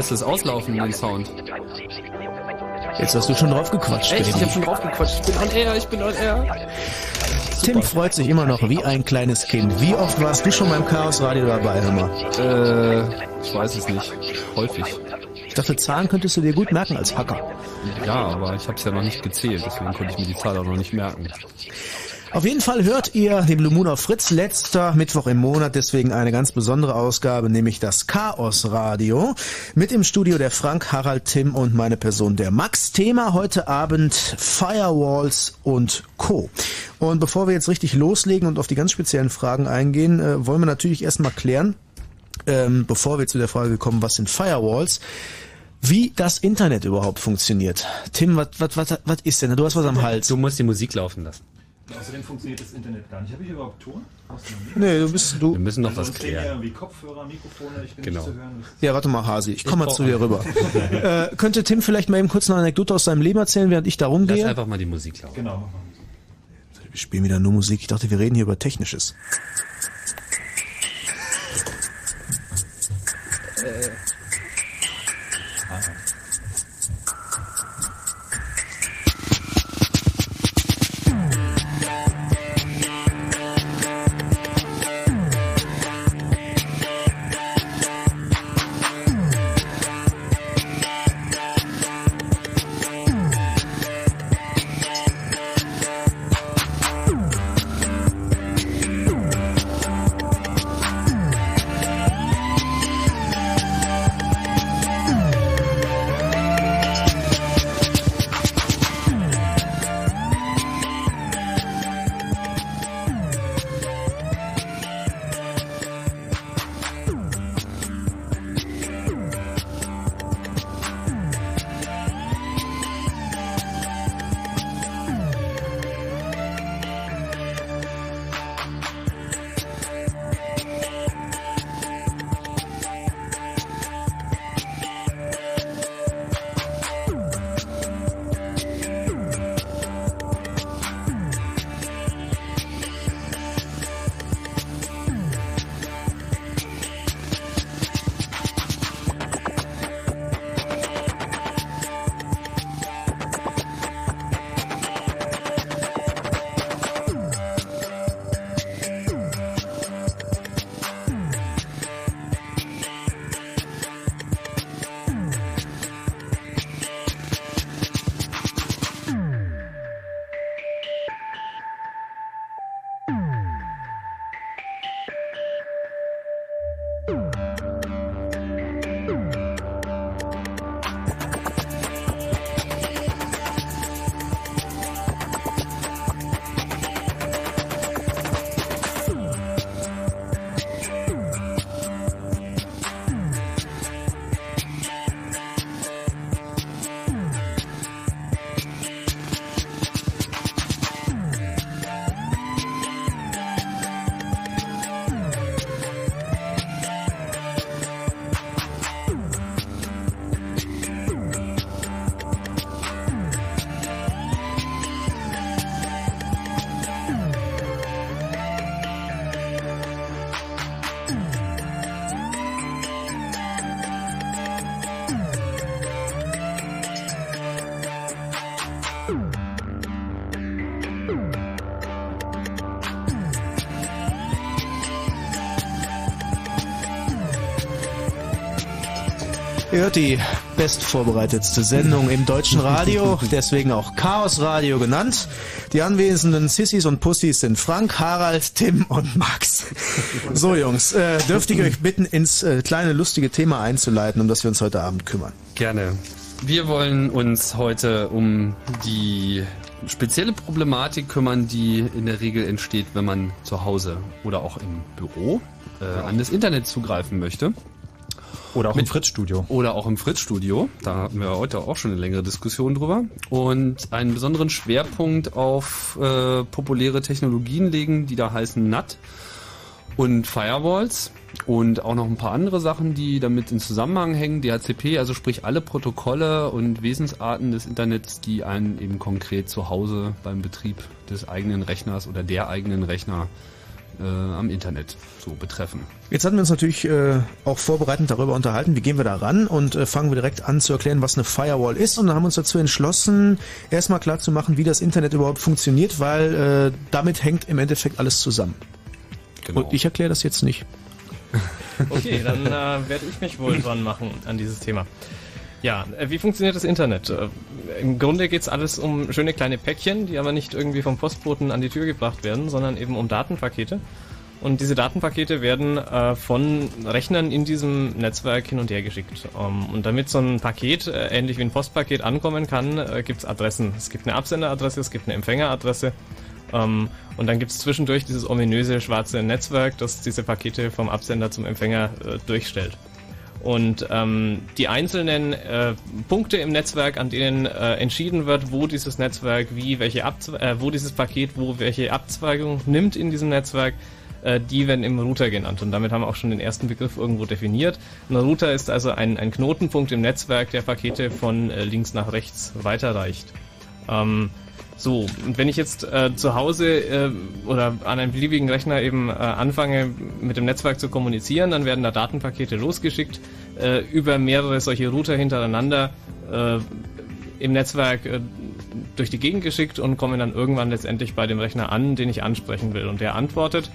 lässt es auslaufen, den Sound. Jetzt hast du schon drauf gequatscht. Echt? Ich hab schon drauf gequatscht. Ich bin on air, ich bin on air. Tim freut sich immer noch wie ein kleines Kind. Wie oft warst du schon beim Chaos Radio dabei, mal? Äh, ich weiß es nicht. Häufig. Ich dachte, Zahlen könntest du dir gut merken als Hacker. Ja, aber ich habe es ja noch nicht gezählt, deswegen konnte ich mir die Zahl auch noch nicht merken. Auf jeden Fall hört ihr den Blue Moon auf Fritz letzter Mittwoch im Monat, deswegen eine ganz besondere Ausgabe, nämlich das Chaos Radio. Mit im Studio der Frank, Harald, Tim und meine Person der Max. Thema heute Abend Firewalls und Co. Und bevor wir jetzt richtig loslegen und auf die ganz speziellen Fragen eingehen, äh, wollen wir natürlich erstmal klären, ähm, bevor wir zu der Frage kommen, was sind Firewalls, wie das Internet überhaupt funktioniert. Tim, was ist denn? Du hast was am Hals. Du musst die Musik laufen lassen. Außerdem funktioniert das Internet gar nicht. Habe ich überhaupt Ton? Nee, du bist du. Wir müssen noch was sehen ja klären. irgendwie Kopfhörer, Mikrofone, ich bin Genau. nicht zu hören. Ja, warte mal, Hasi, ich komme mal zu dir rüber. äh, könnte Tim vielleicht mal eben kurz eine Anekdote aus seinem Leben erzählen, während ich da Lass rumgehe? einfach mal die Musik laufen. Genau. Wir spielen wieder nur Musik. Ich dachte, wir reden hier über Technisches. Ihr hört die bestvorbereitetste Sendung im deutschen Radio, deswegen auch Chaos Radio genannt. Die anwesenden Sissys und Pussys sind Frank, Harald, Tim und Max. So Jungs, äh, dürfte ich euch bitten, ins äh, kleine lustige Thema einzuleiten, um das wir uns heute Abend kümmern. Gerne. Wir wollen uns heute um die spezielle Problematik kümmern, die in der Regel entsteht, wenn man zu Hause oder auch im Büro äh, an das Internet zugreifen möchte. Oder auch Mit, im Fritz-Studio. Oder auch im Fritz-Studio. Da hatten wir heute auch schon eine längere Diskussion drüber. Und einen besonderen Schwerpunkt auf äh, populäre Technologien legen, die da heißen NAT und Firewalls und auch noch ein paar andere Sachen, die damit in Zusammenhang hängen. DHCP, also sprich alle Protokolle und Wesensarten des Internets, die einen eben konkret zu Hause beim Betrieb des eigenen Rechners oder der eigenen Rechner äh, am Internet so betreffen. Jetzt hatten wir uns natürlich äh, auch vorbereitend darüber unterhalten, wie gehen wir da ran und äh, fangen wir direkt an zu erklären, was eine Firewall ist und dann haben wir uns dazu entschlossen, erstmal klar zu machen, wie das Internet überhaupt funktioniert, weil äh, damit hängt im Endeffekt alles zusammen. Genau. Und ich erkläre das jetzt nicht. Okay, dann äh, werde ich mich wohl dran machen an dieses Thema. Ja, äh, wie funktioniert das Internet? Äh, Im Grunde geht es alles um schöne kleine Päckchen, die aber nicht irgendwie vom Postboten an die Tür gebracht werden, sondern eben um Datenpakete. Und diese Datenpakete werden äh, von Rechnern in diesem Netzwerk hin und her geschickt. Ähm, und damit so ein Paket, äh, ähnlich wie ein Postpaket, ankommen kann, äh, gibt es Adressen. Es gibt eine Absenderadresse, es gibt eine Empfängeradresse. Ähm, und dann gibt es zwischendurch dieses ominöse schwarze Netzwerk, das diese Pakete vom Absender zum Empfänger äh, durchstellt. Und ähm, die einzelnen äh, Punkte im Netzwerk, an denen äh, entschieden wird, wo dieses Netzwerk wie welche Abzwe äh, wo dieses Paket wo welche Abzweigung nimmt in diesem Netzwerk, äh, die werden im Router genannt. Und damit haben wir auch schon den ersten Begriff irgendwo definiert. Ein Router ist also ein, ein Knotenpunkt im Netzwerk, der Pakete von äh, links nach rechts weiterreicht. Ähm, so, und wenn ich jetzt äh, zu Hause äh, oder an einem beliebigen Rechner eben äh, anfange, mit dem Netzwerk zu kommunizieren, dann werden da Datenpakete losgeschickt äh, über mehrere solche Router hintereinander äh, im Netzwerk äh, durch die Gegend geschickt und kommen dann irgendwann letztendlich bei dem Rechner an, den ich ansprechen will. Und der antwortet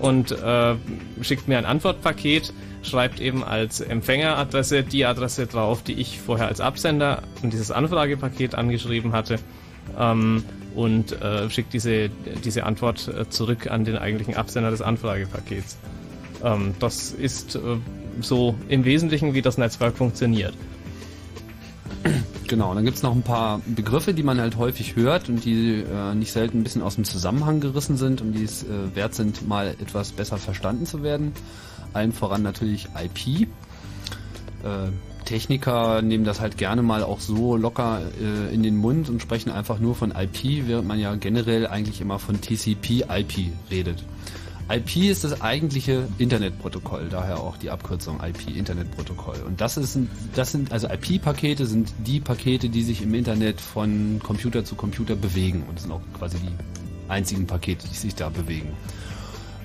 und äh, schickt mir ein Antwortpaket, schreibt eben als Empfängeradresse die Adresse drauf, die ich vorher als Absender und dieses Anfragepaket angeschrieben hatte ähm, und äh, schickt diese, diese Antwort äh, zurück an den eigentlichen Absender des Anfragepakets. Ähm, das ist äh, so im Wesentlichen, wie das Netzwerk funktioniert. Genau, dann gibt es noch ein paar Begriffe, die man halt häufig hört und die äh, nicht selten ein bisschen aus dem Zusammenhang gerissen sind und die es äh, wert sind, mal etwas besser verstanden zu werden. Allen voran natürlich IP. Techniker nehmen das halt gerne mal auch so locker äh, in den Mund und sprechen einfach nur von IP, während man ja generell eigentlich immer von TCP/IP redet. IP ist das eigentliche Internetprotokoll, daher auch die Abkürzung IP, Internetprotokoll. Und das ist, das sind, also IP-Pakete sind die Pakete, die sich im Internet von Computer zu Computer bewegen. Und sind auch quasi die einzigen Pakete, die sich da bewegen.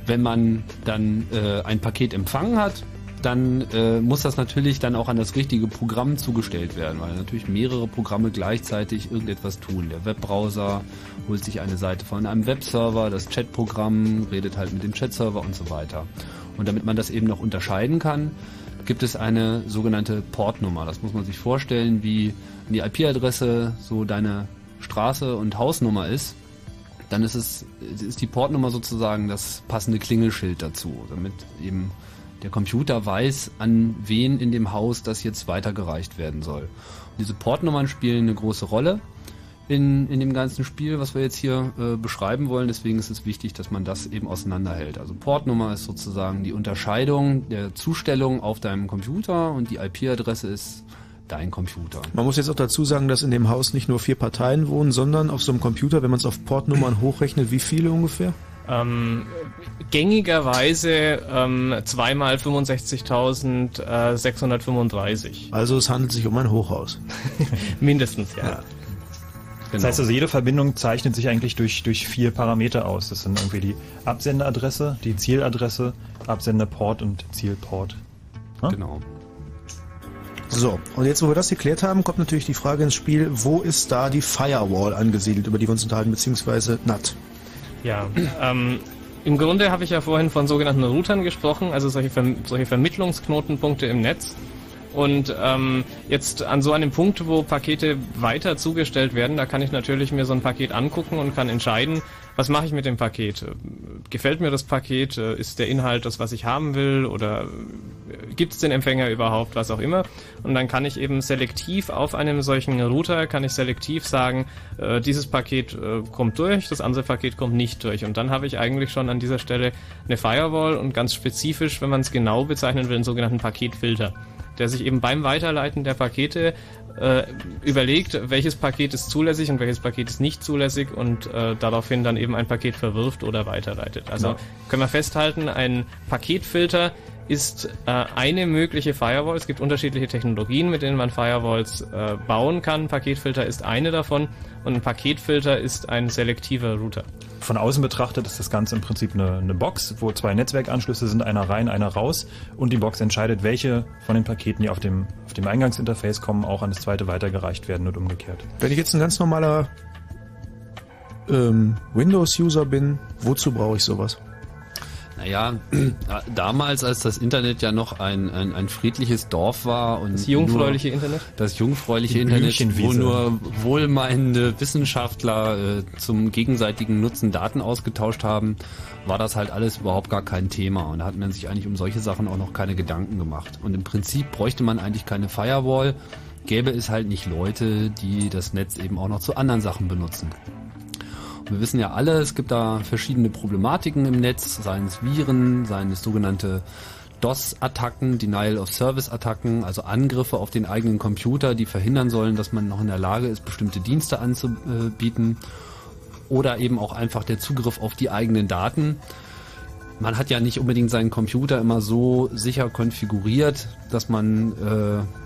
Wenn man dann äh, ein Paket empfangen hat, dann äh, muss das natürlich dann auch an das richtige Programm zugestellt werden, weil natürlich mehrere Programme gleichzeitig irgendetwas tun. Der Webbrowser holt sich eine Seite von einem Webserver, das Chatprogramm redet halt mit dem Chatserver und so weiter. Und damit man das eben noch unterscheiden kann, gibt es eine sogenannte Portnummer. Das muss man sich vorstellen, wie die IP-Adresse so deine Straße und Hausnummer ist. Dann ist es ist die Portnummer sozusagen das passende Klingelschild dazu, damit eben der Computer weiß, an wen in dem Haus das jetzt weitergereicht werden soll. Und diese Portnummern spielen eine große Rolle in, in dem ganzen Spiel, was wir jetzt hier äh, beschreiben wollen. Deswegen ist es wichtig, dass man das eben auseinanderhält. Also Portnummer ist sozusagen die Unterscheidung der Zustellung auf deinem Computer und die IP-Adresse ist dein Computer. Man muss jetzt auch dazu sagen, dass in dem Haus nicht nur vier Parteien wohnen, sondern auf so einem Computer, wenn man es auf Portnummern hochrechnet, wie viele ungefähr? Ähm, gängigerweise ähm, zweimal 65.635. Also es handelt sich um ein Hochhaus. Mindestens, ja. ja. Genau. Das heißt also, jede Verbindung zeichnet sich eigentlich durch, durch vier Parameter aus. Das sind irgendwie die Absenderadresse, die Zieladresse, Absenderport und Zielport. Hm? Genau. So, und jetzt, wo wir das geklärt haben, kommt natürlich die Frage ins Spiel, wo ist da die Firewall angesiedelt, über die wir uns unterhalten, beziehungsweise NAT? Ja, ähm, im Grunde habe ich ja vorhin von sogenannten Routern gesprochen, also solche, Ver solche Vermittlungsknotenpunkte im Netz. Und ähm, jetzt an so einem Punkt, wo Pakete weiter zugestellt werden, da kann ich natürlich mir so ein Paket angucken und kann entscheiden, was mache ich mit dem Paket? Gefällt mir das Paket? Ist der Inhalt das, was ich haben will? Oder gibt es den Empfänger überhaupt? Was auch immer. Und dann kann ich eben selektiv auf einem solchen Router, kann ich selektiv sagen, äh, dieses Paket äh, kommt durch, das andere Paket kommt nicht durch. Und dann habe ich eigentlich schon an dieser Stelle eine Firewall und ganz spezifisch, wenn man es genau bezeichnen will, einen sogenannten Paketfilter der sich eben beim Weiterleiten der Pakete äh, überlegt, welches Paket ist zulässig und welches Paket ist nicht zulässig und äh, daraufhin dann eben ein Paket verwirft oder weiterleitet. Also ja. können wir festhalten, ein Paketfilter ist äh, eine mögliche Firewall. Es gibt unterschiedliche Technologien, mit denen man Firewalls äh, bauen kann. Paketfilter ist eine davon und ein Paketfilter ist ein selektiver Router. Von außen betrachtet ist das Ganze im Prinzip eine, eine Box, wo zwei Netzwerkanschlüsse sind, einer rein, einer raus und die Box entscheidet, welche von den Paketen, die auf dem, auf dem Eingangsinterface kommen, auch an das zweite weitergereicht werden und umgekehrt. Wenn ich jetzt ein ganz normaler ähm, Windows-User bin, wozu brauche ich sowas? Naja, damals, als das Internet ja noch ein, ein, ein friedliches Dorf war und das jungfräuliche Internet, das jungfräuliche Internet, wo nur wohlmeinende Wissenschaftler äh, zum gegenseitigen Nutzen Daten ausgetauscht haben, war das halt alles überhaupt gar kein Thema und da hat man sich eigentlich um solche Sachen auch noch keine Gedanken gemacht. Und im Prinzip bräuchte man eigentlich keine Firewall, gäbe es halt nicht Leute, die das Netz eben auch noch zu anderen Sachen benutzen. Wir wissen ja alle, es gibt da verschiedene Problematiken im Netz, seien es Viren, seien es sogenannte DOS-Attacken, Denial of Service-Attacken, also Angriffe auf den eigenen Computer, die verhindern sollen, dass man noch in der Lage ist, bestimmte Dienste anzubieten. Oder eben auch einfach der Zugriff auf die eigenen Daten. Man hat ja nicht unbedingt seinen Computer immer so sicher konfiguriert, dass man äh,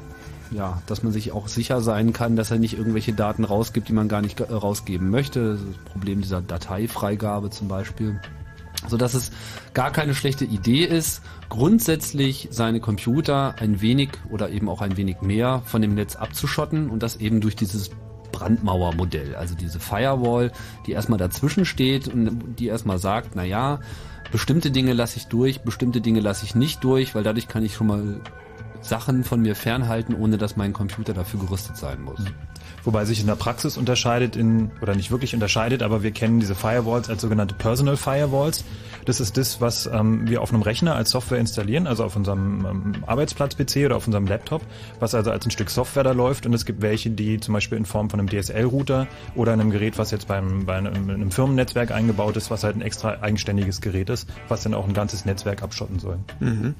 ja, dass man sich auch sicher sein kann, dass er nicht irgendwelche Daten rausgibt, die man gar nicht rausgeben möchte. Das, das Problem dieser Dateifreigabe zum Beispiel. So dass es gar keine schlechte Idee ist, grundsätzlich seine Computer ein wenig oder eben auch ein wenig mehr von dem Netz abzuschotten und das eben durch dieses Brandmauermodell, also diese Firewall, die erstmal dazwischen steht und die erstmal sagt, na ja, bestimmte Dinge lasse ich durch, bestimmte Dinge lasse ich nicht durch, weil dadurch kann ich schon mal Sachen von mir fernhalten, ohne dass mein Computer dafür gerüstet sein muss. Wobei sich in der Praxis unterscheidet in, oder nicht wirklich unterscheidet, aber wir kennen diese Firewalls als sogenannte Personal Firewalls. Das ist das, was ähm, wir auf einem Rechner als Software installieren, also auf unserem ähm, Arbeitsplatz-PC oder auf unserem Laptop, was also als ein Stück Software da läuft. Und es gibt welche, die zum Beispiel in Form von einem DSL-Router oder einem Gerät, was jetzt beim, bei einem, einem Firmennetzwerk eingebaut ist, was halt ein extra eigenständiges Gerät ist, was dann auch ein ganzes Netzwerk abschotten soll. Mhm.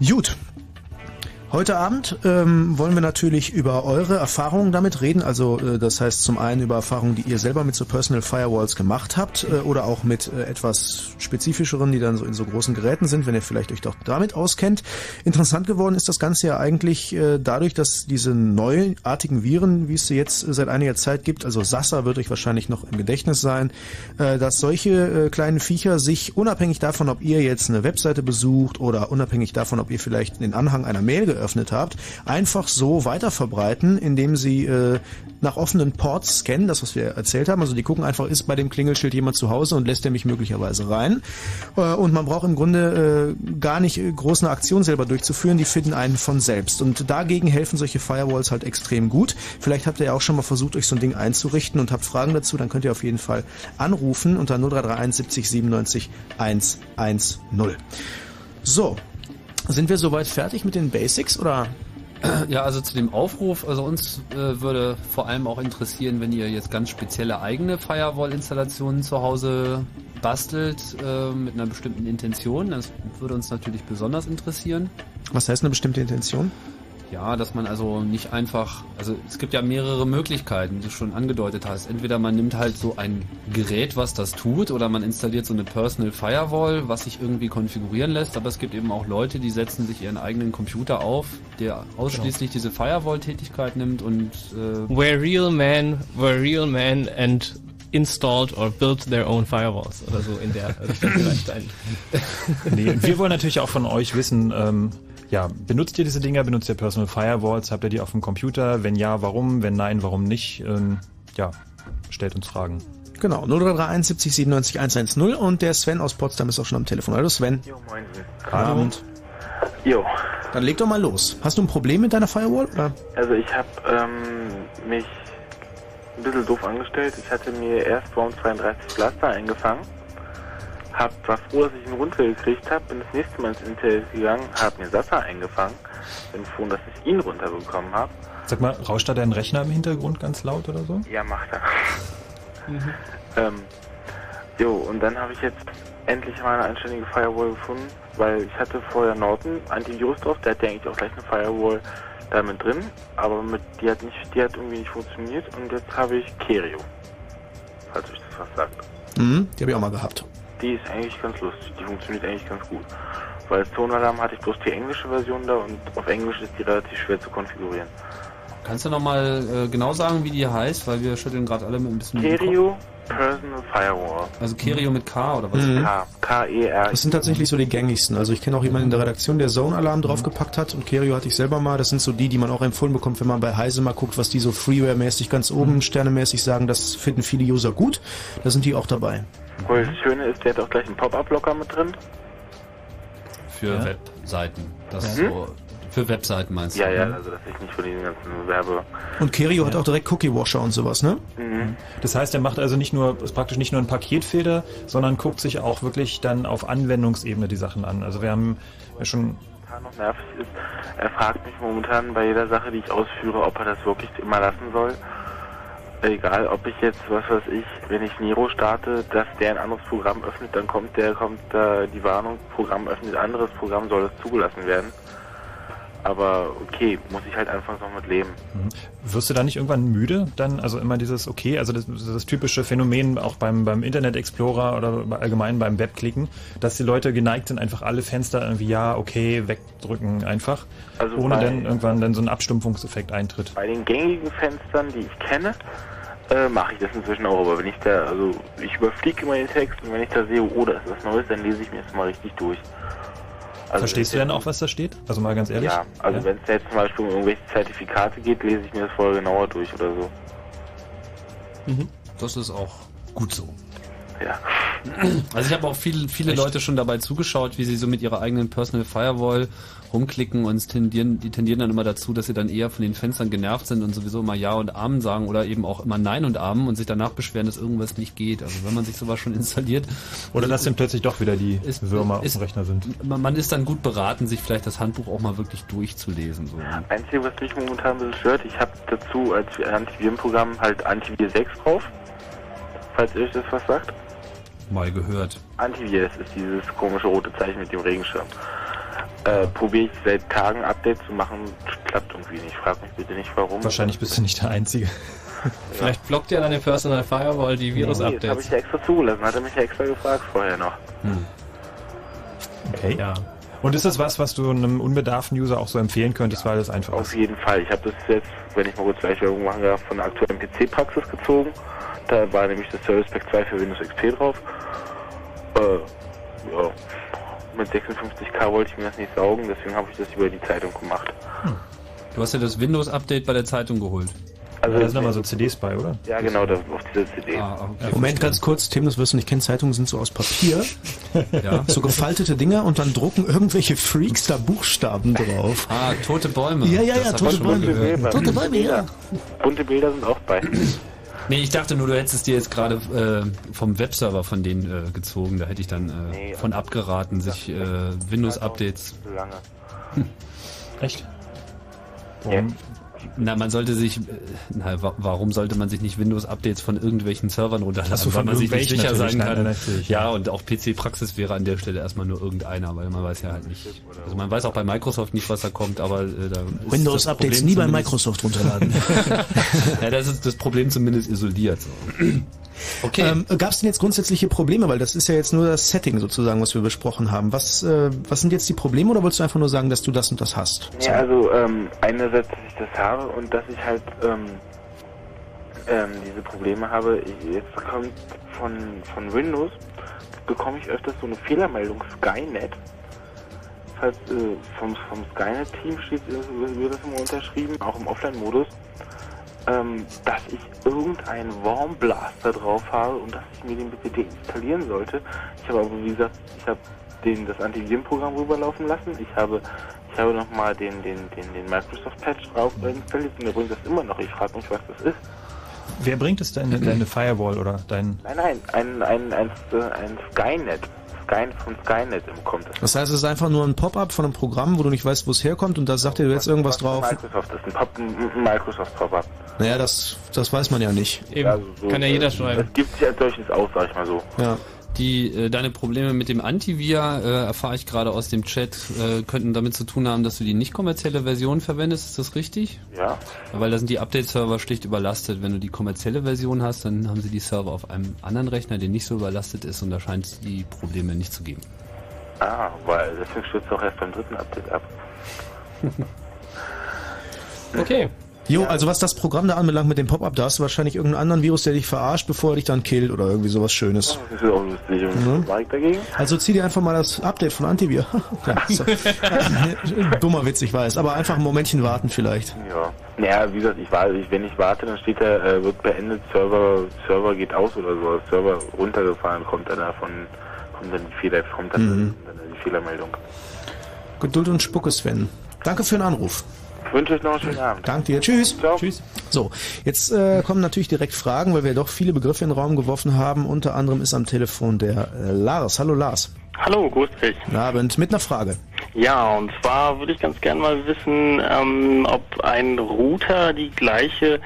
Gut, Heute Abend ähm, wollen wir natürlich über eure Erfahrungen damit reden. Also äh, das heißt zum einen über Erfahrungen, die ihr selber mit so Personal Firewalls gemacht habt äh, oder auch mit äh, etwas spezifischeren, die dann so in so großen Geräten sind, wenn ihr vielleicht euch doch damit auskennt. Interessant geworden ist das Ganze ja eigentlich äh, dadurch, dass diese neuartigen Viren, wie es sie jetzt seit einiger Zeit gibt, also Sassa wird euch wahrscheinlich noch im Gedächtnis sein, äh, dass solche äh, kleinen Viecher sich unabhängig davon, ob ihr jetzt eine Webseite besucht oder unabhängig davon, ob ihr vielleicht den Anhang einer Mail geöffnet habt, einfach so weiter verbreiten, indem sie äh, nach offenen Ports scannen, das was wir erzählt haben. Also die gucken einfach, ist bei dem Klingelschild jemand zu Hause und lässt er mich möglicherweise rein. Äh, und man braucht im Grunde äh, gar nicht äh, groß eine Aktion selber durchzuführen, die finden einen von selbst. Und dagegen helfen solche Firewalls halt extrem gut. Vielleicht habt ihr ja auch schon mal versucht, euch so ein Ding einzurichten und habt Fragen dazu, dann könnt ihr auf jeden Fall anrufen unter 0331 70 97 110. So, sind wir soweit fertig mit den Basics oder? Ja, also zu dem Aufruf, also uns äh, würde vor allem auch interessieren, wenn ihr jetzt ganz spezielle eigene Firewall-Installationen zu Hause bastelt äh, mit einer bestimmten Intention. Das würde uns natürlich besonders interessieren. Was heißt eine bestimmte Intention? Ja, dass man also nicht einfach, also es gibt ja mehrere Möglichkeiten, die du schon angedeutet hast. Entweder man nimmt halt so ein Gerät, was das tut, oder man installiert so eine Personal Firewall, was sich irgendwie konfigurieren lässt. Aber es gibt eben auch Leute, die setzen sich ihren eigenen Computer auf, der ausschließlich genau. diese Firewall-Tätigkeit nimmt und äh, Where real men were real men and installed or built their own firewalls oder so in der Richtung vielleicht ein. nee, wir wollen natürlich auch von euch wissen, ähm, ja, benutzt ihr diese Dinger? Benutzt ihr Personal Firewalls? Habt ihr die auf dem Computer? Wenn ja, warum? Wenn nein, warum nicht? Ähm, ja, stellt uns Fragen. Genau, 0331 70 97 110 und der Sven aus Potsdam ist auch schon am Telefon. Hallo Sven. Jo, moin. Guten Abend. Jo, Dann leg doch mal los. Hast du ein Problem mit deiner Firewall? Oder? also ich habe ähm, mich ein bisschen doof angestellt. Ich hatte mir erst Raum 32 Cluster eingefangen. Hab, war froh, dass ich einen runter gekriegt habe. Bin das nächste Mal ins Internet gegangen, hab mir Sasa eingefangen. Bin froh, dass ich ihn runterbekommen habe. Sag mal, rauscht da dein Rechner im Hintergrund ganz laut oder so? Ja, macht er. ähm, jo, und dann habe ich jetzt endlich mal eine anständige Firewall gefunden, weil ich hatte vorher Norton Antivirus drauf, der hat ja eigentlich auch gleich eine Firewall damit drin, aber mit, die hat nicht, die hat irgendwie nicht funktioniert und jetzt habe ich Kerio. Falls euch das was sagt. Mhm, die habe ich auch mal gehabt. Die ist eigentlich ganz lustig, die funktioniert eigentlich ganz gut. Weil Tonalarm hatte ich bloß die englische Version da und auf Englisch ist die relativ schwer zu konfigurieren. Kannst du nochmal äh, genau sagen, wie die heißt? Weil wir schütteln gerade alle mit ein bisschen... Kerio Personal Firewall. Also Kerio mit K oder was? Mhm. K, K-E-R. Das sind tatsächlich so die gängigsten. Also ich kenne auch jemanden in der Redaktion, der Zone-Alarm draufgepackt hat und Kerio hatte ich selber mal. Das sind so die, die man auch empfohlen bekommt, wenn man bei Heise mal guckt, was die so Freeware-mäßig ganz oben, sternemäßig sagen. Das finden viele User gut. Da sind die auch dabei. Und das Schöne ist, der hat auch gleich einen Pop-Up-Blocker mit drin. Für Ja. Webseiten. Das ist Mhm. so... Für Webseiten meinst Ja, du? ja, ne? also dass ich nicht von diesen ganzen Werbe... Und Kerio hat auch direkt Cookie-Washer und sowas, ne? Mhm. Das heißt, er macht also nicht nur, ist praktisch nicht nur ein Paketfilter, sondern guckt sich auch wirklich dann auf Anwendungsebene die Sachen an. Also wir haben ja schon, momentan noch nervig ist, er fragt mich momentan bei jeder Sache, die ich ausführe, ob er das wirklich immer lassen soll. Egal, ob ich jetzt, was weiß ich, wenn ich Nero starte, dass der ein anderes Programm öffnet, dann kommt der, kommt da die Warnung, Programm öffnet ein anderes Programm, soll es zugelassen werden. Aber okay, muss ich halt einfach noch mit leben. wirst du da nicht irgendwann müde? Dann, also immer dieses, okay, also das, das typische Phänomen auch beim, beim Internet Explorer oder allgemein beim Webklicken, dass die Leute geneigt sind, einfach alle Fenster irgendwie, ja, okay, wegdrücken einfach, Also ohne bei- dann irgendwann dann so ein Abstumpfungseffekt eintritt. Bei den gängigen Fenstern, die ich kenne, äh, mache ich das inzwischen auch. Aber wenn ich da, also ich überfliege immer den Text und wenn ich da sehe, oh, da ist was Neues, dann lese ich mir das mal richtig durch. Also Verstehst du denn auch, was da steht? Also mal ganz ehrlich? Ja, also wenn es jetzt zum Beispiel um irgendwelche Zertifikate geht, lese ich mir das vorher genauer durch oder so. Das ist auch gut so. Ja. Also ich habe auch viele, viele Leute schon dabei zugeschaut, wie sie so mit ihrer eigenen Personal Firewall rumklicken und tendieren, die tendieren dann immer dazu, dass sie dann eher von den Fenstern genervt sind und sowieso immer Ja und Amen sagen oder eben auch immer Nein und Amen und sich danach beschweren, dass irgendwas nicht geht. Also wenn man sich sowas schon installiert. Oder dass dann plötzlich doch wieder die Ist- Würmer ist- auf dem Rechner sind. Man, man ist dann gut beraten, sich vielleicht das Handbuch auch mal wirklich durchzulesen. So. Einzige, was mich momentan ein bisschen stört, ich habe dazu als Antivirenprogramm halt Antivir 6 drauf. Falls ihr euch das was sagt. Mal gehört. Antivir, das ist dieses komische rote Zeichen mit dem Regenschirm. Äh, probiere ich seit Tagen Updates zu machen, klappt irgendwie nicht. Frag mich bitte nicht warum. Wahrscheinlich bist du nicht der Einzige. Vielleicht blockt ja deine Personal Firewall die Nee, das habe ich Virus-Updates. ja extra zugelassen, hat er mich ja extra gefragt vorher noch. Okay. Ja. Und ist das was, was du einem unbedarften User auch so empfehlen könntest, weil das einfach Auf ist? jeden Fall. Ich habe das jetzt, wenn ich mal kurz gleich Werbung machen darf, von der aktuellen PC-Praxis gezogen. Da war nämlich das Service Pack 2 für Windows XP drauf. Äh, ja. Mit 56k wollte ich mir das nicht saugen, deswegen habe ich das über die Zeitung gemacht. Du hast ja das Windows-Update bei der Zeitung geholt. Also, Da sind aber so CDs bei, oder? ja, genau, da, auf dieser CD. Ah, okay. Moment, ganz kurz, Tim, das wirst du nicht kennen. Zeitungen sind so aus Papier, Ja. so gefaltete Dinger und dann drucken irgendwelche Freaks da Buchstaben drauf. Ah, tote Bäume. Ja, ja, ja, tote Bäume. gehört. Bilder. Tote Bäume, ja. Bunte Bilder sind auch bei. Nee, ich dachte nur, du hättest dir jetzt gerade äh, vom Webserver von denen äh, gezogen. Da hätte ich dann äh, Nee. von abgeraten, sich äh, Windows-Updates. So lange. Echt? Ja. Na, man sollte sich, äh, na, wa warum sollte man sich nicht Windows-Updates von irgendwelchen Servern runterladen, Ach so, weil man sich nicht sicher sein kann. Nein, ja, und auch PC-Praxis wäre an der Stelle erstmal nur irgendeiner, weil man weiß ja halt nicht. Also man weiß auch bei Microsoft nicht, was da kommt, aber äh, da ist Windows-Updates nie bei Microsoft runterladen. Ja, das ist das Problem zumindest isoliert. So. Okay. ähm, Gab es denn jetzt grundsätzliche Probleme? Weil das ist ja jetzt nur das Setting sozusagen, was wir besprochen haben. Was, äh, was sind jetzt die Probleme oder wolltest du einfach nur sagen, dass du das und das hast? Ja, also ähm, einerseits, dass ich das habe und dass ich halt ähm, ähm, diese Probleme habe. Ich, jetzt kommt von, von Windows, bekomme ich öfters so eine Fehlermeldung Skynet. jedenfalls äh, vom, vom Skynet-Team steht, wird das immer unterschrieben, auch im Offline-Modus, ähm, dass ich irgendeinen Wormblaster drauf habe und dass ich mir den bitte deinstallieren sollte. Ich habe aber, wie gesagt, ich habe den, das Antivirenprogramm rüberlaufen lassen. Ich habe, ich habe nochmal den, den, den, den Microsoft-Patch drauf installiert und der bringt das immer noch. Ich frage mich, was das ist. Wer bringt es denn in deine Firewall oder dein... Nein, nein, ein, ein, ein, ein Skynet. Sky, von Skynet kommt das. Das heißt, es ist einfach nur ein Pop-up von einem Programm, wo du nicht weißt, wo es herkommt und da sagt dir jetzt irgendwas drauf. Microsoft das ist ein, Pop, ein Microsoft Pop-up. Naja, das, das weiß man ja nicht. Eben, Also so, kann ja jeder schreiben. Das gibt sich als solches aus, sag ich mal so. Ja. Die, äh, deine Probleme mit dem Antivir, äh, erfahre ich gerade aus dem Chat, äh, könnten damit zu tun haben, dass du die nicht kommerzielle Version verwendest. Ist das richtig? Ja. Weil da sind die Update-Server schlicht überlastet. Wenn du die kommerzielle Version hast, dann haben sie die Server auf einem anderen Rechner, der nicht so überlastet ist und da scheint es die Probleme nicht zu geben. Ah, weil deswegen stürzt auch erst beim dritten Update ab. Okay. Jo, also was das Programm da anbelangt mit dem Pop-up, da hast du wahrscheinlich irgendeinen anderen Virus, der dich verarscht, bevor er dich dann killt oder irgendwie sowas Schönes. Das ist ja auch lustig. Mhm. war ich dagegen? Also zieh dir einfach mal das Update von Antivir. ja. Dummer Witz, ich weiß, aber einfach ein Momentchen warten vielleicht. Ja. Naja, wie gesagt, ich warte, wenn ich warte, dann steht da, äh, wird beendet, Server, Server geht aus oder so, Server runtergefahren, kommt dann davon, kommt dann die Fehler, kommt dann, Mhm. dann die Fehlermeldung. Geduld und Spucke, Sven. Danke für den Anruf. Ich wünsche euch noch einen schönen Abend. Dank dir. Tschüss. Ciao. Tschüss. So, jetzt äh, kommen natürlich direkt Fragen, weil wir doch viele Begriffe in den Raum geworfen haben. Unter anderem ist am Telefon der äh, Lars. Hallo Lars. Hallo, grüß dich. Guten Abend. Mit einer Frage. Ja, und zwar würde ich ganz gerne mal wissen, ähm, ob ein Router die gleiche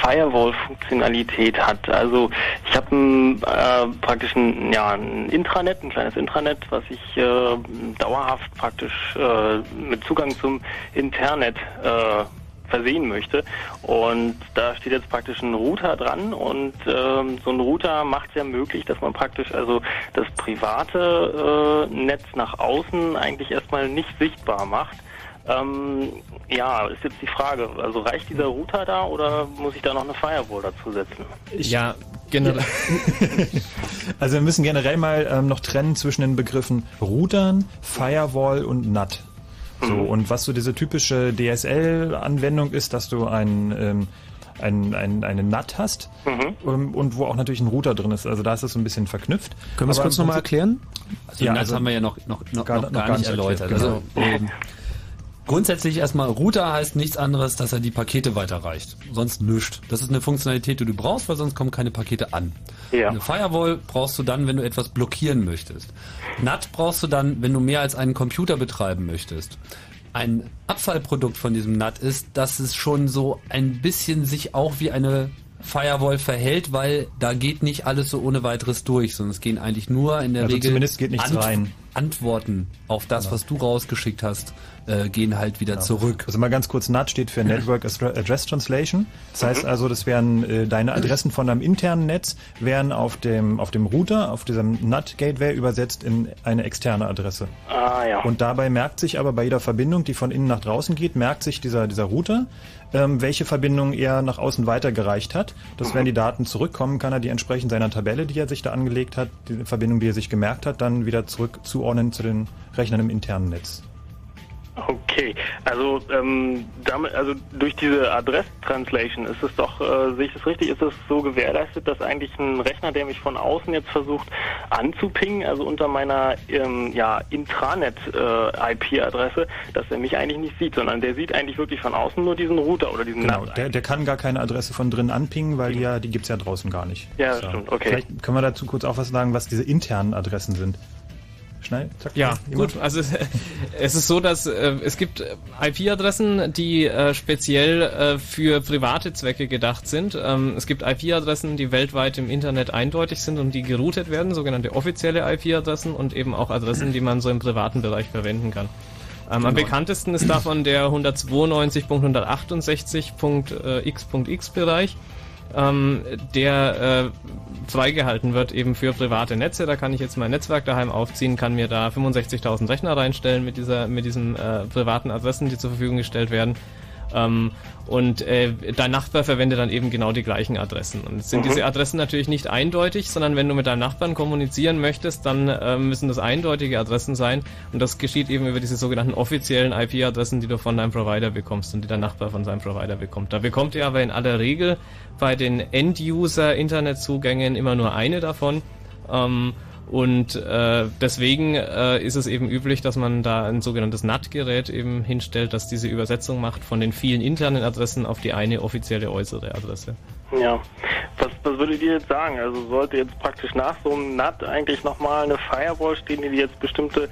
Firewall-Funktionalität hat. Also ich habe äh, praktisch ein, ja, ein Intranet, ein kleines Intranet, was ich äh, dauerhaft praktisch äh, mit Zugang zum Internet äh, versehen möchte. Und da steht jetzt praktisch ein Router dran und ähm, so ein Router macht es ja möglich, dass man praktisch also das private äh, Netz nach außen eigentlich erstmal nicht sichtbar macht. Ähm, ja, ist jetzt die Frage, also reicht dieser Router da oder muss ich da noch eine Firewall dazu setzen? Ja, generell. Also wir müssen generell mal ähm, noch trennen zwischen den Begriffen Routern, Firewall und NAT. So, und was so diese typische DSL-Anwendung ist, dass du ein, ähm, ein, ein, eine NAT hast ähm, und wo auch natürlich ein Router drin ist. Also da ist das so ein bisschen verknüpft. Können wir es kurz nochmal erklären? Also Ja, das also haben wir ja noch, noch, noch, gar- noch gar, nicht erläutert. erklärt, Also, ähm, grundsätzlich erstmal, Router heißt nichts anderes, dass er die Pakete weiterreicht. Sonst nichts. Das ist eine Funktionalität, die du brauchst, weil sonst kommen keine Pakete an. Ja. Eine Firewall brauchst du dann, wenn du etwas blockieren möchtest. NAT brauchst du dann, wenn du mehr als einen Computer betreiben möchtest. Ein Abfallprodukt von diesem NAT ist, dass es schon so ein bisschen sich auch wie eine Firewall verhält, weil da geht nicht alles so ohne weiteres durch, sondern es gehen eigentlich nur in der Also Regel zumindest geht nichts rein. Antworten auf das, was du rausgeschickt hast, äh, gehen halt wieder zurück. Also mal ganz kurz, NAT steht für Network Address Translation. Das heißt also, das wären äh, deine Adressen von deinem internen Netz wären auf dem auf dem Router, auf diesem NAT Gateway übersetzt in eine externe Adresse. Ah ja. Und dabei merkt sich aber bei jeder Verbindung, die von innen nach draußen geht, merkt sich dieser, dieser Router, ähm, welche Verbindung er nach außen weitergereicht hat. Dass wenn die Daten zurückkommen, kann er die entsprechend seiner Tabelle, die er sich da angelegt hat, die Verbindung, die er sich gemerkt hat, dann wieder zurück zuordnen zu den Rechnern im internen Netz. Okay, also ähm, damit, also durch diese Adress-Translation ist es doch, äh, sehe ich das richtig, ist es so gewährleistet, dass eigentlich ein Rechner, der mich von außen jetzt versucht anzupingen, also unter meiner ähm, ja, Intranet-IP-Adresse, dass er mich eigentlich nicht sieht, sondern der sieht eigentlich wirklich von außen nur diesen Router oder diesen Genau, der, der kann gar keine Adresse von drin anpingen, weil die ja, die gibt's ja draußen gar nicht. Ja, das stimmt, okay. Vielleicht können wir dazu kurz auch was sagen, was diese internen Adressen sind. Schnell, zack. Ja, gut. Also es, es ist so, dass äh, es gibt IP-Adressen, die äh, speziell äh, für private Zwecke gedacht sind. Ähm, es gibt IP-Adressen, die weltweit im Internet eindeutig sind und die geroutet werden, sogenannte offizielle IP-Adressen und eben auch Adressen, die man so im privaten Bereich verwenden kann. Ähm, am bekanntesten ist davon der 192.168.x.x Bereich, ähm, der äh, freigehalten wird eben für private Netze. Da kann ich jetzt mein Netzwerk daheim aufziehen, kann mir da 65.000 Rechner reinstellen mit dieser mit diesen äh, privaten Adressen, die zur Verfügung gestellt werden. Ähm, und äh, dein Nachbar verwendet dann eben genau die gleichen Adressen. Und es sind Mhm. diese Adressen natürlich nicht eindeutig, sondern wenn du mit deinem Nachbarn kommunizieren möchtest, dann äh, müssen das eindeutige Adressen sein. Und das geschieht eben über diese sogenannten offiziellen IP-Adressen, die du von deinem Provider bekommst und die dein Nachbar von seinem Provider bekommt. Da bekommt ihr aber in aller Regel bei den End-User-Internetzugängen immer nur eine davon. Ähm, und äh, deswegen äh, ist es eben üblich, dass man da ein sogenanntes NAT-Gerät eben hinstellt, das diese Übersetzung macht von den vielen internen Adressen auf die eine offizielle äußere Adresse. Ja. Was, was würdet ihr jetzt sagen? Also sollte jetzt praktisch nach so einem NAT eigentlich nochmal eine Firewall stehen, die jetzt bestimmte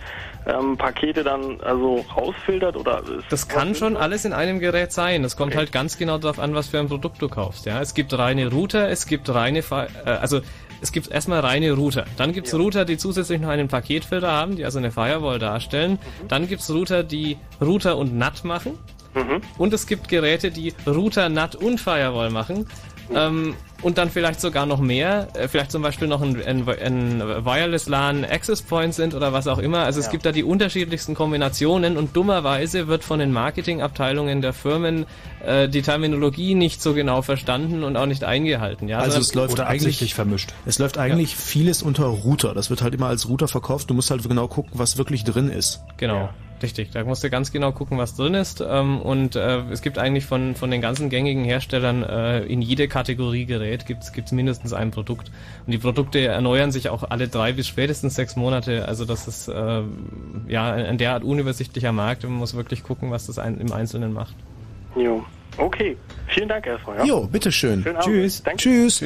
ähm, Pakete dann also rausfiltert oder ist Das kann schon alles in einem Gerät sein. Das kommt Okay. halt ganz genau darauf an, was für ein Produkt du kaufst. Ja, es gibt reine Router, es gibt reine, Fi- äh, also es gibt erstmal reine Router. Dann gibt's Router, die zusätzlich noch einen Paketfilter haben, die also eine Firewall darstellen. Dann gibt's Router, die Router und NAT machen. Und es gibt Geräte, die Router, NAT und Firewall machen. Ähm, und dann vielleicht sogar noch mehr, äh, vielleicht zum Beispiel noch ein, ein, ein Wireless LAN Access Point sind oder was auch immer. Also es gibt da die unterschiedlichsten Kombinationen und dummerweise wird von den Marketingabteilungen der Firmen äh, die Terminologie nicht so genau verstanden und auch nicht eingehalten. Ja, Also es läuft Oder eigentlich absichtlich vermischt. Es läuft eigentlich vieles unter Router. Das wird halt immer als Router verkauft. Du musst halt genau gucken, was wirklich drin ist. Genau, richtig. Da musst du ganz genau gucken, was drin ist. Ähm, und äh, es gibt eigentlich von, von den ganzen gängigen Herstellern äh, in jede Kategorie Gerät gibt's gibt's mindestens ein Produkt. Und die Produkte erneuern sich auch alle drei bis spätestens sechs Monate. Also das ist äh, ja ein derart unübersichtlicher Markt. Man muss wirklich gucken, was das ein, im Einzelnen macht. Jo. Okay. Vielen Dank erstmal. Ja? Jo, bitteschön. Tschüss. Danke. Tschüss.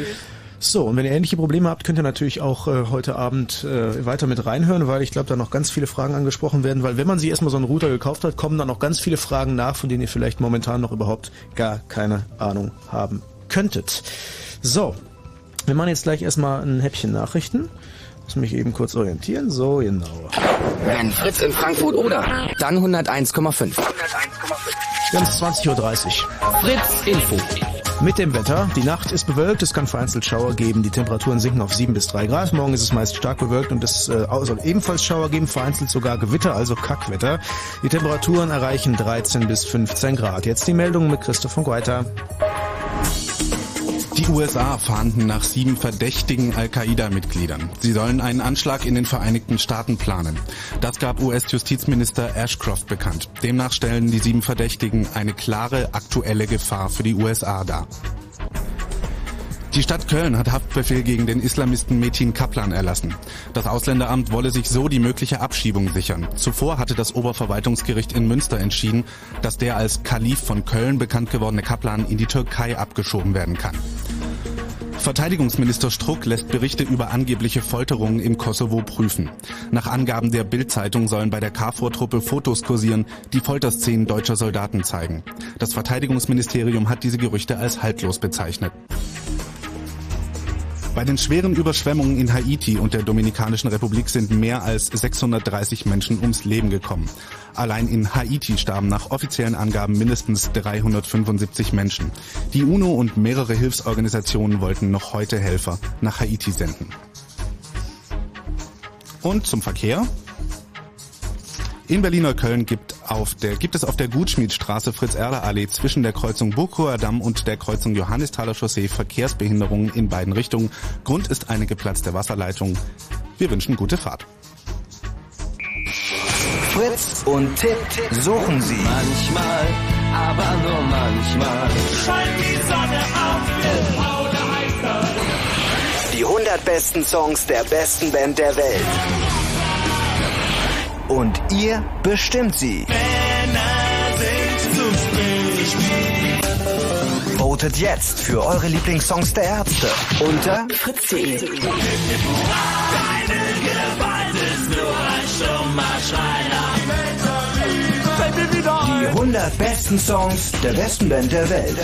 So, und wenn ihr ähnliche Probleme habt, könnt ihr natürlich auch äh, heute Abend äh, weiter mit reinhören, weil ich glaube, da noch ganz viele Fragen angesprochen werden, weil wenn man sich erstmal so einen Router gekauft hat, kommen dann noch ganz viele Fragen nach, von denen ihr vielleicht momentan noch überhaupt gar keine Ahnung haben könntet. So, wir machen jetzt gleich erstmal ein Häppchen Nachrichten. Muss mich eben kurz orientieren. So, genau. Wenn Fritz in Frankfurt oder, dann 101,5. Wir haben es 20.30 Uhr. Fritz Info. Mit dem Wetter. Die Nacht ist bewölkt, es kann vereinzelt Schauer geben. Die Temperaturen sinken auf 7 bis 3 Grad. Morgen ist es meist stark bewölkt und es äh, soll ebenfalls Schauer geben, vereinzelt sogar Gewitter, also Kackwetter. Die Temperaturen erreichen 13 bis 15 Grad. Jetzt die Meldung mit Christoph von Guaita. Die USA fahnden nach sieben verdächtigen Al-Qaida-Mitgliedern. Sie sollen einen Anschlag in den Vereinigten Staaten planen. Das gab US-Justizminister Ashcroft bekannt. Demnach stellen die sieben Verdächtigen eine klare aktuelle Gefahr für die USA dar. Die Stadt Köln hat Haftbefehl gegen den Islamisten Metin Kaplan erlassen. Das Ausländeramt wolle sich so die mögliche Abschiebung sichern. Zuvor hatte das Oberverwaltungsgericht in Münster entschieden, dass der als Kalif von Köln bekannt gewordene Kaplan in die Türkei abgeschoben werden kann. Verteidigungsminister Struck lässt Berichte über angebliche Folterungen im Kosovo prüfen. Nach Angaben der Bild-Zeitung sollen bei der KFOR-Truppe Fotos kursieren, die Folterszenen deutscher Soldaten zeigen. Das Verteidigungsministerium hat diese Gerüchte als haltlos bezeichnet. Bei den schweren Überschwemmungen in Haiti und der Dominikanischen Republik sind mehr als 630 Menschen ums Leben gekommen. Allein in Haiti starben nach offiziellen Angaben mindestens 375 Menschen. Die UNO und mehrere Hilfsorganisationen wollten noch heute Helfer nach Haiti senden. Und zum Verkehr. In Berliner Köln gibt, auf der, gibt es auf der Gutschmiedstraße Fritz-Erler-Allee zwischen der Kreuzung Burghoher Damm und der Kreuzung Johannisthaler Chaussee Verkehrsbehinderungen in beiden Richtungen. Grund ist eine geplatzte Wasserleitung. Wir wünschen gute Fahrt. Fritz und Tipp suchen Sie. Manchmal, aber nur manchmal. Die 100 besten Songs der besten Band der Welt. Und ihr bestimmt sie. Votet jetzt für eure Lieblingssongs der Ärzte unter fritz.de. die 100 besten Songs der besten Band der Welt.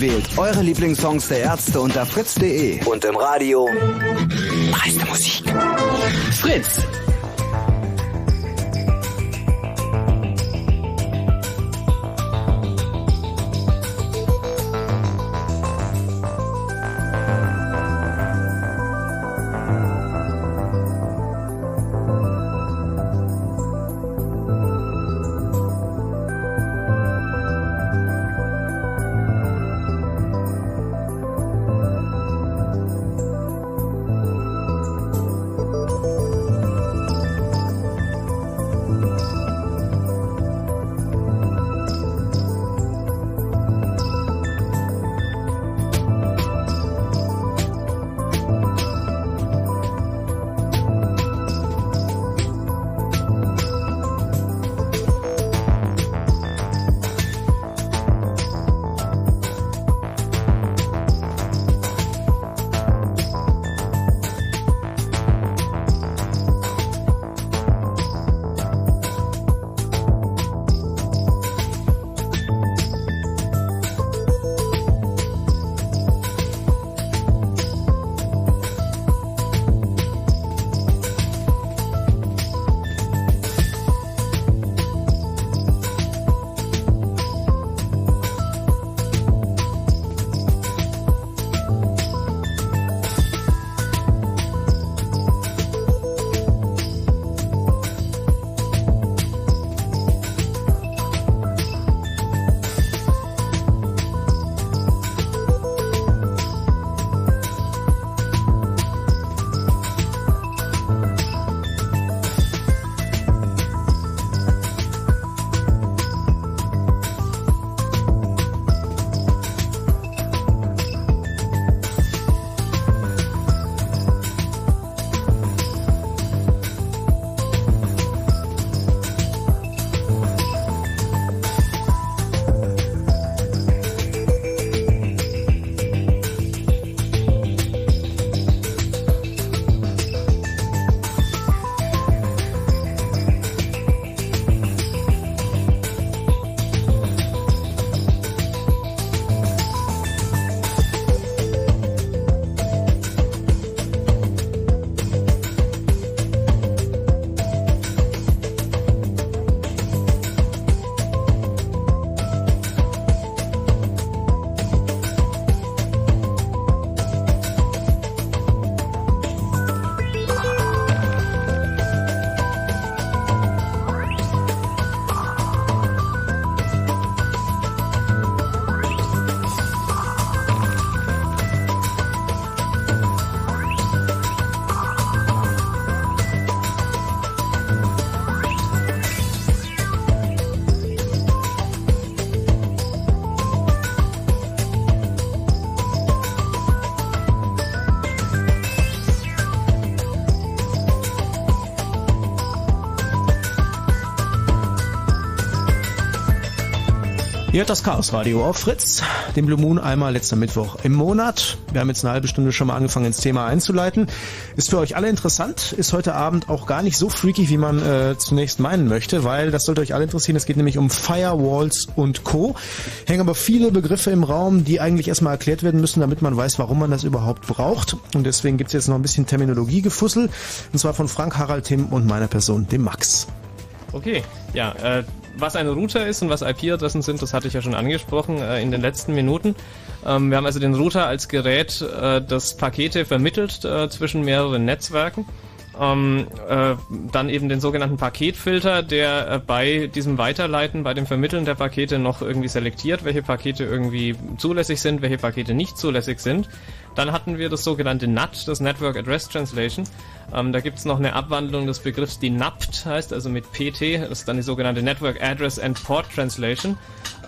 Wählt eure Lieblingssongs der Ärzte unter fritz.de und im Radio. Preis Musik. Fritz. Ihr hört das Chaos Radio auf Fritz, den Blue Moon einmal letzter Mittwoch im Monat. Wir haben jetzt eine halbe Stunde schon mal angefangen ins Thema einzuleiten. Ist für euch alle interessant, ist heute Abend auch gar nicht so freaky, wie man äh, zunächst meinen möchte, weil das sollte euch alle interessieren. Es geht nämlich um Firewalls und Co. Hängen aber viele Begriffe im Raum, die eigentlich erstmal erklärt werden müssen, damit man weiß, warum man das überhaupt braucht. Und deswegen gibt's jetzt noch ein bisschen Terminologiegefussel. Und zwar von Frank, Harald, Tim und meiner Person, dem Max. Okay, ja, äh, was ein Router ist und was IP-Adressen sind, das hatte ich ja schon angesprochen äh, in den letzten Minuten. Ähm, wir haben also den Router als Gerät, äh, das Pakete vermittelt äh, zwischen mehreren Netzwerken. Ähm, äh, dann eben den sogenannten Paketfilter, der äh, bei diesem Weiterleiten, bei dem Vermitteln der Pakete noch irgendwie selektiert, welche Pakete irgendwie zulässig sind, welche Pakete nicht zulässig sind. Dann hatten wir das sogenannte NAT, das Network Address Translation. Ähm, da gibt's noch eine Abwandlung des Begriffs, die NAPT heißt, also mit PT, das ist dann die sogenannte Network Address and Port Translation,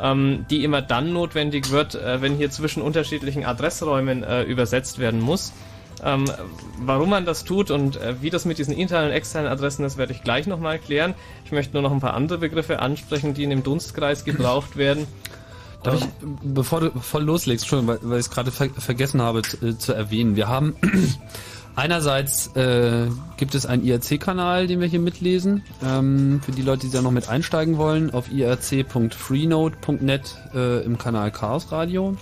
ähm, die immer dann notwendig wird, äh, wenn hier zwischen unterschiedlichen Adressräumen äh, übersetzt werden muss. Ähm, warum man das tut und äh, wie das mit diesen internen und externen Adressen ist, werde ich gleich nochmal klären. Ich möchte nur noch ein paar andere Begriffe ansprechen, die in dem Dunstkreis gebraucht werden. Darf ich, bevor du voll loslegst, schon, weil, weil ich es gerade ver vergessen habe zu, äh, zu erwähnen, wir haben einerseits äh, gibt es einen IRC-Kanal, den wir hier mitlesen, ähm, für die Leute, die da noch mit einsteigen wollen, auf irc.freenode.net äh, im Kanal Chaos Radio.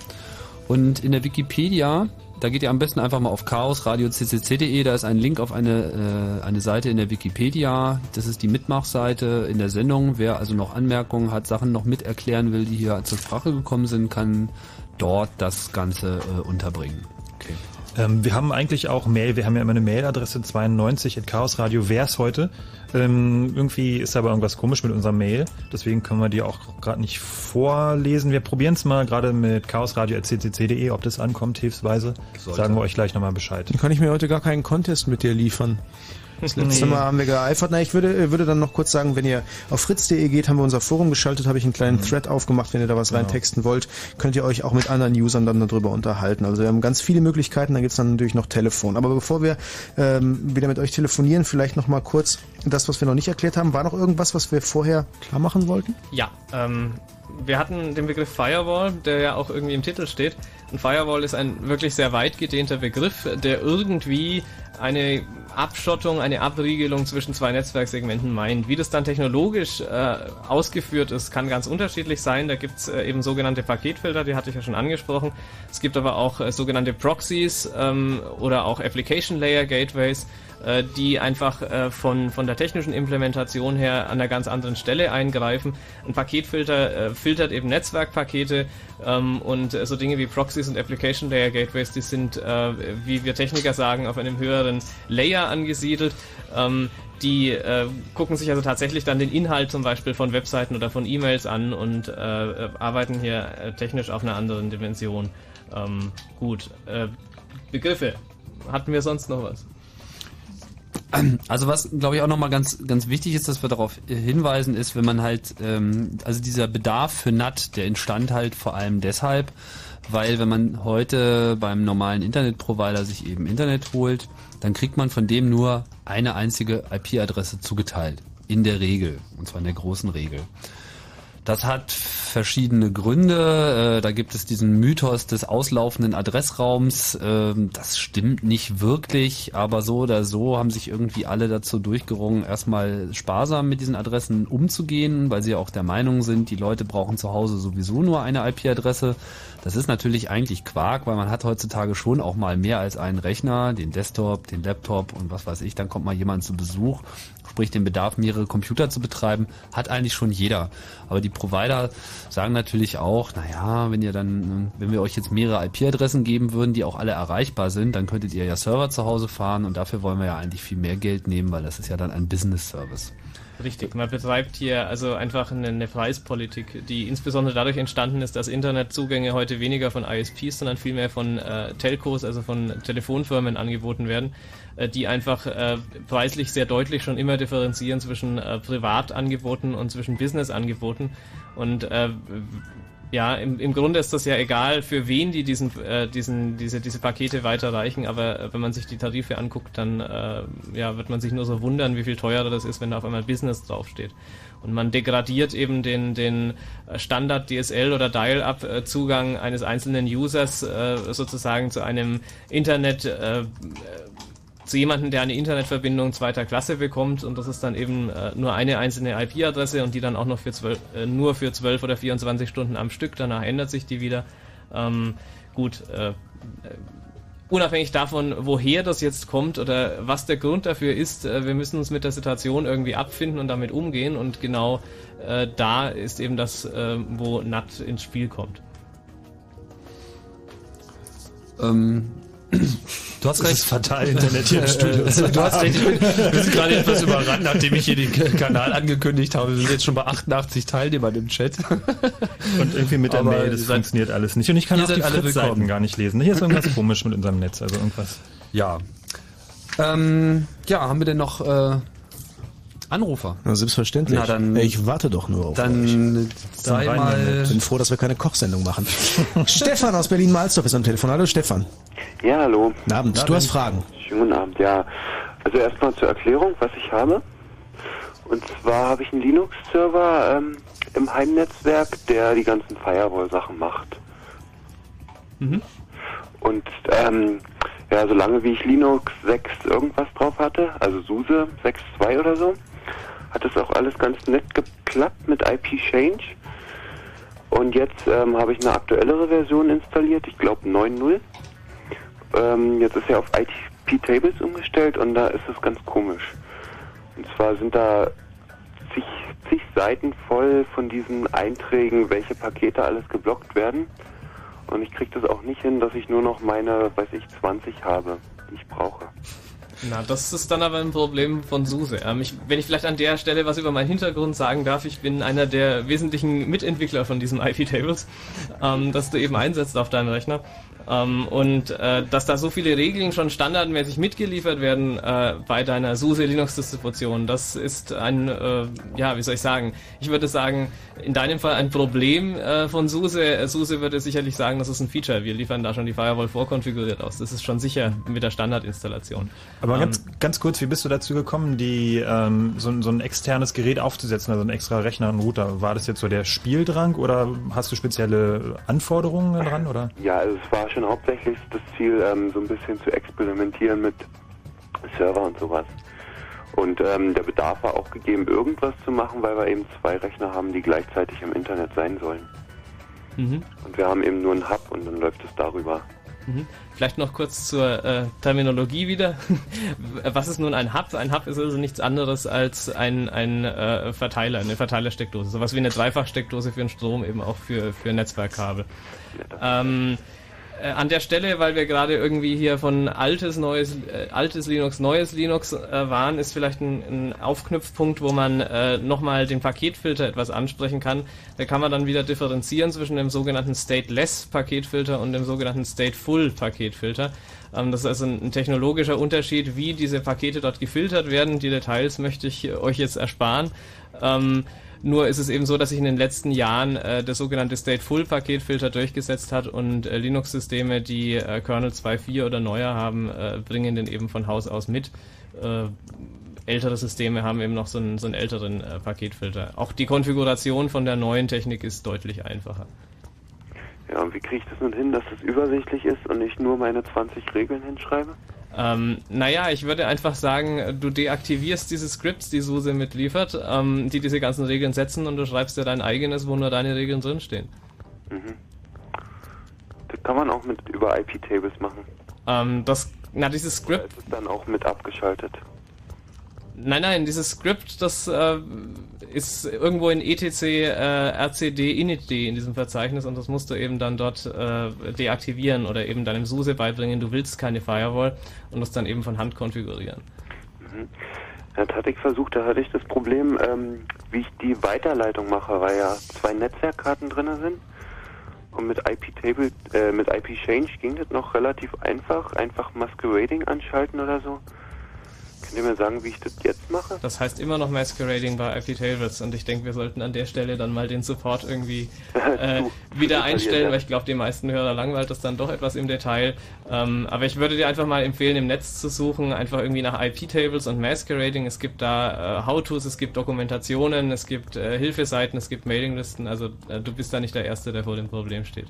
Und in der Wikipedia da geht ihr am besten einfach mal auf chaosradio.ccc.de, da ist ein Link auf eine, äh, eine Seite in der Wikipedia. Das ist die Mitmachseite in der Sendung. Wer also noch Anmerkungen hat, Sachen noch mit erklären will, die hier zur Sprache gekommen sind, kann dort das Ganze äh, unterbringen. Ähm, wir haben eigentlich auch Mail, wir haben ja immer eine Mailadresse 92 at chaosradio, wär's heute. Ähm, irgendwie ist aber irgendwas komisch mit unserer Mail, deswegen können wir die auch gerade nicht vorlesen. Wir probieren es mal gerade mit chaosradio.ccc.de, ob das ankommt, hilfsweise. Sollte. Sagen wir euch gleich nochmal Bescheid. Dann kann ich mir heute gar keinen Contest mit dir liefern. Das letzte Mal haben wir geeifert. Na, ich würde, würde dann noch kurz sagen, wenn ihr auf fritz.de geht, haben wir unser Forum geschaltet, habe ich einen kleinen mhm. Thread aufgemacht. Wenn ihr da was genau. reintexten wollt, könnt ihr euch auch mit anderen Usern dann darüber unterhalten. Also wir haben ganz viele Möglichkeiten, dann gibt's dann natürlich noch Telefon. Aber bevor wir ähm, wieder mit euch telefonieren, vielleicht noch mal kurz das, was wir noch nicht erklärt haben. War noch irgendwas, was wir vorher klar machen wollten? Ja, ähm, wir hatten den Begriff Firewall, der ja auch irgendwie im Titel steht. Ein Firewall ist ein wirklich sehr weit gedehnter Begriff, der irgendwie eine Abschottung, eine Abriegelung zwischen zwei Netzwerksegmenten meint. Wie das dann technologisch äh, ausgeführt ist, kann ganz unterschiedlich sein. Da gibt's äh, eben sogenannte Paketfilter, die hatte ich ja schon angesprochen. Es gibt aber auch äh, sogenannte Proxies ähm, oder auch Application Layer Gateways, äh, die einfach äh, von, von der technischen Implementation her an einer ganz anderen Stelle eingreifen. Ein Paketfilter äh, filtert eben Netzwerkpakete ähm, und äh, so Dinge wie Proxies und Application Layer Gateways, die sind, äh, wie wir Techniker sagen, auf einem höheren Layer angesiedelt. Ähm, die äh, gucken sich also tatsächlich dann den Inhalt zum Beispiel von Webseiten oder von E-Mails an und äh, arbeiten hier äh, technisch auf einer anderen Dimension. Ähm, gut. Begriffe. Hatten wir sonst noch was? Also was, glaube ich, auch nochmal ganz, ganz wichtig ist, dass wir darauf hinweisen, ist, wenn man halt, ähm, also dieser Bedarf für NAT, der entstand halt vor allem deshalb, weil wenn man heute beim normalen Internetprovider sich eben Internet holt, dann kriegt man von dem nur eine einzige IP-Adresse zugeteilt. In der Regel. Und zwar in der großen Regel. Das hat verschiedene Gründe. Äh, da gibt es diesen Mythos des auslaufenden Adressraums. Ähm, das stimmt nicht wirklich, aber so oder so haben sich irgendwie alle dazu durchgerungen, erstmal sparsam mit diesen Adressen umzugehen, weil sie auch der Meinung sind, die Leute brauchen zu Hause sowieso nur eine IP-Adresse. Das ist natürlich eigentlich Quark, weil man hat heutzutage schon auch mal mehr als einen Rechner, den Desktop, den Laptop und was weiß ich. Dann kommt mal jemand zu Besuch sprich den Bedarf, mehrere Computer zu betreiben, hat eigentlich schon jeder. Aber die Provider sagen natürlich auch, naja, wenn ihr dann, wenn wir euch jetzt mehrere IP-Adressen geben würden, die auch alle erreichbar sind, dann könntet ihr ja Server zu Hause fahren und dafür wollen wir ja eigentlich viel mehr Geld nehmen, weil das ist ja dann ein Business-Service. Richtig, man betreibt hier also einfach eine, eine, Preispolitik, die insbesondere dadurch entstanden ist, dass Internetzugänge heute weniger von ISPs, sondern vielmehr von äh, Telcos, also von Telefonfirmen angeboten werden, die einfach äh, preislich sehr deutlich schon immer differenzieren zwischen äh, Privatangeboten und zwischen Businessangeboten. Und äh, Ja, im, im Grunde ist das ja egal, für wen die diesen, äh, diesen, diese, diese Pakete weiterreichen, aber äh, wenn man sich die Tarife anguckt, dann äh, ja, wird man sich nur so wundern, wie viel teurer das ist, wenn da auf einmal Business draufsteht. Und man degradiert eben den, den Standard DSL oder Dial-Up-Zugang eines einzelnen Users äh, sozusagen zu einem Internet, äh, zu jemandem, der eine Internetverbindung zweiter Klasse bekommt und das ist dann eben äh, nur eine einzelne IP-Adresse und die dann auch noch für 12, äh, nur für 12 oder 24 Stunden am Stück, danach ändert sich die wieder. Ähm, gut, äh, äh, unabhängig davon, woher das jetzt kommt oder was der Grund dafür ist, äh, wir müssen uns mit der Situation irgendwie abfinden und damit umgehen und genau äh, da ist eben das, wo NAT ins Spiel kommt. Ähm, Du hast recht. Das ist fatal Internet hier im Studio. du hast recht, bin, bin gerade etwas überrannt, nachdem ich hier den Kanal angekündigt habe. Wir sind jetzt schon bei 88 Teilnehmern im Chat. Und irgendwie mit der Aber Mail, das funktioniert alles nicht. Und ich kann auch die Fritz-Seiten gar nicht lesen. Hier ist irgendwas komisch mit unserem Netz, also irgendwas. Ja. Ähm, ja, haben wir denn noch äh, Anrufer. Na, selbstverständlich. Na, dann, ich warte doch nur auf dann euch. Sei dann mal. Ich bin froh, dass wir keine Kochsendung machen. Stefan aus Berlin-Malzdorf ist am Telefon. Hallo Stefan. Ja, hallo. Guten Abend. Na, du hast Fragen. Schönen guten Abend, ja. Also erstmal zur Erklärung, was ich habe. Und zwar habe ich einen Linux-Server ähm, im Heimnetzwerk, der die ganzen Firewall-Sachen macht. Mhm. Und ähm, ja, solange wie ich Linux 6 irgendwas drauf hatte, also SUSE 6.2 oder so, hat es auch alles ganz nett geklappt mit IP Change. Und jetzt ähm, habe ich eine aktuellere Version installiert, ich glaube 9.0. Ähm, jetzt ist ja auf IP Tables umgestellt und da ist es ganz komisch. Und zwar sind da zig, zig Seiten voll von diesen Einträgen, welche Pakete alles geblockt werden. Und ich kriege das auch nicht hin, dass ich nur noch meine, weiß ich, 20 habe, die ich brauche. Na, das ist dann aber ein Problem von SUSE. Ähm, ich, wenn ich vielleicht an der Stelle was über meinen Hintergrund sagen darf, ich bin einer der wesentlichen Mitentwickler von diesem IP-Tables, ähm, das du eben einsetzt auf deinem Rechner. Ähm, und äh, dass da so viele Regeln schon standardmäßig mitgeliefert werden äh, bei deiner SUSE Linux-Distribution, das ist ein, äh, ja, wie soll ich sagen, ich würde sagen, in deinem Fall ein Problem äh, von SUSE. SUSE würde sicherlich sagen, das ist ein Feature. Wir liefern da schon die Firewall vorkonfiguriert aus. Das ist schon sicher mit der Standardinstallation. Aber ähm, ganz, ganz kurz, wie bist du dazu gekommen, die ähm, so, so ein externes Gerät aufzusetzen, also ein extra Rechner, ein Router? War das jetzt so der Spieldrang oder hast du spezielle Anforderungen dran? Oder? Ja, also es war schon hauptsächlich das Ziel, ähm, so ein bisschen zu experimentieren mit Server und sowas. Und ähm, der Bedarf war auch gegeben, irgendwas zu machen, weil wir eben zwei Rechner haben, die gleichzeitig im Internet sein sollen. Mhm. Und wir haben eben nur einen Hub und dann läuft es darüber. Mhm. Vielleicht noch kurz zur äh, Terminologie wieder. Was ist nun ein Hub? Ein Hub ist also nichts anderes als ein, ein äh, Verteiler, eine Verteilersteckdose. Sowas wie eine Dreifachsteckdose für den Strom, eben auch für, für Netzwerkkabel. Ja, ähm, äh, an der Stelle, weil wir gerade irgendwie hier von altes, neues, äh, altes Linux, neues Linux äh, waren, ist vielleicht ein, ein Aufknüpfpunkt, wo man äh, nochmal den Paketfilter etwas ansprechen kann. Da kann man dann wieder differenzieren zwischen dem sogenannten Stateless Paketfilter und dem sogenannten Stateful Paketfilter. Ähm, das ist also ein, ein, technologischer Unterschied, wie diese Pakete dort gefiltert werden. Die Details möchte ich euch jetzt ersparen. Ähm, nur ist es eben so, dass sich in den letzten Jahren äh, das sogenannte Stateful-Paketfilter durchgesetzt hat und äh, Linux-Systeme, die äh, Kernel 2.4 oder neuer haben, äh, bringen den eben von Haus aus mit. Äh, ältere Systeme haben eben noch so einen, so einen älteren äh, Paketfilter. Auch die Konfiguration von der neuen Technik ist deutlich einfacher. Ja, und wie kriege ich das nun hin, dass es übersichtlich ist und ich nur meine 20 Regeln hinschreibe? Ähm, naja, ich würde einfach sagen, du deaktivierst diese Scripts, die SUSE mitliefert, ähm, die diese ganzen Regeln setzen und du schreibst dir dein eigenes, wo nur deine Regeln drinstehen. Mhm. Das kann man auch mit über IP-Tables machen. Ähm, das, na, dieses Script. Oder ist es dann auch mit abgeschaltet? Nein, nein, dieses Script, das äh, ist irgendwo in etc äh, rcd initd in diesem Verzeichnis und das musst du eben dann dort äh, deaktivieren oder eben deinem SUSE beibringen, du willst keine Firewall und das dann eben von Hand konfigurieren. Mhm. Das hatte ich versucht, da hatte ich das Problem, ähm, wie ich die Weiterleitung mache, weil ja zwei Netzwerkkarten drin sind. Und mit IP-Table, äh, mit IP-Change ging das noch relativ einfach. Einfach Masquerading anschalten oder so. Könnt ihr mir sagen, wie ich das jetzt mache? Das heißt immer noch Masquerading bei IP Tables und ich denke, wir sollten an der Stelle dann mal den Support irgendwie äh, wieder einstellen, weil ich glaube, die meisten Hörer langweilt das dann doch etwas im Detail. Ähm, aber ich würde dir einfach mal empfehlen, im Netz zu suchen, einfach irgendwie nach IP Tables und Masquerading. Es gibt da äh, How-Tos, es gibt Dokumentationen, es gibt äh, Hilfeseiten, es gibt Mailinglisten. Also äh, du bist da nicht der Erste, der vor dem Problem steht.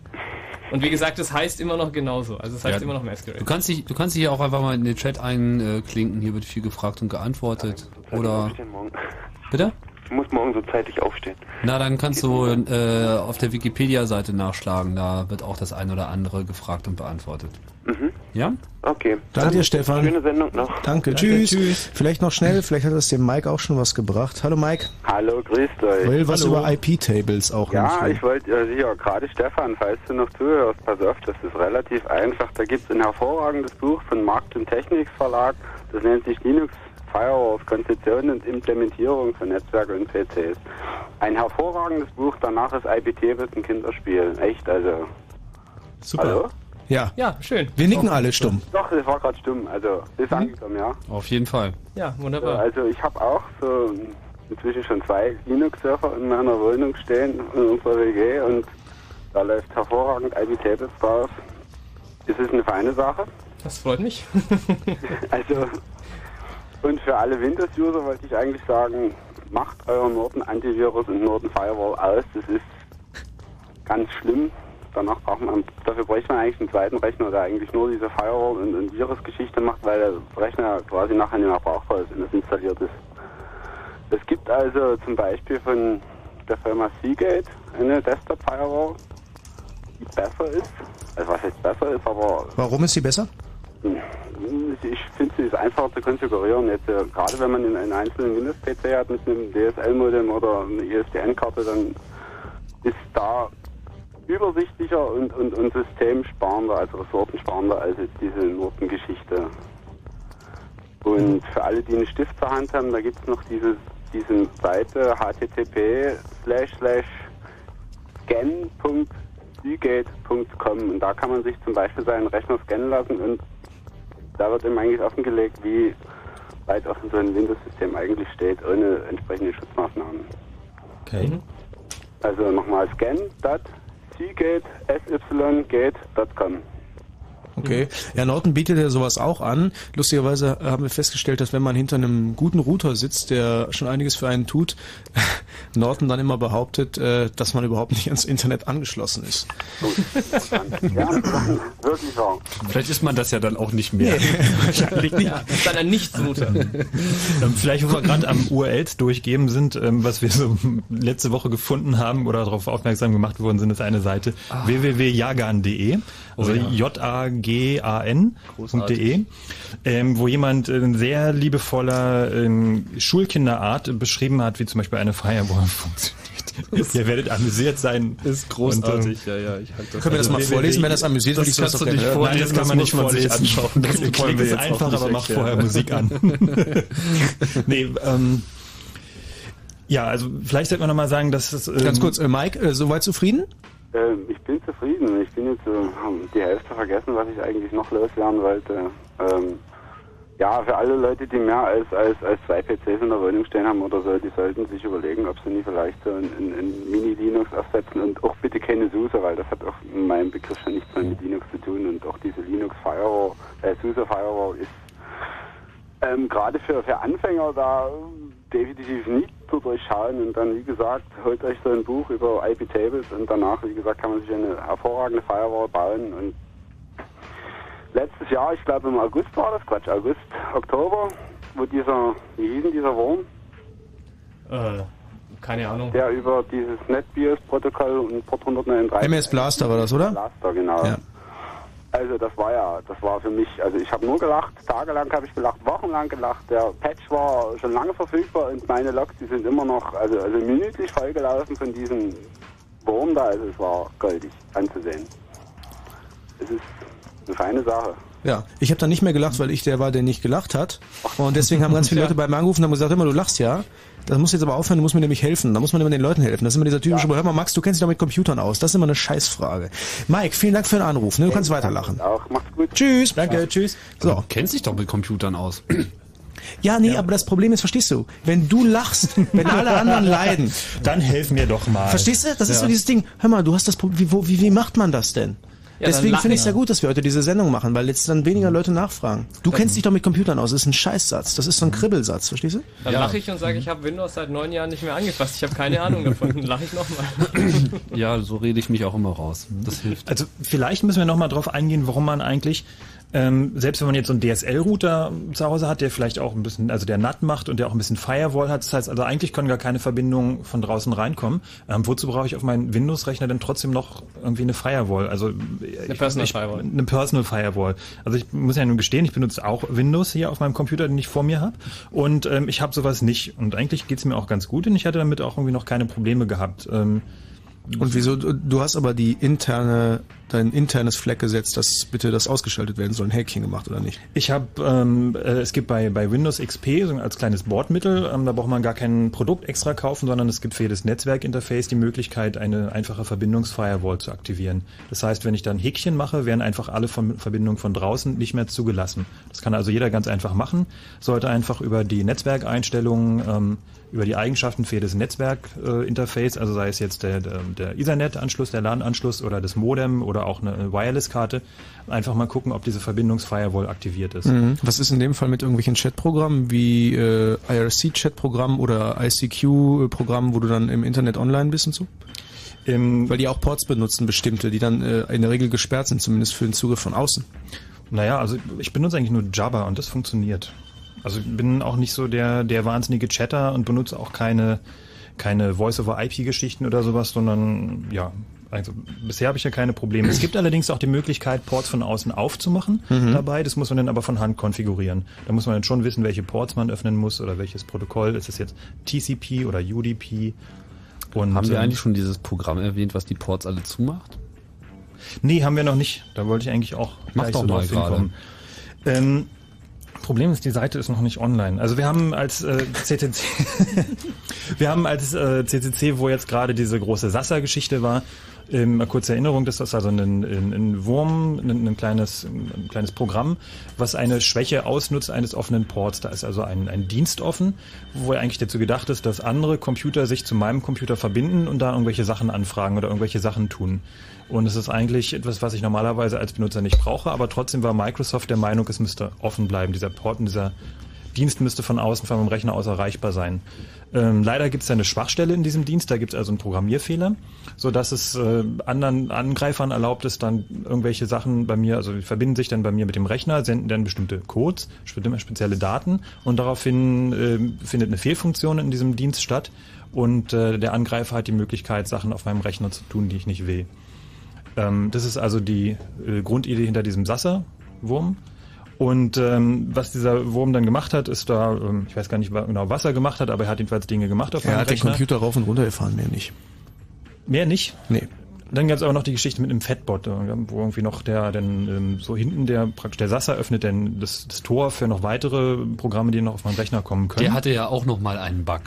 Und wie gesagt, es heißt immer noch genauso. Also es heißt Ja. immer noch Du Masquerading. kannst dich, du kannst dich auch einfach mal in den Chat einklinken. Hier wird viel gefragt und geantwortet. Oder bitte? Ich muss morgen so zeitig aufstehen. Na, dann kannst du äh, auf der Wikipedia-Seite nachschlagen. Da wird auch das ein oder andere gefragt und beantwortet. Mhm. Ja? Okay. Danke dir, Stefan. Schöne Sendung noch. Danke, tschüss. Vielleicht noch schnell, vielleicht hat das dem Mike auch schon was gebracht. Hallo Mike. Hallo, grüßt euch. Will was Hallo. über IP-Tables auch Ja, ich wollte äh, sicher, gerade Stefan, falls du noch zuhörst, pass auf, das ist relativ einfach. Da gibt es ein hervorragendes Buch von Markt- und Techniks-Verlag, das nennt sich Linux Firewalls, Konzeption und Implementierung von Netzwerken und PCs. Ein hervorragendes Buch, danach ist IPT ein Kinderspiel. Echt, also. Super. Hallo? Ja. Ja, schön. Wir nicken alle stumm. Doch, das war gerade stumm, also ist angekommen, ja. Auf jeden Fall. Ja, wunderbar. also ich habe auch so inzwischen schon zwei Linux-Server in meiner Wohnung stehen, in unserer WG und da läuft hervorragend IB Tables drauf. Es ist eine feine Sache. Das freut mich. Also und für alle Windows-User wollte ich eigentlich sagen, macht euren Norton Antivirus und Norton Firewall aus. Das ist ganz schlimm. Danach braucht man, dafür bräuchte man eigentlich einen zweiten Rechner, der eigentlich nur diese Firewall und, und Virus-Geschichte macht, weil der Rechner quasi nachher nicht mehr brauchbar ist, wenn das installiert ist. Es gibt also zum Beispiel von der Firma Seagate eine Desktop-Firewall, die besser ist. Also was heißt besser ist, aber Warum ist sie besser? Ich finde, sie ist einfacher zu konfigurieren. Jetzt, äh, gerade wenn man einen einzelnen Windows-PC hat mit einem DSL-Modem oder einer ISDN-Karte, dann ist da übersichtlicher und, und, und systemsparender, also ressourcensparender als jetzt diese Norton-Geschichte. Und für alle, die einen Stift zur Hand haben, da gibt es noch diese, diese Seite http slash slash scan.seagate.com und da kann man sich zum Beispiel seinen Rechner scannen lassen und da wird ihm eigentlich offengelegt, wie weit offen so ein Windows-System eigentlich steht, ohne entsprechende Schutzmaßnahmen. Okay. Also nochmal scan.seagate.com. Okay. Ja, Norton bietet ja sowas auch an. Lustigerweise haben wir festgestellt, dass wenn man hinter einem guten Router sitzt, der schon einiges für einen tut, Norton dann immer behauptet, äh, dass man überhaupt nicht ans Internet angeschlossen ist. Ja, wirklich wahr. Vielleicht ist man das ja dann auch nicht mehr. Wahrscheinlich nicht. Ja, dann ein Nichtsrouter. Ähm, Vielleicht, wo wir gerade am URLs durchgeben sind, ähm, was wir so letzte Woche gefunden haben oder darauf aufmerksam gemacht worden sind, ist eine Seite www.jagan.de, also Oh ja. J-A-G-A-N.de, ähm, wo jemand in sehr liebevoller ähm, Schulkinderart beschrieben hat, wie zum Beispiel eine Firewall funktioniert. Ihr werdet amüsiert sein. Ist großartig, ja, ja. Ich halt das Können wir das mal vorlesen, wenn das amüsiert Das will ich sowas kannst du nicht hören. Nein, das kann man nicht man vorlesen. anschauen. Das Klingt wollen wir es jetzt einfach, aber mach vorher Musik an. nee, ähm, ja, also vielleicht sollte man nochmal sagen, dass es... Ähm, Ganz kurz, äh, Mike, äh, soweit zufrieden? Ähm, ich bin zufrieden. Ich bin jetzt äh, die Hälfte vergessen, was ich eigentlich noch loswerden wollte. Ähm, ja, für alle Leute, die mehr als, als, als zwei PCs in der Wohnung stehen haben oder so, die sollten sich überlegen, ob sie nicht vielleicht so ein, ein, ein Mini-Linux aufsetzen und auch bitte keine SUSE, weil das hat auch in meinem Begriff schon nichts mehr mit Linux zu tun und auch diese Linux Firewall, äh, SUSE Firewall ist ähm, gerade für, für Anfänger da definitiv nicht zu durchschauen und dann, wie gesagt, holt euch so ein Buch über IP Tables und danach, wie gesagt, kann man sich eine hervorragende Firewall bauen und letztes Jahr, ich glaube im August war das, Quatsch, August, Oktober, wo dieser, wie hieß denn dieser Wurm, Äh, keine Ahnung. der über dieses NetBIOS-Protokoll und Port 139 MS Blaster war das, oder? Blaster, genau. Ja. Also das war ja, das war für mich, also ich habe nur gelacht, tagelang habe ich gelacht, wochenlang gelacht. Der Patch war schon lange verfügbar und meine Logs, die sind immer noch, also, also minütlich vollgelaufen von diesem Wurm da, also es war goldig anzusehen. Es ist eine feine Sache. Ja, ich habe dann nicht mehr gelacht, weil ich der war, der nicht gelacht hat. Und deswegen haben ganz viele Leute bei mir angerufen und haben gesagt, immer du lachst ja. Das muss jetzt aber aufhören, du musst mir nämlich helfen. Da muss man immer den Leuten helfen. Das ist immer dieser typische, hör mal Max, du kennst dich doch mit Computern aus. Das ist immer eine Scheißfrage. Mike, vielen Dank für den Anruf. Ne? Du kannst weiterlachen. Auch macht's gut. Tschüss. Danke, tschüss. So, Du kennst dich doch mit Computern aus. Ja, nee, aber das Problem ist, verstehst du, wenn du lachst, wenn alle anderen leiden, Dann helf mir doch mal. Verstehst du? Das ist Ja. so dieses Ding. Hör mal, du hast das Problem. Wie, wo, wie, wie macht man das denn? Ja, dann Deswegen finde ich es ja ja. gut, dass wir heute diese Sendung machen, weil jetzt dann weniger Leute nachfragen. Du kennst dich doch mit Computern aus. Das ist ein Scheißsatz. Das ist so ein Kribbelsatz, verstehst du? Dann lache ich und sage, ich habe Windows seit neun Jahren nicht mehr angefasst. Ich habe keine Ahnung davon. Dann lache ich nochmal. Ja, so rede ich mich auch immer raus. Das hilft. Also vielleicht müssen wir nochmal drauf eingehen, warum man eigentlich, ähm, selbst wenn man jetzt so einen DSL-Router zu Hause hat, der vielleicht auch ein bisschen, also der NAT macht und der auch ein bisschen Firewall hat, das heißt also eigentlich können gar keine Verbindungen von draußen reinkommen. Ähm, wozu brauche ich auf meinen Windows-Rechner denn trotzdem noch irgendwie eine Firewall? Also eine Personal ich, Firewall. Eine Personal Firewall. Also ich muss ja nun gestehen, ich benutze auch Windows hier auf meinem Computer, den ich vor mir habe. Und ähm, ich habe sowas nicht. Und eigentlich geht's mir auch ganz gut und ich hatte damit auch irgendwie noch keine Probleme gehabt. Ähm, Und wieso? Du hast aber die interne, dein internes Fleck gesetzt, dass bitte das ausgeschaltet werden soll. Ein Häkchen gemacht oder nicht? Ich habe, ähm, äh, es gibt bei, bei Windows XP so als kleines Bordmittel, ähm, da braucht man gar kein Produkt extra kaufen, sondern es gibt für jedes Netzwerkinterface die Möglichkeit, eine einfache Verbindungsfirewall zu aktivieren. Das heißt, wenn ich dann Häkchen mache, werden einfach alle von, Verbindungen von draußen nicht mehr zugelassen. Das kann also jeder ganz einfach machen, sollte einfach über die Netzwerkeinstellungen, ähm, über die Eigenschaften für jedes Netzwerkinterface, äh, Interface, also sei es jetzt der, der, der Ethernet-Anschluss, der LAN-Anschluss oder das Modem oder auch eine Wireless-Karte, einfach mal gucken, ob diese Verbindungsfirewall aktiviert ist. Mhm. Was ist in dem Fall mit irgendwelchen Chatprogrammen wie äh, IRC-Chatprogramm oder ICQ-Programm, wo du dann im Internet online bist und so? Im, Weil die auch Ports benutzen, bestimmte, die dann äh, in der Regel gesperrt sind, zumindest für den Zugriff von außen. Naja, also ich benutze eigentlich nur Jabba und das funktioniert. Also ich bin auch nicht so der, der wahnsinnige Chatter und benutze auch keine, keine Voice-over-IP-Geschichten oder sowas, sondern ja, also bisher habe ich ja keine Probleme. Es gibt allerdings auch die Möglichkeit, Ports von außen aufzumachen Mhm. dabei. Das muss man dann aber von Hand konfigurieren. Da muss man dann schon wissen, welche Ports man öffnen muss oder welches Protokoll. Ist es jetzt TCP oder UDP? Und, Haben wir ähm, eigentlich schon dieses Programm erwähnt, was die Ports alle zumacht? Nee, haben wir noch nicht. Da wollte ich eigentlich auch Mach gleich doch so mal drauf hinkommen. Ähm, Problem ist, die Seite ist noch nicht online. Also wir haben als äh, CCC, wir haben als äh, CCC, wo jetzt gerade diese große Sassa-Geschichte war, ähm, mal kurze Erinnerung, das ist also ein, ein, ein Wurm, ein, ein, kleines, ein kleines Programm, was eine Schwäche ausnutzt eines offenen Ports. Da ist also ein, ein Dienst offen, wo eigentlich dazu gedacht ist, dass andere Computer sich zu meinem Computer verbinden und da irgendwelche Sachen anfragen oder irgendwelche Sachen tun. Und es ist eigentlich etwas, was ich normalerweise als Benutzer nicht brauche, aber trotzdem war Microsoft der Meinung, es müsste offen bleiben. Dieser Port und dieser Dienst müsste von außen von meinem Rechner aus erreichbar sein. Ähm, leider gibt es eine Schwachstelle in diesem Dienst, da gibt es also einen Programmierfehler, so dass es äh, anderen Angreifern erlaubt ist, dann irgendwelche Sachen bei mir, also die verbinden sich dann bei mir mit dem Rechner, senden dann bestimmte Codes, spe- spezielle Daten und daraufhin äh, findet eine Fehlfunktion in diesem Dienst statt und äh, der Angreifer hat die Möglichkeit, Sachen auf meinem Rechner zu tun, die ich nicht will. Ähm, das ist also die äh, Grundidee hinter diesem Sasser-Wurm. Und ähm, was dieser Wurm dann gemacht hat, ist da, ähm, ich weiß gar nicht genau, was er gemacht hat, aber er hat jedenfalls Dinge gemacht auf Er hat den Rechner. Computer rauf und runter gefahren, mehr nicht. Mehr nicht? Nee. Dann gab es aber noch die Geschichte mit einem Fatbot, äh, wo irgendwie noch der, denn ähm, so hinten der praktisch der Sasser öffnet denn das, das Tor für noch weitere Programme, die noch auf meinen Rechner kommen können. Der hatte ja auch noch mal einen Bug.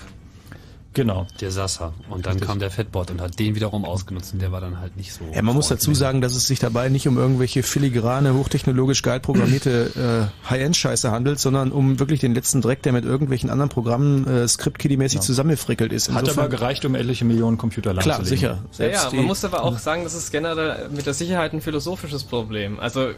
Genau. Der Sasser. Und dann Richtig. kam der Fatbot und hat den wiederum ausgenutzt und der war dann halt nicht so. Ja, man muss dazu sagen, dass es sich dabei nicht um irgendwelche filigrane, hochtechnologisch geil programmierte äh, High-End-Scheiße handelt, sondern um wirklich den letzten Dreck, der mit irgendwelchen anderen Programmen äh, Script-Kiddie-mäßig zusammengefrickelt ist. Hat aber gereicht, um etliche Millionen Computer Klar, lahmzulegen. sicher. Ja, Selbst ja, die- man muss aber auch sagen, das ist generell mit der Sicherheit ein philosophisches Problem. Also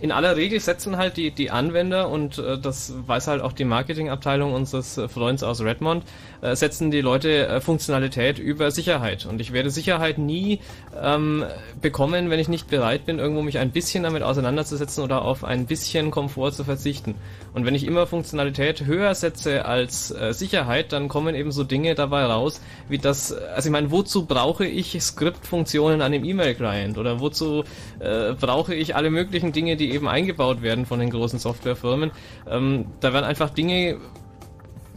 in aller Regel setzen halt die, die Anwender und äh, das weiß halt auch die Marketingabteilung unseres Freunds aus Redmond, äh, setzen die Leute äh, Funktionalität über Sicherheit. Und ich werde Sicherheit nie ähm, bekommen, wenn ich nicht bereit bin, irgendwo mich ein bisschen damit auseinanderzusetzen oder auf ein bisschen Komfort zu verzichten. Und wenn ich immer Funktionalität höher setze als äh, Sicherheit, dann kommen eben so Dinge dabei raus, wie das, also ich meine, wozu brauche ich Skriptfunktionen an dem E-Mail-Client oder wozu äh, brauche ich alle möglichen Dinge, die eben eingebaut werden von den großen Softwarefirmen? Ähm, da werden einfach Dinge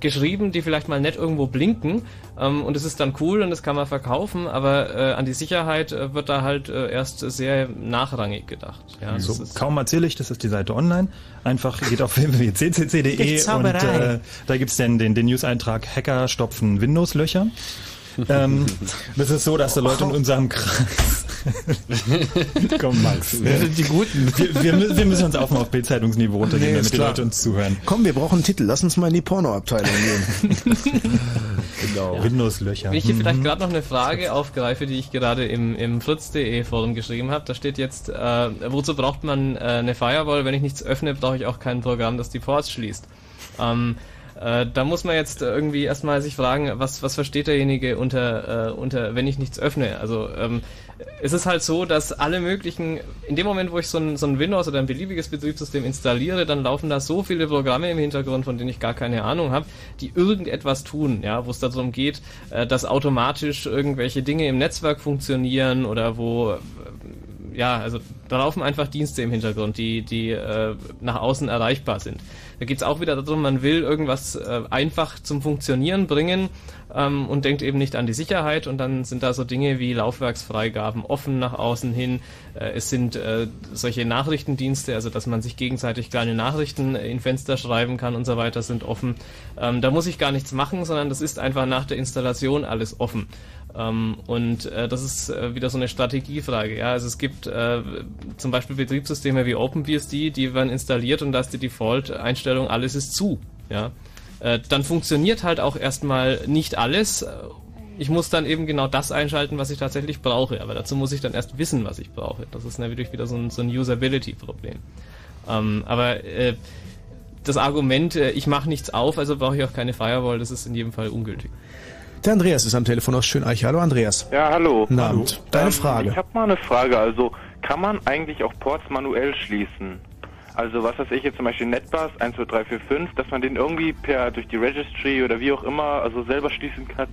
geschrieben, die vielleicht mal nett irgendwo blinken ähm, und es ist dann cool und das kann man verkaufen, aber äh, an die Sicherheit äh, wird da halt äh, erst sehr nachrangig gedacht. Ja, das So, ist- kaum erzähle ich, das ist die Seite online. Einfach geht auf www.ccc.de und äh, da gibt's dann den, den News-Eintrag Hacker stopfen Windows-Löcher. Ähm, das ist so, dass da Leute in unserem Kreis Komm, Max. Wir sind die Guten. Wir, wir, wir müssen uns auch mal auf Bildzeitungsniveau runtergehen, Nee, damit die. Leute uns zuhören. Komm, wir brauchen einen Titel. Lass uns mal in die Pornoabteilung gehen. Genau. Windows-Löcher. Wenn ich hier vielleicht gerade noch eine Frage aufgreife, die ich gerade im, im fritz.de Forum geschrieben habe, da steht jetzt, äh, wozu braucht man äh, eine Firewall? Wenn ich nichts öffne, brauche ich auch kein Programm, das die Ports schließt. Ähm, äh, da muss man jetzt irgendwie erstmal sich fragen, was, was versteht derjenige unter, äh, unter, wenn ich nichts öffne? Also ähm, es ist halt so, dass alle möglichen, in dem Moment, wo ich so ein, so ein Windows oder ein beliebiges Betriebssystem installiere, dann laufen da so viele Programme im Hintergrund, von denen ich gar keine Ahnung habe, die irgendetwas tun, ja, wo es darum geht, äh, dass automatisch irgendwelche Dinge im Netzwerk funktionieren oder wo ja, also da laufen einfach Dienste im Hintergrund, die, die äh, nach außen erreichbar sind. Da geht's auch wieder darum, man will irgendwas äh, einfach zum Funktionieren bringen ähm, und denkt eben nicht an die Sicherheit und dann sind da so Dinge wie Laufwerksfreigaben offen nach außen hin. Äh, es sind äh, solche Nachrichtendienste, also dass man sich gegenseitig kleine Nachrichten in Fenster schreiben kann und so weiter, sind offen. Ähm, da muss ich gar nichts machen, sondern das ist einfach nach der Installation alles offen. Ähm, und äh, das ist äh, wieder so eine Strategiefrage. Ja, also es gibt äh, zum Beispiel Betriebssysteme wie OpenBSD, die werden installiert und da ist die Default-Einstellung, alles ist zu. Ja, äh, dann funktioniert halt auch erstmal nicht alles. Ich muss dann eben genau das einschalten, was ich tatsächlich brauche. Aber dazu muss ich dann erst wissen, was ich brauche. Das ist natürlich wieder so ein, so ein Usability-Problem. Ähm, aber äh, das Argument, äh, ich mache nichts auf, also brauche ich auch keine Firewall, das ist in jedem Fall ungültig. Der Andreas ist am Telefon aus Schöneich. Hallo Andreas. Ja, hallo. Guten Abend. Deine Ähm, Frage. Ich habe mal eine Frage. Also kann man eigentlich auch Ports manuell schließen? Also was weiß ich jetzt zum Beispiel Netbus 1, 2, 3, 4, 5, dass man den irgendwie per durch die Registry oder wie auch immer also selber schließen kann,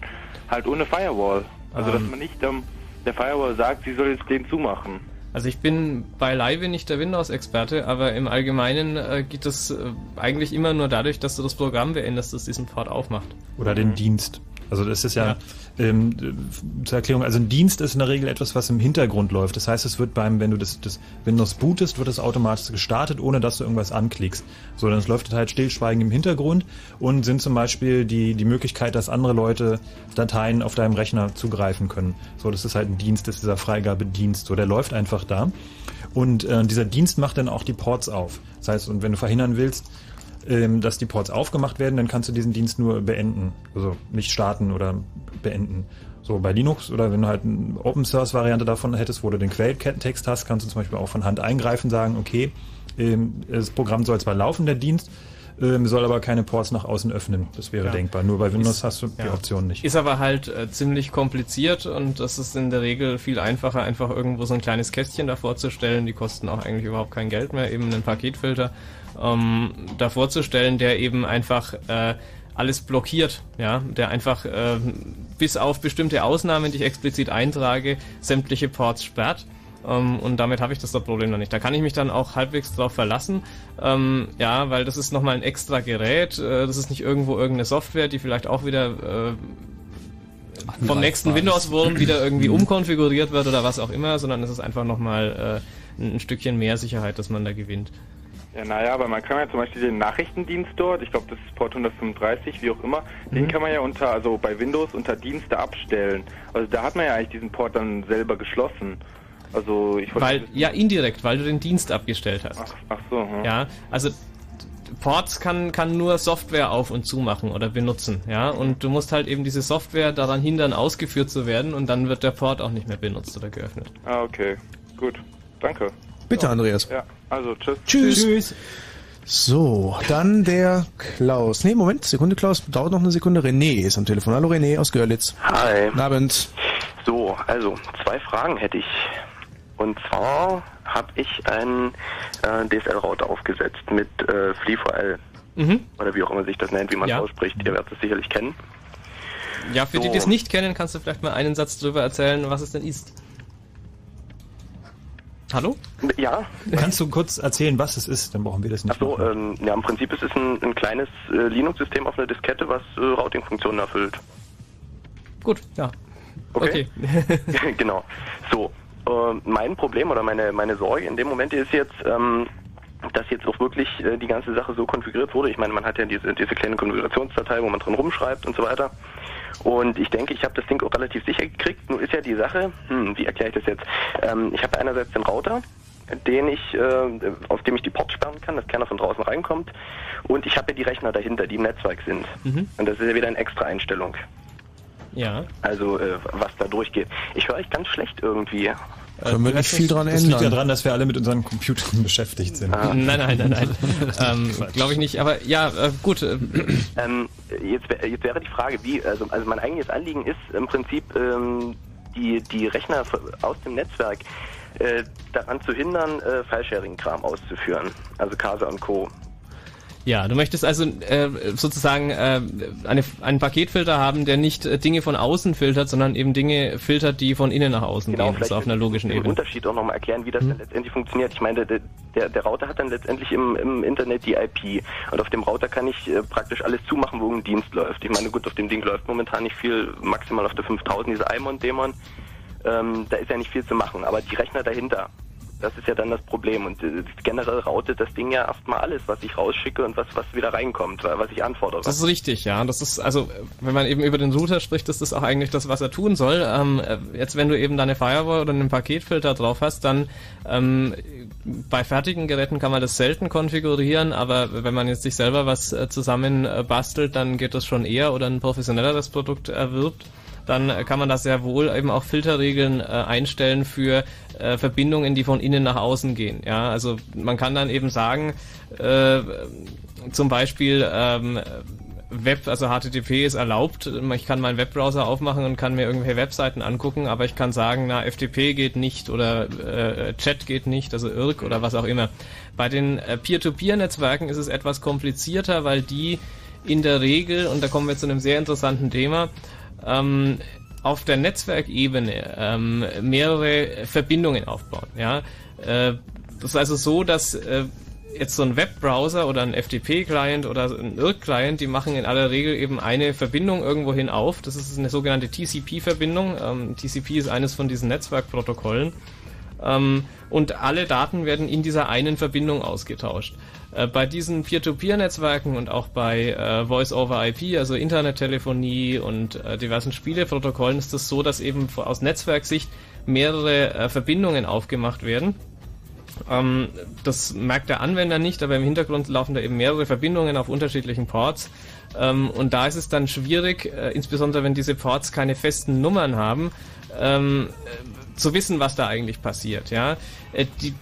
halt ohne Firewall. Also dass Ähm. man nicht ähm, der Firewall sagt, sie soll jetzt den zumachen. Also ich bin beileibe nicht der Windows-Experte, aber im Allgemeinen äh, geht das äh, eigentlich immer nur dadurch, dass du das Programm beendest, das diesen Port aufmacht. Oder den Dienst. Also das ist ja, Ähm, äh, zur Erklärung, also ein Dienst ist in der Regel etwas, was im Hintergrund läuft. Das heißt, es wird beim, wenn du das, das Windows bootest, wird es automatisch gestartet, ohne dass du irgendwas anklickst. So, dann läuft halt stillschweigend im Hintergrund und sind zum Beispiel die, die Möglichkeit, dass andere Leute Dateien auf deinem Rechner zugreifen können. So, das ist halt ein Dienst, das ist dieser Freigabedienst. So, der läuft einfach da. Und äh, dieser Dienst macht dann auch die Ports auf. Das heißt, und wenn du verhindern willst, ähm, dass die Ports aufgemacht werden, dann kannst du diesen Dienst nur beenden. Also nicht starten oder beenden. So bei Linux oder wenn du halt eine Open Source Variante davon hättest, wo du den Quelltext hast, kannst du zum Beispiel auch von Hand eingreifen, sagen, okay, ähm, das Programm soll zwar laufen, der Dienst, ähm, soll aber keine Ports nach außen öffnen. Das wäre Ja. denkbar. Nur bei Windows Ist- hast du die ja. Option nicht. Ist aber halt äh, ziemlich kompliziert und das ist in der Regel viel einfacher, einfach irgendwo so ein kleines Kästchen davor zu stellen. Die kosten auch eigentlich überhaupt kein Geld mehr, eben einen Paketfilter ähm, davor zu stellen, der eben einfach äh, alles blockiert, ja, der einfach äh, bis auf bestimmte Ausnahmen, die ich explizit eintrage, sämtliche Ports sperrt. Ähm, und damit habe ich das Problem noch nicht. Da kann ich mich dann auch halbwegs drauf verlassen. Ähm, ja, weil das ist nochmal ein extra Gerät. Äh, das ist nicht irgendwo irgendeine Software, die vielleicht auch wieder äh, vom nächsten Windows-Wurm wieder irgendwie umkonfiguriert wird oder was auch immer, sondern es ist einfach nochmal äh, ein, Stückchen mehr Sicherheit, dass man da gewinnt. Ja, naja, aber man kann ja zum Beispiel den Nachrichtendienst dort, ich glaube das ist Port 135, wie auch immer, den Mhm. kann man ja unter, also bei Windows unter Dienste abstellen. Also da hat man ja eigentlich diesen Port dann selber geschlossen. Also ich wollte Weil, ja, indirekt, weil du den Dienst abgestellt hast. Ach, ach so, hm. Ja, also Ports kann, kann nur Software auf und zu machen oder benutzen, ja, und du musst halt eben diese Software daran hindern, ausgeführt zu werden und dann wird der Port auch nicht mehr benutzt oder geöffnet. Ah, okay. Gut. Danke. Bitte, Andreas. Ja, also tschüss. Tschüss. So, dann der Klaus. Nee, Moment, Sekunde, Klaus, dauert noch eine Sekunde. René ist am Telefon. Hallo René aus Görlitz. Hi. Guten Abend. So, also zwei Fragen hätte ich. Und zwar habe ich einen äh, DSL-Router aufgesetzt mit äh, FreeFL. Mhm. Oder wie auch immer sich das nennt, wie man es Ja. ausspricht. Ihr werdet es sicherlich kennen. Ja, für die, So. die es nicht kennen, kannst du vielleicht mal einen Satz drüber erzählen, was es denn ist. Hallo? Ja. Kannst du kurz erzählen, was es ist? Dann brauchen wir das nicht. Ach so, ähm, ja, im Prinzip ist es ein, ein kleines äh, Linux-System auf einer Diskette, was äh, Routing-Funktionen erfüllt. Gut, ja. Okay. genau. So, äh, mein Problem oder meine, meine Sorge in dem Moment ist jetzt, ähm, dass jetzt auch wirklich äh, die ganze Sache so konfiguriert wurde. Ich meine, man hat ja diese, diese kleine Konfigurationsdatei, wo man drin rumschreibt und so weiter. Und ich denke, ich habe das Ding auch relativ sicher gekriegt. Nun ist ja die Sache, hm, wie erkläre ich das jetzt? Ähm, ich habe einerseits den Router, den ich, äh, auf dem ich die Ports sperren kann, dass keiner von draußen reinkommt. Und ich habe ja die Rechner dahinter, die im Netzwerk sind. Mhm. Und das ist ja wieder eine extra Einstellung. Ja. Also äh, was da durchgeht. Ich höre euch ganz schlecht irgendwie. Können wir nicht viel dran Das liegt ja ändern. daran, dass wir alle mit unseren Computern beschäftigt sind. Nein, nein, nein, nein. ähm, Glaube ich nicht. Aber ja, äh, gut. Äh, Ähm, jetzt, wär- jetzt wäre die Frage, wie, also, also mein eigentliches Anliegen ist im Prinzip, ähm, die, die Rechner aus dem Netzwerk äh, daran zu hindern, äh, File-Sharing-Kram auszuführen. Also Casa und Co. Ja, du möchtest also äh, sozusagen äh, eine, einen Paketfilter haben, der nicht äh, Dinge von außen filtert, sondern eben Dinge filtert, die von innen nach außen gehen, also auf einer logischen den Ebene. Unterschied auch nochmal erklären, wie das dann letztendlich funktioniert. Ich meine, der, der, der Router hat dann letztendlich im, im Internet die IP und auf dem Router kann ich äh, praktisch alles zumachen, wo ein Dienst läuft. Ich meine, gut, auf dem Ding läuft momentan nicht viel, maximal auf der 5000, diese iMon-Dämon. Ähm, da ist ja nicht viel zu machen, aber die Rechner dahinter, das ist ja dann das Problem. Und äh, generell routet das Ding ja erstmal alles, was ich rausschicke und was, was wieder reinkommt, was ich anfordere. Das ist richtig, ja. Das ist also, wenn man eben über den Router spricht, ist das auch eigentlich das, was er tun soll. Ähm, äh, jetzt, wenn du eben deine Firewall oder einen Paketfilter drauf hast, dann ähm, bei fertigen Geräten kann man das selten konfigurieren, aber wenn man jetzt sich selber was äh, zusammen äh, bastelt, dann geht das schon eher oder ein professionelleres Produkt erwirbt dann kann man da sehr wohl eben auch Filterregeln äh, einstellen für äh, Verbindungen, die von innen nach außen gehen. Ja, also man kann dann eben sagen, äh, zum Beispiel ähm, Web, also HTTP ist erlaubt. Ich kann meinen Webbrowser aufmachen und kann mir irgendwelche Webseiten angucken, aber ich kann sagen, na, FTP geht nicht oder äh, Chat geht nicht, also IRC oder was auch immer. Bei den äh, Peer-to-Peer-Netzwerken ist es etwas komplizierter, weil die in der Regel, und da kommen wir zu einem sehr interessanten Thema, ähm, auf der Netzwerkebene ähm, mehrere Verbindungen aufbauen. Ja? Äh, das ist also so, dass äh, jetzt so ein Webbrowser oder ein FTP-Client oder ein IRC-Client, die machen in aller Regel eben eine Verbindung irgendwohin auf. Das ist eine sogenannte TCP-Verbindung. Ähm, TCP ist eines von diesen Netzwerkprotokollen. Ähm, und alle Daten werden in dieser einen Verbindung ausgetauscht. Äh, bei diesen Peer-to-Peer-Netzwerken und auch bei äh, Voice-over-IP, also Internettelefonie und äh, diversen Spieleprotokollen, ist es das so, dass eben aus Netzwerksicht mehrere äh, Verbindungen aufgemacht werden. Ähm, das merkt der Anwender nicht, aber im Hintergrund laufen da eben mehrere Verbindungen auf unterschiedlichen Ports. Ähm, und da ist es dann schwierig, äh, insbesondere wenn diese Ports keine festen Nummern haben, ähm, äh, zu wissen, was da eigentlich passiert. Ja, die,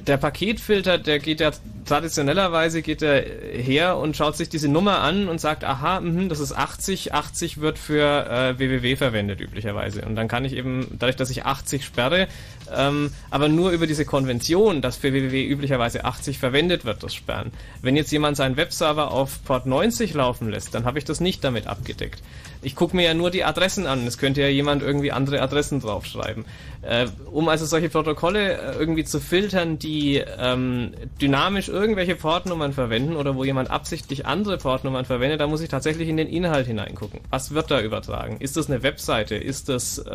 der Paketfilter, der geht ja traditionellerweise geht er her und schaut sich diese Nummer an und sagt, aha, mh, das ist 80, 80 wird für äh, www verwendet üblicherweise. Und dann kann ich eben, dadurch, dass ich 80 sperre, ähm, aber nur über diese Konvention, dass für www üblicherweise 80 verwendet wird, das Sperren. Wenn jetzt jemand seinen Webserver auf Port 90 laufen lässt, dann habe ich das nicht damit abgedeckt. Ich gucke mir ja nur die Adressen an. Es könnte ja jemand irgendwie andere Adressen draufschreiben. Äh, um also solche Protokolle äh, irgendwie zu filtern, die ähm, dynamisch irgendwelche Portnummern verwenden oder wo jemand absichtlich andere Portnummern verwendet, da muss ich tatsächlich in den Inhalt hineingucken. Was wird da übertragen? Ist das eine Webseite? Ist das äh,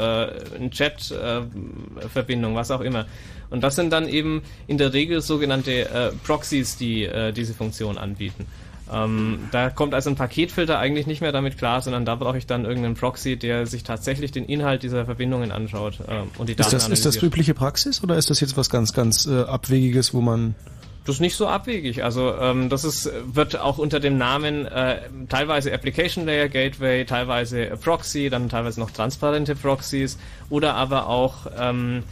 ein Chat-Verbindung? was auch immer. Und das sind dann eben in der Regel sogenannte äh, Proxys, die äh, diese Funktion anbieten. Ähm, da kommt also ein Paketfilter eigentlich nicht mehr damit klar, sondern da brauche ich dann irgendeinen Proxy, der sich tatsächlich den Inhalt dieser Verbindungen anschaut äh, und die Daten Ist das, ist das analysiert. übliche Praxis oder ist das jetzt was ganz, ganz äh, Abwegiges, wo man Das ist nicht so abwegig. Also ähm, das ist, wird auch unter dem Namen äh, teilweise Application Layer Gateway, teilweise Proxy, dann teilweise noch transparente Proxys oder aber auch ähm,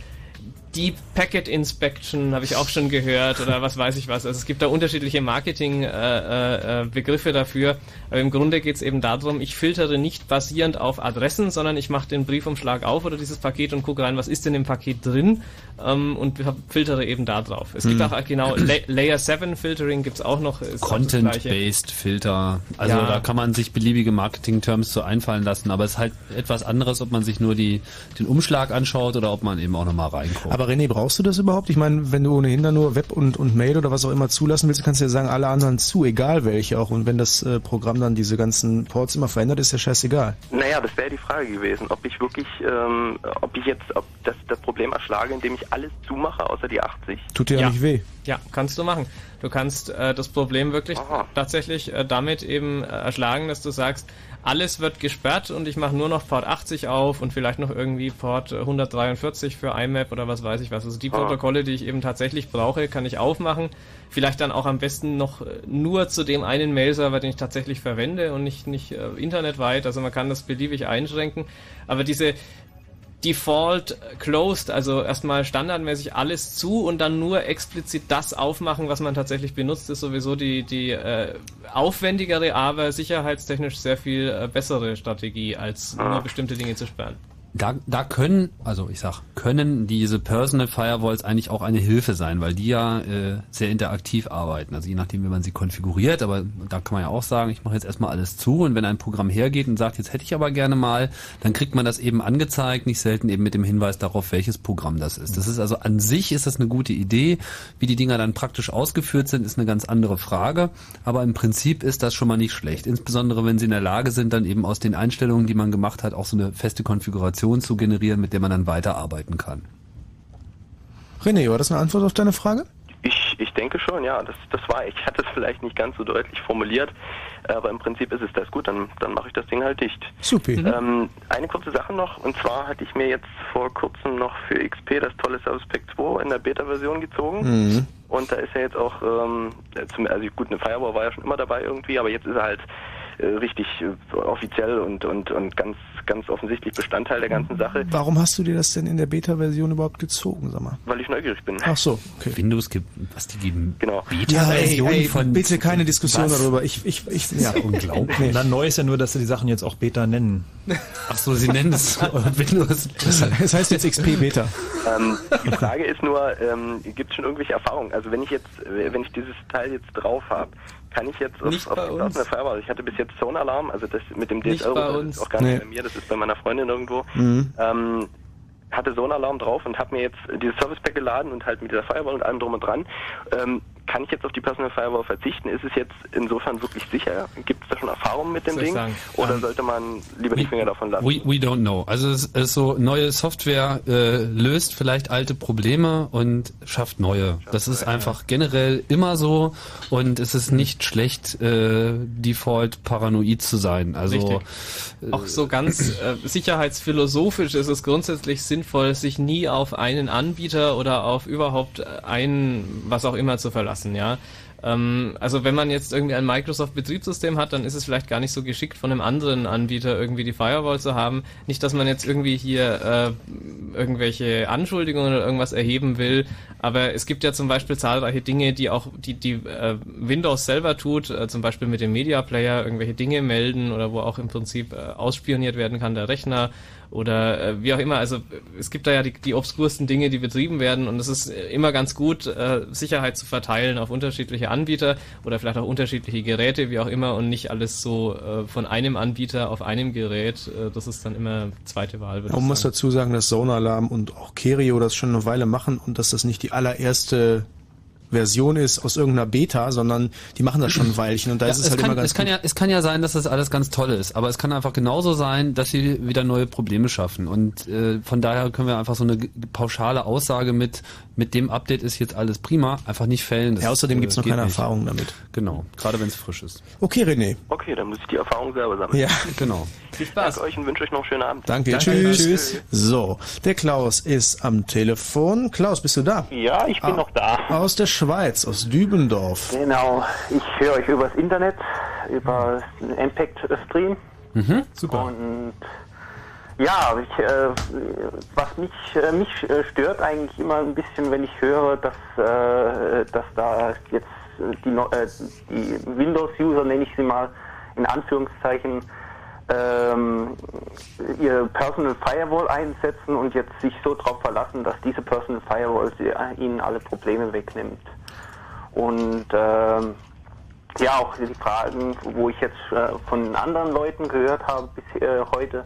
Deep Packet Inspection habe ich auch schon gehört oder was weiß ich was. Also es gibt da unterschiedliche Marketing-Begriffe äh, äh, Begriffe dafür. Aber im Grunde geht es eben darum, ich filtere nicht basierend auf Adressen, sondern ich mache den Briefumschlag auf oder dieses Paket und gucke rein, was ist denn im Paket drin ähm, und filtere eben da drauf. Es gibt Hm. auch genau La Layer 7 Filtering gibt's auch noch. ist auch Gleiche. Content-based Filter. Also Ja. da kann man sich beliebige Marketing-Terms so einfallen lassen, aber es ist halt etwas anderes, ob man sich nur die, den Umschlag anschaut oder ob man eben auch nochmal reinguckt. Aber René, brauchst du das überhaupt? Ich meine, wenn du ohnehin dann nur Web und, und Mail oder was auch immer zulassen willst, kannst du ja sagen, alle anderen zu, egal welche auch. Und wenn das äh, Programm dann diese ganzen Ports immer verändert, ist ja scheißegal. Naja, das wäre die Frage gewesen, ob ich wirklich, ähm, ob ich jetzt, ob das, das Problem erschlage, indem ich alles zumache, außer die 80. Tut dir ja, nicht weh. Ja, kannst du machen. Du kannst äh, das Problem wirklich tatsächlich äh, damit eben äh, erschlagen, dass du sagst, alles wird gesperrt und ich mache nur noch Port 80 auf und vielleicht noch irgendwie Port äh, 143 für IMAP oder was weiß ich was. Also die Ah. Protokolle, die ich eben tatsächlich brauche, kann ich aufmachen. Vielleicht dann auch am besten noch äh, nur zu dem einen Mail-Server, den ich tatsächlich verwende und nicht, nicht äh, internetweit. Also man kann das beliebig einschränken. Aber diese Default closed, also erstmal standardmäßig alles zu und dann nur explizit das aufmachen, was man tatsächlich benutzt, ist sowieso die, die äh, aufwendigere, aber sicherheitstechnisch sehr viel äh, bessere Strategie, als nur bestimmte Dinge zu sperren. Da, da können, also ich sag, können diese Personal Firewalls eigentlich auch eine Hilfe sein, weil die ja äh, sehr interaktiv arbeiten. Also je nachdem, wie man sie konfiguriert, aber da kann man ja auch sagen, ich mache jetzt erstmal alles zu und wenn ein Programm hergeht und sagt, jetzt hätte ich aber gerne mal, dann kriegt man das eben angezeigt, nicht selten eben mit dem Hinweis darauf, welches Programm das ist. Das ist also an sich ist das eine gute Idee. Wie die Dinger dann praktisch ausgeführt sind, ist eine ganz andere Frage. Aber im Prinzip ist das schon mal nicht schlecht. Insbesondere wenn sie in der Lage sind, dann eben aus den Einstellungen, die man gemacht hat, auch so eine feste Konfiguration zu generieren, mit der man dann weiterarbeiten kann. René, war das eine Antwort auf deine Frage? Ich, ich denke schon, ja. Das, das war, ich hatte es vielleicht nicht ganz so deutlich formuliert, aber im Prinzip ist es das gut, dann, dann mache ich das Ding halt dicht. Supi. Ähm, eine kurze Sache noch, und zwar hatte ich mir jetzt vor kurzem noch für XP das tolle Service Pack 2 in der Beta-Version gezogen. Mhm. Und da ist ja jetzt auch, ähm, zum, also gut, eine Firewall war ja schon immer dabei irgendwie, aber jetzt ist er halt richtig äh, offiziell und, und, und ganz, ganz offensichtlich Bestandteil der ganzen Sache, Warum hast du dir das denn in der Beta-Version überhaupt gezogen, sag mal? weil ich neugierig bin. Ach so, okay. Windows gibt, was die geben. Genau. Ja, ey, Beta-Version ey, von. bitte keine Diskussion Was? darüber. Ich, ich, ich, Ja, unglaublich. Na, neu ist ja nur, dass sie die Sachen jetzt auch Beta nennen. Ach so, sie nennen es Windows. Es heißt jetzt XP Beta. Ähm, die Frage ist nur, ähm, gibt es schon irgendwelche Erfahrungen? Also wenn ich jetzt, äh, wenn ich dieses Teil jetzt drauf habe, kann ich jetzt auf, Nicht auf bei die Firewall, ich hatte bis jetzt Zone Alarm, also das mit dem DSL das ist auch gar nicht Nee. bei mir, das ist bei meiner Freundin irgendwo. Mhm. Ähm, hatte Zone Alarm drauf und habe mir jetzt dieses Service Pack geladen und halt mit dieser Firewall und allem drum und dran. Ähm, kann ich jetzt auf die Personal Firewall verzichten? Ist es jetzt insofern wirklich sicher? Gibt es da schon Erfahrungen mit dem Soll Ding? sagen? Oder Ähm, sollte man lieber die Finger davon lassen? We, we don't know. Also es ist so, neue Software äh, löst vielleicht alte Probleme und schafft neue. Das ist einfach generell immer so und es ist nicht schlecht, äh, default paranoid zu sein. Also Richtig. Auch so ganz äh, sicherheitsphilosophisch ist es grundsätzlich sinnvoll, sich nie auf einen Anbieter oder auf überhaupt ein, was auch immer zu verlassen, ja. Ähm, also wenn man jetzt irgendwie ein Microsoft-Betriebssystem hat, dann ist es vielleicht gar nicht so geschickt, von einem anderen Anbieter irgendwie die Firewall zu haben. Nicht, dass man jetzt irgendwie hier äh, irgendwelche Anschuldigungen oder irgendwas erheben will, aber es gibt ja zum Beispiel zahlreiche Dinge, die auch die, die äh, Windows selber tut, äh, zum Beispiel mit dem Media Player irgendwelche Dinge melden oder wo auch im Prinzip äh, ausspioniert werden kann der Rechner oder äh, wie auch immer. Also es gibt da ja die, die obskursten Dinge, die betrieben werden und es ist äh, immer ganz gut, äh, Sicherheit zu verteilen auf unterschiedliche Anbieter oder vielleicht auch unterschiedliche Geräte, wie auch immer und nicht alles so äh, von einem Anbieter auf einem Gerät. Äh, das ist dann immer zweite Wahl. Man muss dazu sagen, dass Zone Alarm und auch Kerio das schon eine Weile machen und dass das nicht die allererste Version ist aus irgendeiner Beta, sondern die machen das schon ein Weilchen und da Ja, ist es, es, halt kann, immer ganz es, kann gut. ja, es kann ja sein, dass das alles ganz toll ist, aber es kann einfach genauso sein, dass sie wieder neue Probleme schaffen. Und äh, von daher können wir einfach so eine pauschale Aussage mit, mit dem Update ist jetzt alles prima, einfach nicht fällen. Das, Ja, außerdem äh, gibt's noch geht keine nicht. Erfahrung damit. Genau, gerade wenn es frisch ist. Okay, René. Okay, dann muss ich die Erfahrung selber sammeln. Ja, genau. Viel Spaß. Danke euch und wünsche euch noch einen schönen Abend. Danke, tschüss. So, der Klaus ist am Telefon. Klaus, bist du da? Ja, ich bin Ah, noch da. Aus der Schweiz, aus Dübendorf. Genau, ich höre euch übers Internet, über den Impact-Stream. Mhm, super. Und ja, ich, äh, was mich, äh, mich äh, stört eigentlich immer ein bisschen, wenn ich höre, dass, äh, dass da jetzt die, äh, die Windows-User, nenne ich sie mal, in Anführungszeichen, ähm, ihr Personal Firewall einsetzen und jetzt sich so darauf verlassen, dass diese Personal Firewall sie, äh, ihnen alle Probleme wegnimmt. Und ähm, ja, auch die Fragen, wo ich jetzt äh, von anderen Leuten gehört habe bis äh, heute,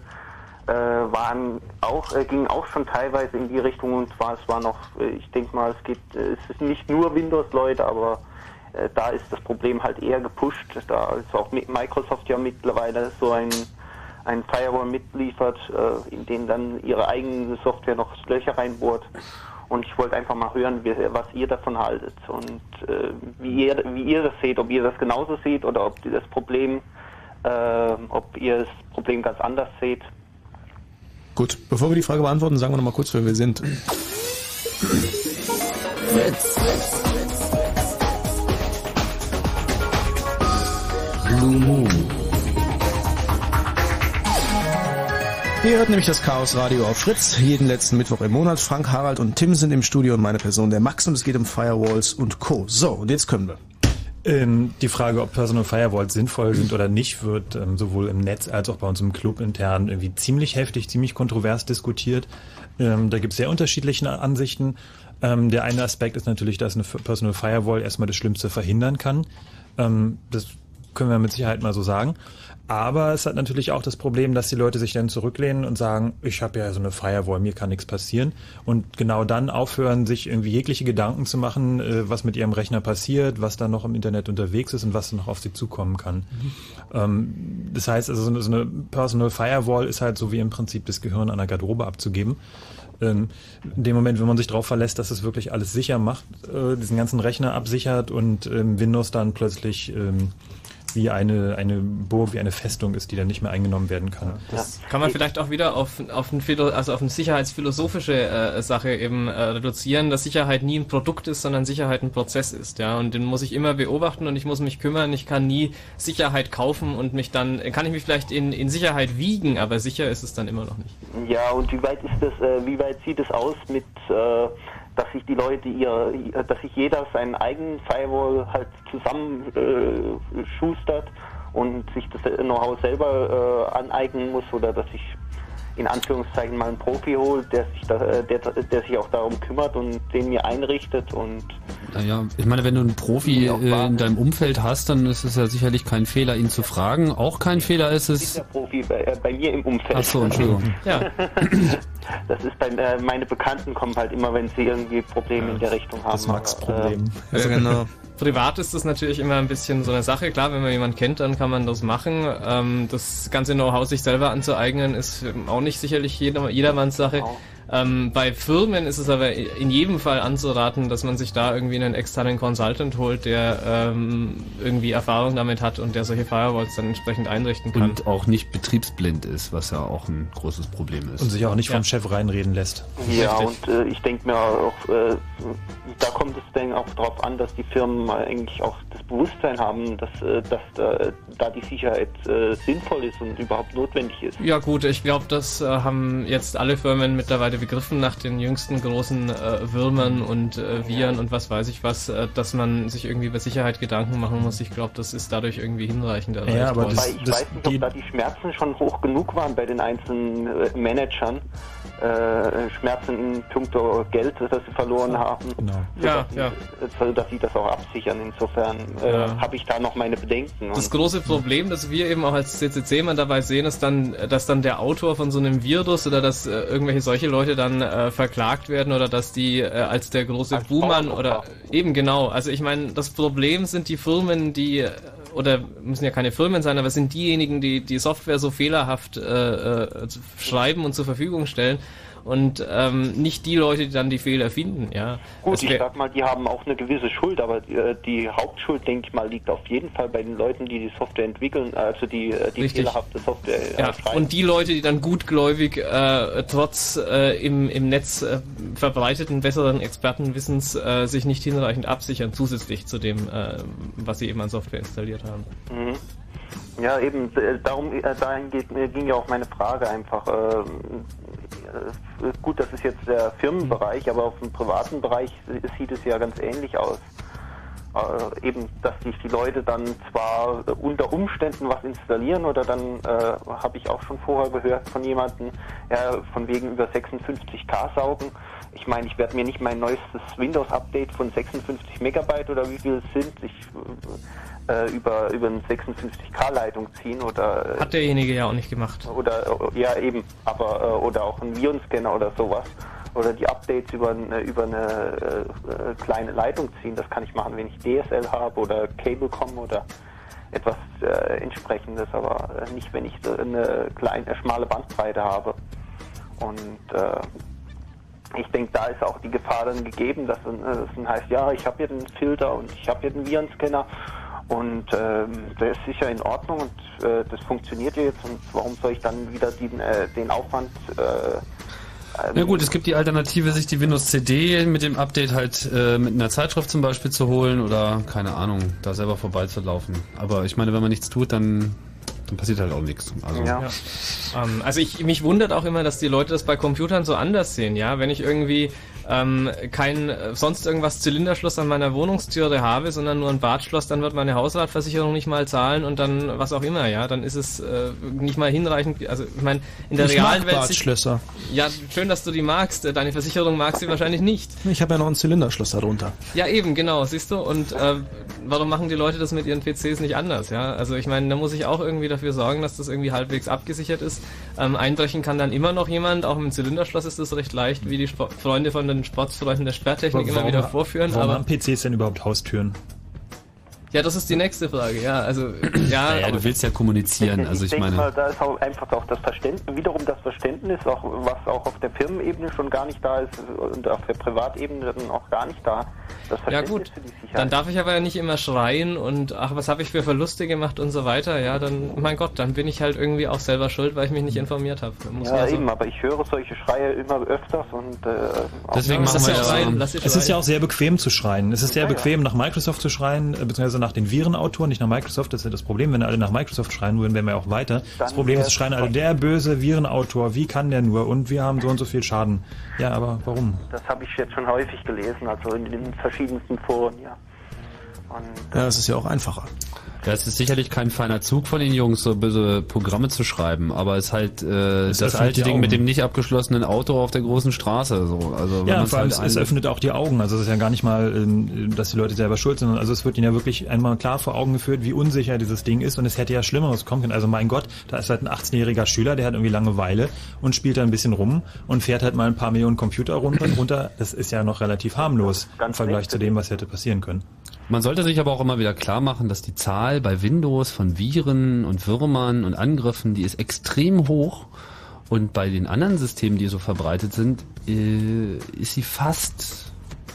äh, waren auch, äh, gingen auch schon teilweise in die Richtung und zwar es war noch, äh, ich denke mal, es geht, es ist nicht nur Windows-Leute, aber da ist das Problem halt eher gepusht, da ist auch Mi- Microsoft ja mittlerweile so ein ein Firewall mitliefert, äh, in den dann ihre eigene Software noch Löcher reinbohrt. Und ich wollte einfach mal hören, wie, was ihr davon haltet und äh, wie, ihr, wie ihr das seht, ob ihr das genauso seht oder ob ihr das Problem, äh, ob ihr das Problem ganz anders seht. Gut, bevor wir die Frage beantworten, sagen wir noch mal kurz, wer wir sind. Fritz. Blue Moon. Ihr hört nämlich das Chaos Radio auf Fritz, jeden letzten Mittwoch im Monat. Frank, Harald und Tim sind im Studio und meine Person der Max und es geht um Firewalls und Co. So, und jetzt können wir. Ähm, die Frage, ob Personal Firewalls sinnvoll sind oder nicht, wird ähm, sowohl im Netz als auch bei uns im Club intern irgendwie ziemlich heftig, ziemlich kontrovers diskutiert. Ähm, da gibt es sehr unterschiedliche Ansichten. Ähm, der eine Aspekt ist natürlich, dass eine Personal Firewall erstmal das Schlimmste verhindern kann. Ähm, das können wir mit Sicherheit mal so sagen. Aber es hat natürlich auch das Problem, dass die Leute sich dann zurücklehnen und sagen, ich habe ja so eine Firewall, mir kann nichts passieren. Und genau dann aufhören, sich irgendwie jegliche Gedanken zu machen, äh, was mit ihrem Rechner passiert, was da noch im Internet unterwegs ist und was noch auf sie zukommen kann. Mhm. Das heißt, also so eine Personal Firewall ist halt so wie im Prinzip das Gehirn an der Garderobe abzugeben ähm, in dem Moment, wenn man sich darauf verlässt, dass es wirklich alles sicher macht, äh, diesen ganzen Rechner absichert und ähm, Windows dann plötzlich ähm, wie eine, eine Burg, wie eine Festung ist, die dann nicht mehr eingenommen werden kann. Das kann man vielleicht auch wieder auf, auf, ein, also auf eine sicherheitsphilosophische äh, Sache eben äh, reduzieren, dass Sicherheit nie ein Produkt ist, sondern Sicherheit ein Prozess ist. Ja, und den muss ich immer beobachten und ich muss mich kümmern. Ich kann nie Sicherheit kaufen und mich dann, kann ich mich vielleicht in, in Sicherheit wiegen, aber sicher ist es dann immer noch nicht. Ja, und wie weit ist das, äh, wie weit sieht es aus mit äh, dass sich die Leute ihr, dass sich jeder seinen eigenen Firewall halt zusammen äh, und sich das Know-how selber äh, aneignen muss oder dass ich in Anführungszeichen mal einen Profi holt, der sich, da, äh, der, der sich auch darum kümmert und den mir einrichtet und naja, ich meine, wenn du einen Profi äh, in deinem Umfeld hast, dann ist es ja sicherlich kein Fehler, ihn zu fragen. Auch kein Fehler ist es. Ist der Profi bei, äh, bei mir im Umfeld. Ach so, Entschuldigung. ja. Das ist bei äh, meine Bekannten kommen halt immer, wenn sie irgendwie Probleme ja, in der Richtung haben. Das Max-Problem. Äh, ja, genau. Privat ist das natürlich immer ein bisschen so eine Sache. Klar, wenn man jemanden kennt, dann kann man das machen. Ähm, das ganze Know-how sich selber anzueignen, ist auch nicht sicherlich jeder, jedermanns Sache. Genau. Ähm, bei Firmen ist es aber in jedem Fall anzuraten, dass man sich da irgendwie einen externen Consultant holt, der ähm, irgendwie Erfahrung damit hat und der solche Firewalls dann entsprechend einrichten kann. Und auch nicht betriebsblind ist, was ja auch ein großes Problem ist. Und sich auch nicht ja. vom Chef reinreden lässt. Ja, Richtig. und äh, ich denke mir auch, äh, da kommt es dann auch darauf an, dass die Firmen eigentlich auch das Bewusstsein haben, dass, äh, dass da, da, die Sicherheit äh, sinnvoll ist und überhaupt notwendig ist. Ja gut, ich glaube, das äh, haben jetzt alle Firmen mittlerweile begriffen nach den jüngsten großen äh, Würmern und äh, Viren und was weiß ich was, äh, dass man sich irgendwie über Sicherheit Gedanken machen muss. Ich glaube, das ist dadurch irgendwie hinreichend erreicht ja, aber das, ich das, weiß nicht, ob da die Schmerzen schon hoch genug waren bei den einzelnen äh, Managern äh, Schmerzen in puncto Geld, das sie verloren haben, genau. ja, dass, ja. Sie, dass sie das auch absichern. Insofern äh, ja. habe ich da noch meine Bedenken. Das große Problem, das wir eben auch als CCC mal dabei sehen, ist dann, dass dann der Autor von so einem Virus oder dass äh, irgendwelche solche Leute dann äh, verklagt werden oder dass die äh, als der große als Buhmann oder eben genau. Also ich meine, das Problem sind die Firmen, die oder müssen ja keine Firmen sein, aber sind diejenigen, die die Software so fehlerhaft äh, äh, schreiben und zur Verfügung stellen, und ähm, nicht die Leute, die dann die Fehler finden. Ja. Gut, ich sag mal, die haben auch eine gewisse Schuld, aber die, äh, die, Hauptschuld, denke ich mal, liegt auf jeden Fall bei den Leuten, die die Software entwickeln, also die, äh, die fehlerhafte Software äh, ja, schreiben. Und die Leute, die dann gutgläubig äh, trotz äh, im, im Netz äh, verbreiteten besseren Expertenwissens äh, sich nicht hinreichend absichern, zusätzlich zu dem, was sie eben an Software installiert haben. Mhm. Ja, eben, darum, dahin geht, ging ja auch meine Frage einfach. Äh, äh, gut, das ist jetzt der Firmenbereich, aber auf dem privaten Bereich sieht es ja ganz ähnlich aus. Äh, eben, dass sich die Leute dann zwar unter Umständen was installieren oder dann äh, habe ich auch schon vorher gehört von jemandem, ja, von wegen über 56k saugen. Ich meine, ich werde mir nicht mein neuestes Windows-Update von 56 Megabyte oder wie viel es sind, ich, äh, über, über eine 56k-Leitung ziehen oder. Äh, Hat derjenige ja auch nicht gemacht. Oder, ja, eben, aber, äh, oder auch einen Virenscanner oder sowas. Oder die Updates über, eine, über eine äh, kleine Leitung ziehen. Das kann ich machen, wenn ich DSL habe oder Cablecom oder etwas äh, entsprechendes, aber nicht, wenn ich eine kleine, schmale Bandbreite habe. Und ich denke, da ist auch die Gefahr dann gegeben, dass äh, das dann heißt, ja, ich habe hier den Filter und ich habe hier den Virenscanner und ähm, der ist sicher in Ordnung und äh, das funktioniert ja jetzt und warum soll ich dann wieder den, äh, den Aufwand äh, Ja gut, es gibt die Alternative, sich die Windows CD mit dem Update halt äh, mit einer Zeitschrift zum Beispiel zu holen oder keine Ahnung, da selber vorbeizulaufen. Aber ich meine, wenn man nichts tut, dann, dann passiert halt auch nichts. Also, Ja. Ähm, also ich mich wundert auch immer, dass die Leute das bei Computern so anders sehen, ja. Wenn ich irgendwie ähm, kein äh, sonst irgendwas Zylinderschloss an meiner Wohnungstüre habe, sondern nur ein Badschloss, dann wird meine Hausratversicherung nicht mal zahlen und dann was auch immer, ja. Dann ist es äh, nicht mal hinreichend. Also ich meine, in der ich realen Welt. Badschlösser. Ja, schön, dass du die magst. Äh, Deine Versicherung mag sie wahrscheinlich nicht. Ich habe ja noch ein Zylinderschloss darunter. Ja, eben, genau, siehst du. Und äh, warum machen die Leute das mit ihren PCs nicht anders? Ja, also ich meine, da muss ich auch irgendwie dafür sorgen, dass das irgendwie halbwegs abgesichert ist. Ähm, einbrechen kann dann immer noch jemand, auch mit dem Zylinderschloss ist das recht leicht, wie die Sport Freunde von den Sportsfreunden der Sperrtechnik immer wieder vorführen. Warum aber haben PCs denn überhaupt Haustüren? Ja, das ist die nächste Frage. Ja, also ja, Naja, du willst ja kommunizieren, also ich denke meine. mal, da ist auch einfach auch das Verständnis, wiederum das Verständnis, auch was auch auf der Firmenebene schon gar nicht da ist und auf der Privatebene dann auch gar nicht da. Das Ja Verständnis gut, für die Sicherheit. dann darf ich aber ja nicht immer schreien und ach, was habe ich für Verluste gemacht und so weiter. Ja, dann, mein Gott, dann bin ich halt irgendwie auch selber schuld, weil ich mich nicht informiert habe. Muss ja, man so- eben, aber ich höre solche Schreie immer öfters und äh, auch- Deswegen machen wir ja- ja, sie es ist ja schreien. auch sehr bequem zu schreien. Es ist sehr Ja, ja. bequem, nach Microsoft zu schreien, äh, beziehungsweise nach den Virenautoren, nicht nach Microsoft. Das ist ja das Problem. Wenn alle nach Microsoft schreien würden, wären wir auch weiter. Das Dann Problem ist, schreien alle, der böse Virenautor, wie kann der nur? Und wir haben so und so viel Schaden. Ja, aber warum? das habe ich jetzt schon häufig gelesen, also in den verschiedensten Foren, ja. Und Ja, das ist ja auch einfacher. Ja, es ist sicherlich kein feiner Zug von den Jungs, so böse Programme zu schreiben, aber es ist halt äh, Es das alte die Ding mit dem nicht abgeschlossenen Auto auf der großen Straße. So. Also, Ja, vor allem halt es, öffnet auch die Augen. Also es ist ja gar nicht mal, ähm, dass die Leute selber schuld sind. Also es wird ihnen ja wirklich einmal klar vor Augen geführt, wie unsicher dieses Ding ist. Und es hätte ja Schlimmeres kommen können. Also mein Gott, da ist halt ein 18-jähriger Schüler, der hat irgendwie Langeweile und spielt da ein bisschen rum und fährt halt mal ein paar Millionen Computer runter. runter. Das ist ja noch relativ harmlos im Vergleich zu dem, was hätte passieren können. Man sollte sich aber auch immer wieder klar machen, dass die Zahl bei Windows von Viren und Würmern und Angriffen, die ist extrem hoch. Und bei den anderen Systemen, die so verbreitet sind, äh, ist sie fast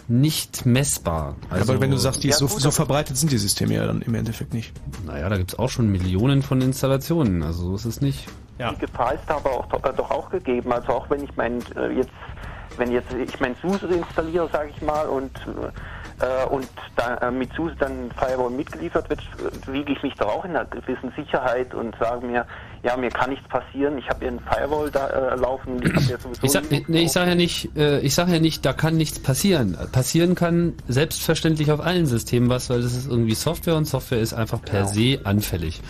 nicht messbar. Also, aber wenn du sagst, die ist so, gut, so verbreitet sind die Systeme ja dann im Endeffekt nicht. Naja, da gibt's auch schon Millionen von Installationen, also so ist es nicht. Ja. die Gefahr ist aber auch, äh, doch auch gegeben. Also auch wenn ich mein äh, jetzt, wenn jetzt ich mein SUSE installiere, sage ich mal, und äh, und da, äh, mit SUSE dann Firewall mitgeliefert wird, wiege ich mich doch auch in einer gewissen Sicherheit und sage mir, ja, mir kann nichts passieren. Ich habe hier einen Firewall da äh, laufen. Ich ja Ich sag, nee, sage ja nicht, äh, ich sage ja nicht, da kann nichts passieren. Passieren kann selbstverständlich auf allen Systemen was, weil das ist irgendwie Software und Software ist einfach per se anfällig.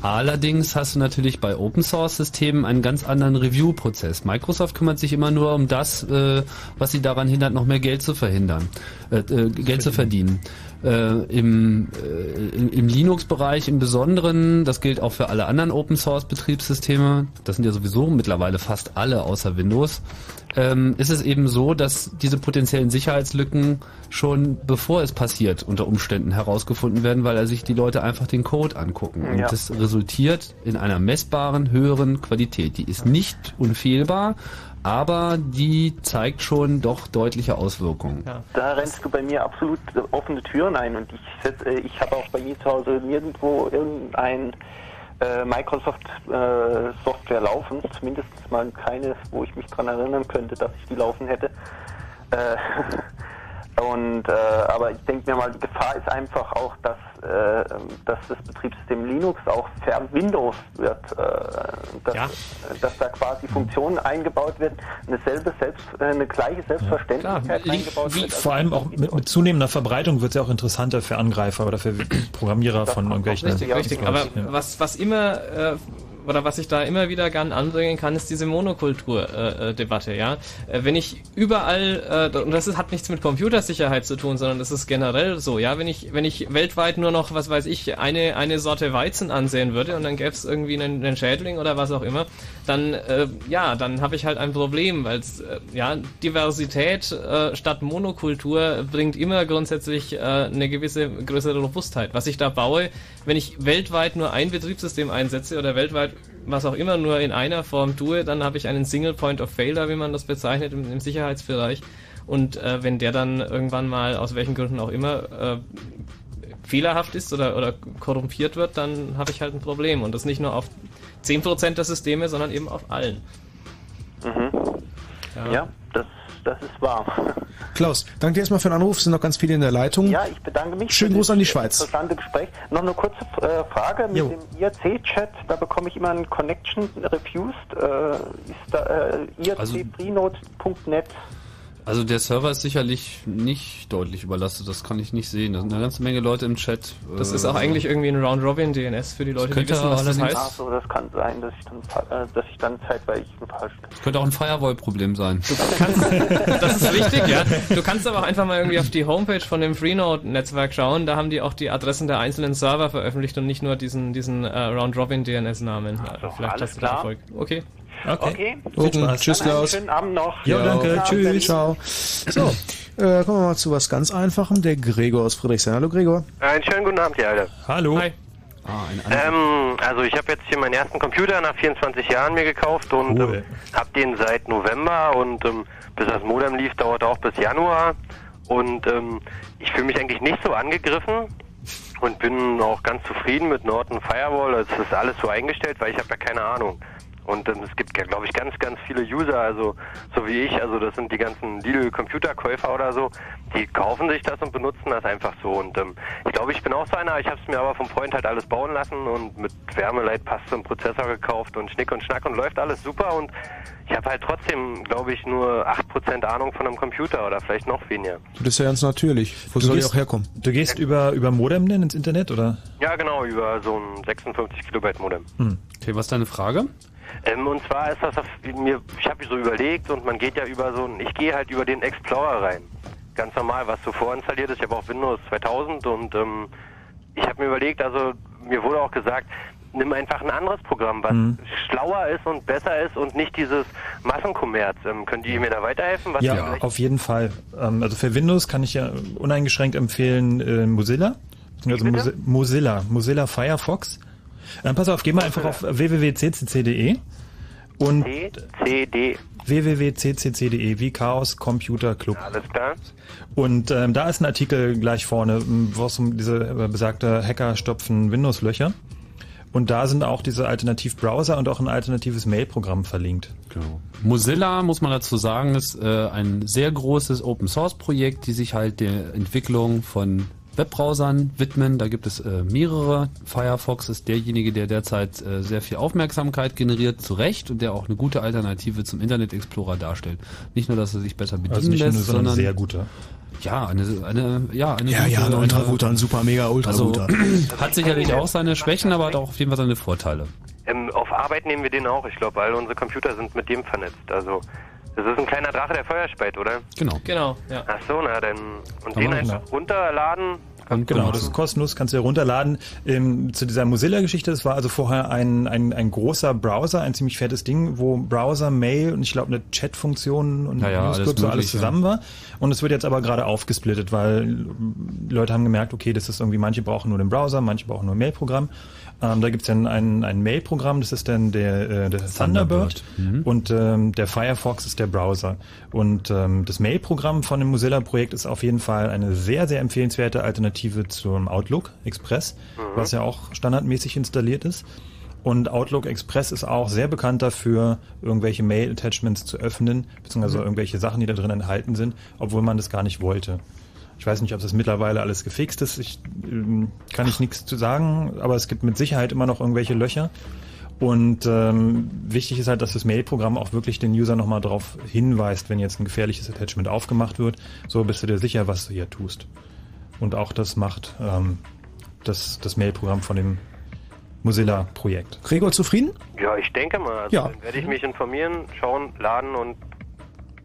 Allerdings hast du natürlich bei Open Source Systemen einen ganz anderen Review-Prozess. Microsoft kümmert sich immer nur um das, äh, was sie daran hindert, noch mehr Geld zu verhindern, äh, äh, Geld zu verdienen. Äh, Im, äh, im, im Linux-Bereich im Besonderen, das gilt auch für alle anderen Open Source Betriebssysteme, das sind ja sowieso mittlerweile fast alle außer Windows, ähm, ist es eben so, dass diese potenziellen Sicherheitslücken schon bevor es passiert unter Umständen herausgefunden werden, weil sich die Leute einfach den Code angucken. Und Ja. das resultiert in einer messbaren, höheren Qualität. Die ist nicht unfehlbar, aber die zeigt schon doch deutliche Auswirkungen. Da rennst du bei mir absolut offene Türen ein und ich setz, äh, ich habe auch bei mir zu Hause nirgendwo irgendein äh, Microsoft äh, Software laufen, zumindest mal keine, wo ich mich dran erinnern könnte, dass ich die laufen hätte. Äh, und äh, aber ich denke mir mal, die Gefahr ist einfach auch, dass, äh, dass das Betriebssystem Linux auch ver Windows wird, äh, dass, Ja. dass da quasi Funktionen eingebaut werden, eine selbe selbst, äh, eine gleiche Selbstverständlichkeit eingebaut wird. Vor allem auch mit, mit zunehmender Verbreitung wird es ja auch interessanter für Angreifer oder für Programmierer von irgendwelchen. Richtig, richtig. Aber was, was immer, äh, oder was ich da immer wieder gern anbringen kann, ist diese Monokultur-Debatte, ja. Äh, wenn ich überall, äh, und das ist, hat nichts mit Computersicherheit zu tun, sondern das ist generell so, ja. Wenn ich, wenn ich weltweit nur noch, was weiß ich, eine, eine Sorte Weizen ansehen würde und dann gäbe es irgendwie einen, einen Schädling oder was auch immer, dann, äh, ja, dann habe ich halt ein Problem, weil äh, ja, Diversität äh, statt Monokultur bringt immer grundsätzlich äh, eine gewisse größere Robustheit. Was ich da baue, wenn ich weltweit nur ein Betriebssystem einsetze oder weltweit was auch immer nur in einer Form tue, dann habe ich einen Single Point of Failure, wie man das bezeichnet im, im Sicherheitsbereich. Und äh, wenn der dann irgendwann mal aus welchen Gründen auch immer äh, fehlerhaft ist oder, oder korrumpiert wird, dann habe ich halt ein Problem. Und das nicht nur auf 10% der Systeme, sondern eben auf allen. Mhm. Ja. Ja, das, das ist wahr. Klaus, danke dir erstmal für den Anruf. Es sind noch ganz viele in der Leitung. Ja, ich bedanke mich. Schönen Gruß an die Schweiz. Interessante Gespräch. Noch eine kurze äh, Frage mit Jo. dem IRC-Chat. Da bekomme ich immer einen Connection refused. Äh, ist da äh, ircfreenode.net. Also der Server ist sicherlich nicht deutlich überlastet, das kann ich nicht sehen. Da sind eine ganze Menge Leute im Chat. Das Äh, ist auch eigentlich irgendwie ein Round-Robin-DNS für die Leute, die wissen, was das heißt. Ach so, das kann sein, dass ich dann, äh, dass ich dann zeitweilig falsch Das könnte auch ein Firewall-Problem sein. Das ist wichtig, ja. Du kannst aber auch einfach mal irgendwie auf die Homepage von dem Freenode-Netzwerk schauen. Da haben die auch die Adressen der einzelnen Server veröffentlicht und nicht nur diesen, diesen äh, Round-Robin-DNS-Namen. Also vielleicht alles hast du da klar. Erfolg. Okay. Okay. Okay, tschüss, Dann einen Klaus. Schönen Abend noch. Ja, danke. Abend, Tschüss. Ciao. So, äh, kommen wir mal zu was ganz Einfachem. Der Gregor aus Friedrichshain. Hallo, Gregor. Einen schönen guten Abend, ihr alle. Hallo. Hi. Ah, Ähm, also ich habe jetzt hier meinen ersten Computer nach 24 Jahren mir gekauft und Cool. ähm, habe den seit November und ähm, bis das Modem lief, dauert auch bis Januar und ähm, ich fühle mich eigentlich nicht so angegriffen und bin auch ganz zufrieden mit Norton Firewall. Es ist alles so eingestellt, weil ich habe ja keine Ahnung. Und ähm, es gibt ja, glaube ich, ganz, ganz viele User, also so wie ich, also das sind die ganzen Lidl-Computerkäufer oder so, die kaufen sich das und benutzen das einfach so. Und ähm, ich glaube, ich bin auch so einer, ich habe es mir aber vom Freund halt alles bauen lassen und mit Wärmeleitpaste und Prozessor gekauft und Schnick und Schnack und läuft alles super und ich habe halt trotzdem, glaube ich, nur 8% Ahnung von einem Computer oder vielleicht noch weniger. Das ist ja ganz natürlich. Wo Du soll die gehst- auch herkommen? Du gehst über, über Modem denn ins Internet, oder? Ja, genau, über so ein 56 Kilobyte Modem. Okay, was ist deine Frage? Ähm, und zwar ist das mir, ich habe so überlegt und man geht ja über so ein, ich gehe halt über den Explorer rein. Ganz normal, was so vorinstalliert ist. Ich habe auch Windows 2000 und ähm, ich habe mir überlegt, also mir wurde auch gesagt, nimm einfach ein anderes Programm, was Mhm. schlauer ist und besser ist und nicht dieses Massenkommerz. Ähm, könnt ihr mir da weiterhelfen? Was Ja, auf jeden Fall. Ähm, also für Windows kann ich ja uneingeschränkt empfehlen äh, Mozilla. Also Mozi- Mozilla, Mozilla Firefox. Ähm, pass auf, geh mal einfach auf www.ccc.de und CD. www.ccc.de wie Chaos Computer Club. Alles klar. Und ähm, da ist ein Artikel gleich vorne, wo es um diese äh, besagte Hacker stopfen Windows-Löcher. Und da sind auch diese Alternativ-Browser und auch ein alternatives Mail-Programm verlinkt. Genau. Mozilla, muss man dazu sagen, ist äh, ein sehr großes Open-Source-Projekt, die sich halt der Entwicklung von Webbrowsern widmen. Da gibt es äh, mehrere. Firefox ist derjenige, der derzeit äh, sehr viel Aufmerksamkeit generiert, zu Recht, und der auch eine gute Alternative zum Internet Explorer darstellt. Nicht nur, dass er sich besser bedienen Also nicht nur, lässt, sondern sondern sehr guter. Ja, eine, eine, ja, eine Ja, ja, ein gute- ultra guter, ein super mega ultra also, hat sicherlich auch seine Schwächen, aber hat auch auf jeden Fall seine Vorteile. Ähm, auf Arbeit nehmen wir den auch. Ich glaube, all unsere Computer sind mit dem vernetzt. Also das ist ein kleiner Drache, der Feuer speit, oder? Genau. Genau, ja. Ach so, na dann. Und Kann den einfach runterladen. Und genau, das ist kostenlos, kannst du ja runterladen. Ähm, zu dieser Mozilla-Geschichte, das war also vorher ein, ein, ein großer Browser, ein ziemlich fettes Ding, wo Browser, Mail und ich glaube eine Chat-Funktion und Ja, ja, Newsgroup alles so alles zusammen war. Und es wird jetzt aber gerade aufgesplittet, weil Leute haben gemerkt, okay, das ist irgendwie, manche brauchen nur den Browser, manche brauchen nur ein Mail-Programm. Ähm, da gibt's dann ein, ein Mail-Programm, das ist dann der, äh, der Thunderbird, Mhm. und ähm, der Firefox ist der Browser. Und ähm, das Mail-Programm von dem Mozilla-Projekt ist auf jeden Fall eine sehr, sehr empfehlenswerte Alternative zum Outlook Express, was ja auch standardmäßig installiert ist. Und Outlook Express ist auch sehr bekannt dafür, irgendwelche Mail-Attachments zu öffnen, beziehungsweise Mhm. irgendwelche Sachen, die da drin enthalten sind, obwohl man das gar nicht wollte. Ich weiß nicht, ob das mittlerweile alles gefixt ist. Ich ähm, kann ich nichts zu sagen, aber es gibt mit Sicherheit immer noch irgendwelche Löcher. Und ähm, wichtig ist halt, dass das Mail-Programm auch wirklich den User nochmal darauf hinweist, wenn jetzt ein gefährliches Attachment aufgemacht wird. So bist du dir sicher, was du hier tust. Und auch das macht ähm, das, das Mail-Programm von dem Mozilla-Projekt. Gregor zufrieden? Ja, ich denke mal. Also Ja. Dann werde ich mich informieren, schauen, laden und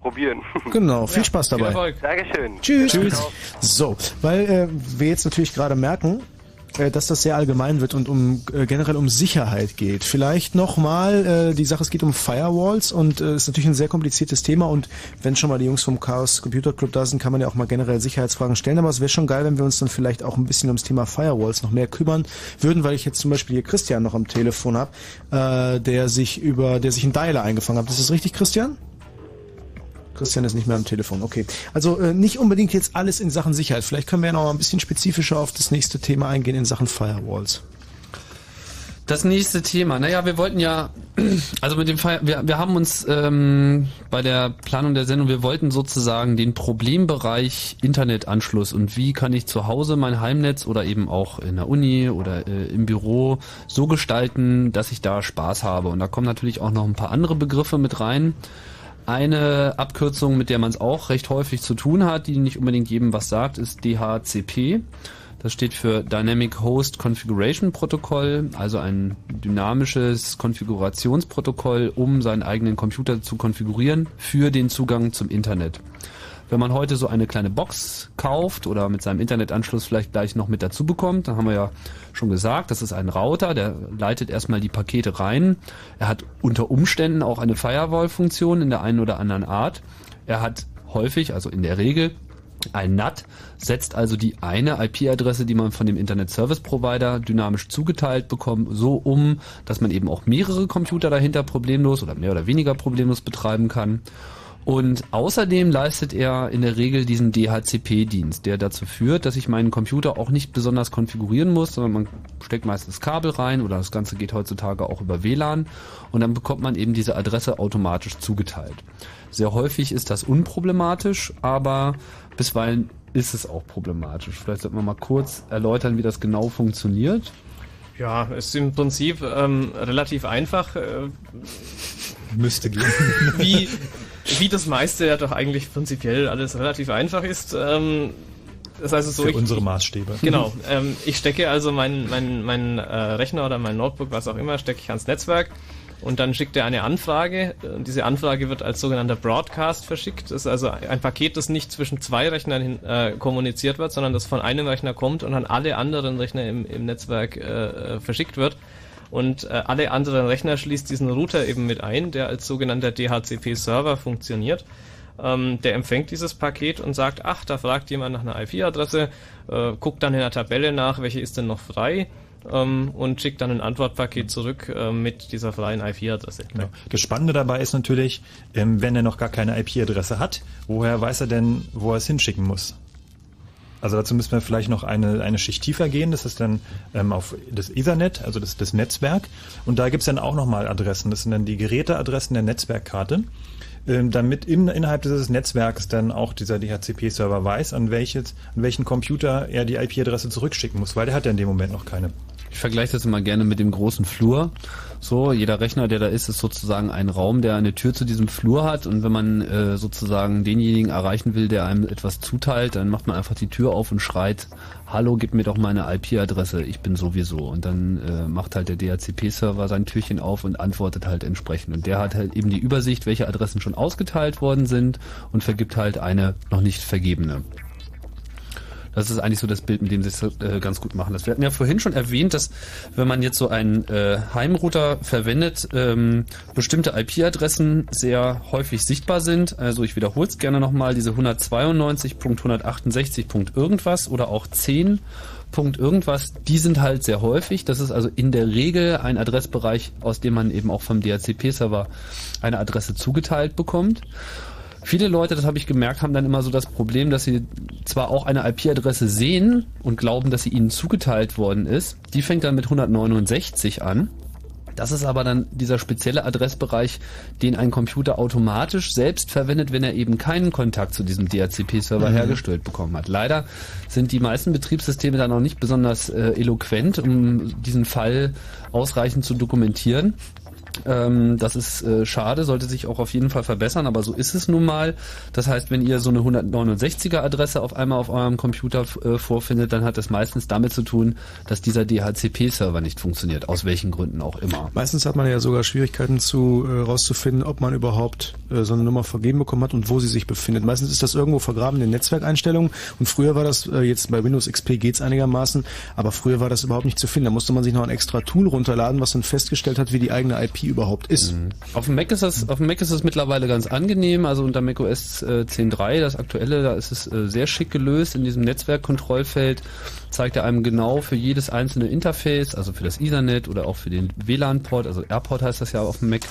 probieren. Genau, viel Spaß dabei. Dankeschön. Tschüss. Tschüss. So, weil äh, wir jetzt natürlich gerade merken, äh, dass das sehr allgemein wird und um äh, generell um Sicherheit geht. Vielleicht nochmal äh, die Sache, es geht um Firewalls und es äh, ist natürlich ein sehr kompliziertes Thema und wenn schon mal die Jungs vom Chaos Computer Club da sind, kann man ja auch mal generell Sicherheitsfragen stellen, aber es wäre schon geil, wenn wir uns dann vielleicht auch ein bisschen ums Thema Firewalls noch mehr kümmern würden, weil ich jetzt zum Beispiel hier Christian noch am Telefon habe, äh, der sich über, der sich einen Dialer eingefangen hat. Ist das richtig, Christian? Christian ist nicht mehr am Telefon. Okay. Also äh, nicht unbedingt jetzt alles in Sachen Sicherheit. Vielleicht können wir ja noch mal ein bisschen spezifischer auf das nächste Thema eingehen in Sachen Firewalls. Das nächste Thema. Naja, wir wollten ja, also mit dem Fire, wir, wir haben uns ähm, bei der Planung der Sendung, wir wollten sozusagen den Problembereich Internetanschluss und wie kann ich zu Hause mein Heimnetz oder eben auch in der Uni oder äh, im Büro so gestalten, dass ich da Spaß habe. Und da kommen natürlich auch noch ein paar andere Begriffe mit rein. Eine Abkürzung, mit der man es auch recht häufig zu tun hat, die nicht unbedingt jedem was sagt, ist DHCP. Das steht für Dynamic Host Configuration Protocol, also ein dynamisches Konfigurationsprotokoll, um seinen eigenen Computer zu konfigurieren für den Zugang zum Internet. Wenn man heute so eine kleine Box kauft oder mit seinem Internetanschluss vielleicht gleich noch mit dazu bekommt, dann haben wir ja schon gesagt, das ist ein Router, der leitet erstmal die Pakete rein. Er hat unter Umständen auch eine Firewall-Funktion in der einen oder anderen Art. Er hat häufig, also in der Regel, ein NAT setzt also die eine IP-Adresse, die man von dem Internet Service Provider dynamisch zugeteilt bekommt, so um, dass man eben auch mehrere Computer dahinter problemlos oder mehr oder weniger problemlos betreiben kann. Und außerdem leistet er in der Regel diesen DHCP-Dienst, der dazu führt, dass ich meinen Computer auch nicht besonders konfigurieren muss, sondern man steckt meistens Kabel rein oder das Ganze geht heutzutage auch über WLAN und dann bekommt man eben diese Adresse automatisch zugeteilt. Sehr häufig ist das unproblematisch, aber bisweilen ist es auch problematisch. Vielleicht sollten wir mal kurz erläutern, wie das genau funktioniert. Ja, es ist im Prinzip ähm, relativ einfach. Äh, Müsste gehen. Wie, wie das meiste ja doch eigentlich prinzipiell alles relativ einfach ist. Ähm, das heißt so, Für ich, unsere Maßstäbe. Genau. Ähm, ich stecke also meinen mein, mein, äh, Rechner oder mein Notebook, was auch immer, stecke ich ans Netzwerk und dann schickt er eine Anfrage. Und diese Anfrage wird als sogenannter Broadcast verschickt. Das ist also ein Paket, das nicht zwischen zwei Rechnern hin, äh, kommuniziert wird, sondern das von einem Rechner kommt und an alle anderen Rechner im, im Netzwerk äh, verschickt wird. Und äh, alle anderen Rechner schließt diesen Router eben mit ein, der als sogenannter DHCP-Server funktioniert. Ähm, der empfängt dieses Paket und sagt, ach, da fragt jemand nach einer IP-Adresse, äh, guckt dann in der Tabelle nach, welche ist denn noch frei ähm, und schickt dann ein Antwortpaket zurück äh, mit dieser freien IP-Adresse. Genau. Das Spannende dabei ist natürlich, ähm, wenn er noch gar keine IP-Adresse hat, woher weiß er denn, wo er es hinschicken muss? Also dazu müssen wir vielleicht noch eine, eine Schicht tiefer gehen. Das ist dann ähm, auf das Ethernet, also das, das Netzwerk. Und da gibt's dann auch nochmal Adressen. Das sind dann die Geräteadressen der Netzwerkkarte. Ähm, damit in, innerhalb dieses Netzwerks dann auch dieser DHCP-Server weiß, an, welches, an welchen Computer er die IP-Adresse zurückschicken muss, weil der hat ja in dem Moment noch keine. Ich vergleiche das immer gerne mit dem großen Flur. So, jeder Rechner, der da ist, ist sozusagen ein Raum, der eine Tür zu diesem Flur hat. Und wenn man äh, sozusagen denjenigen erreichen will, der einem etwas zuteilt, dann macht man einfach die Tür auf und schreit, hallo, gib mir doch meine IP-Adresse, ich bin sowieso. Und dann äh, macht halt der DHCP-Server sein Türchen auf und antwortet halt entsprechend. Und der hat halt eben die Übersicht, welche Adressen schon ausgeteilt worden sind und vergibt halt eine noch nicht vergebene. Das ist eigentlich so das Bild, mit dem sie es äh, ganz gut machen. Das wir hatten ja vorhin schon erwähnt, dass wenn man jetzt so einen äh, Heimrouter verwendet, ähm, bestimmte IP-Adressen sehr häufig sichtbar sind. Also ich wiederhole es gerne nochmal, diese 192.168. irgendwas oder auch 10. Punkt irgendwas, die sind halt sehr häufig. Das ist also in der Regel ein Adressbereich, aus dem man eben auch vom DHCP-Server eine Adresse zugeteilt bekommt. Viele Leute, das habe ich gemerkt, haben dann immer so das Problem, dass sie zwar auch eine IP-Adresse sehen und glauben, dass sie ihnen zugeteilt worden ist. Die fängt dann mit 169 an. Das ist aber dann dieser spezielle Adressbereich, den ein Computer automatisch selbst verwendet, wenn er eben keinen Kontakt zu diesem DHCP-Server mhm. hergestellt bekommen hat. Leider sind die meisten Betriebssysteme da noch nicht besonders äh, eloquent, um diesen Fall ausreichend zu dokumentieren. Ähm, das ist äh, schade, sollte sich auch auf jeden Fall verbessern, aber so ist es nun mal. Das heißt, wenn ihr so eine 169er Adresse auf einmal auf eurem Computer äh, vorfindet, dann hat das meistens damit zu tun, dass dieser DHCP-Server nicht funktioniert, aus welchen Gründen auch immer. Meistens hat man ja sogar Schwierigkeiten zu äh, ob man überhaupt äh, so eine Nummer vergeben bekommen hat und wo sie sich befindet. Meistens ist das irgendwo vergraben in den Netzwerkeinstellungen und früher war das, äh, jetzt bei Windows XP geht's einigermaßen, aber früher war das überhaupt nicht zu finden. Da musste man sich noch ein extra Tool runterladen, was dann festgestellt hat, wie die eigene IP überhaupt ist. Mhm. Auf dem Mac ist das, auf dem Mac ist das mittlerweile ganz angenehm. Also unter macOS äh, 10.3, das aktuelle, da ist es äh, sehr schick gelöst. In diesem Netzwerkkontrollfeld zeigt er einem genau für jedes einzelne Interface, also für das Ethernet oder auch für den WLAN-Port, also AirPort heißt das ja auf dem Mac,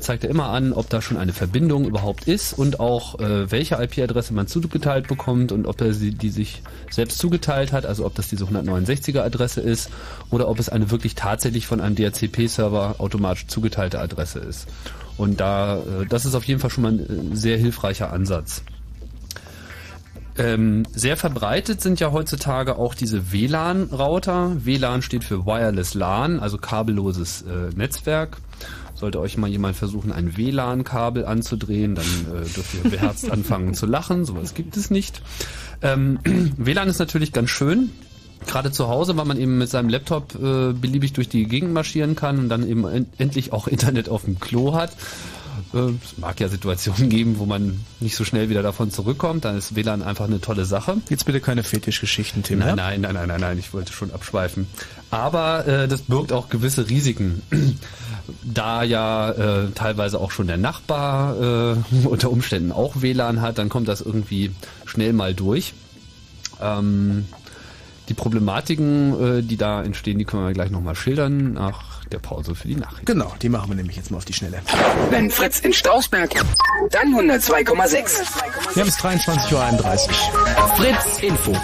zeigt er immer an, ob da schon eine Verbindung überhaupt ist und auch äh, welche IP-Adresse man zugeteilt bekommt und ob er sie, die sich selbst zugeteilt hat, also ob das diese 169er Adresse ist oder ob es eine wirklich tatsächlich von einem DHCP-Server automatisch zugeteilte Adresse ist. Und da, äh, das ist auf jeden Fall schon mal ein äh, sehr hilfreicher Ansatz. Ähm, sehr verbreitet sind ja heutzutage auch diese WLAN-Router. WLAN steht für Wireless LAN, also kabelloses äh, Netzwerk. Sollte euch mal jemand versuchen, ein WLAN-Kabel anzudrehen, dann äh, dürft ihr beherzt anfangen zu lachen. Sowas gibt es nicht. Ähm, WLAN ist natürlich ganz schön. Gerade zu Hause, weil man eben mit seinem Laptop äh, beliebig durch die Gegend marschieren kann und dann eben en endlich auch Internet auf dem Klo hat. Äh, Es mag ja Situationen geben, wo man nicht so schnell wieder davon zurückkommt. Dann ist WLAN einfach eine tolle Sache. Jetzt bitte keine Fetischgeschichten, Tim. Nein, nein, nein, nein, nein, nein, ich wollte schon abschweifen. Aber äh, das birgt auch gewisse Risiken. Da ja äh, teilweise auch schon der Nachbar äh, unter Umständen auch WLAN hat, dann kommt das irgendwie schnell mal durch. Ähm, die Problematiken, äh, die da entstehen, die können wir gleich nochmal schildern nach der Pause für die Nachricht. Genau, die machen wir nämlich jetzt mal auf die Schnelle. Wenn Fritz in Strausberg, dann 102,6. Wir haben es 23.31 Uhr. Fritz Info.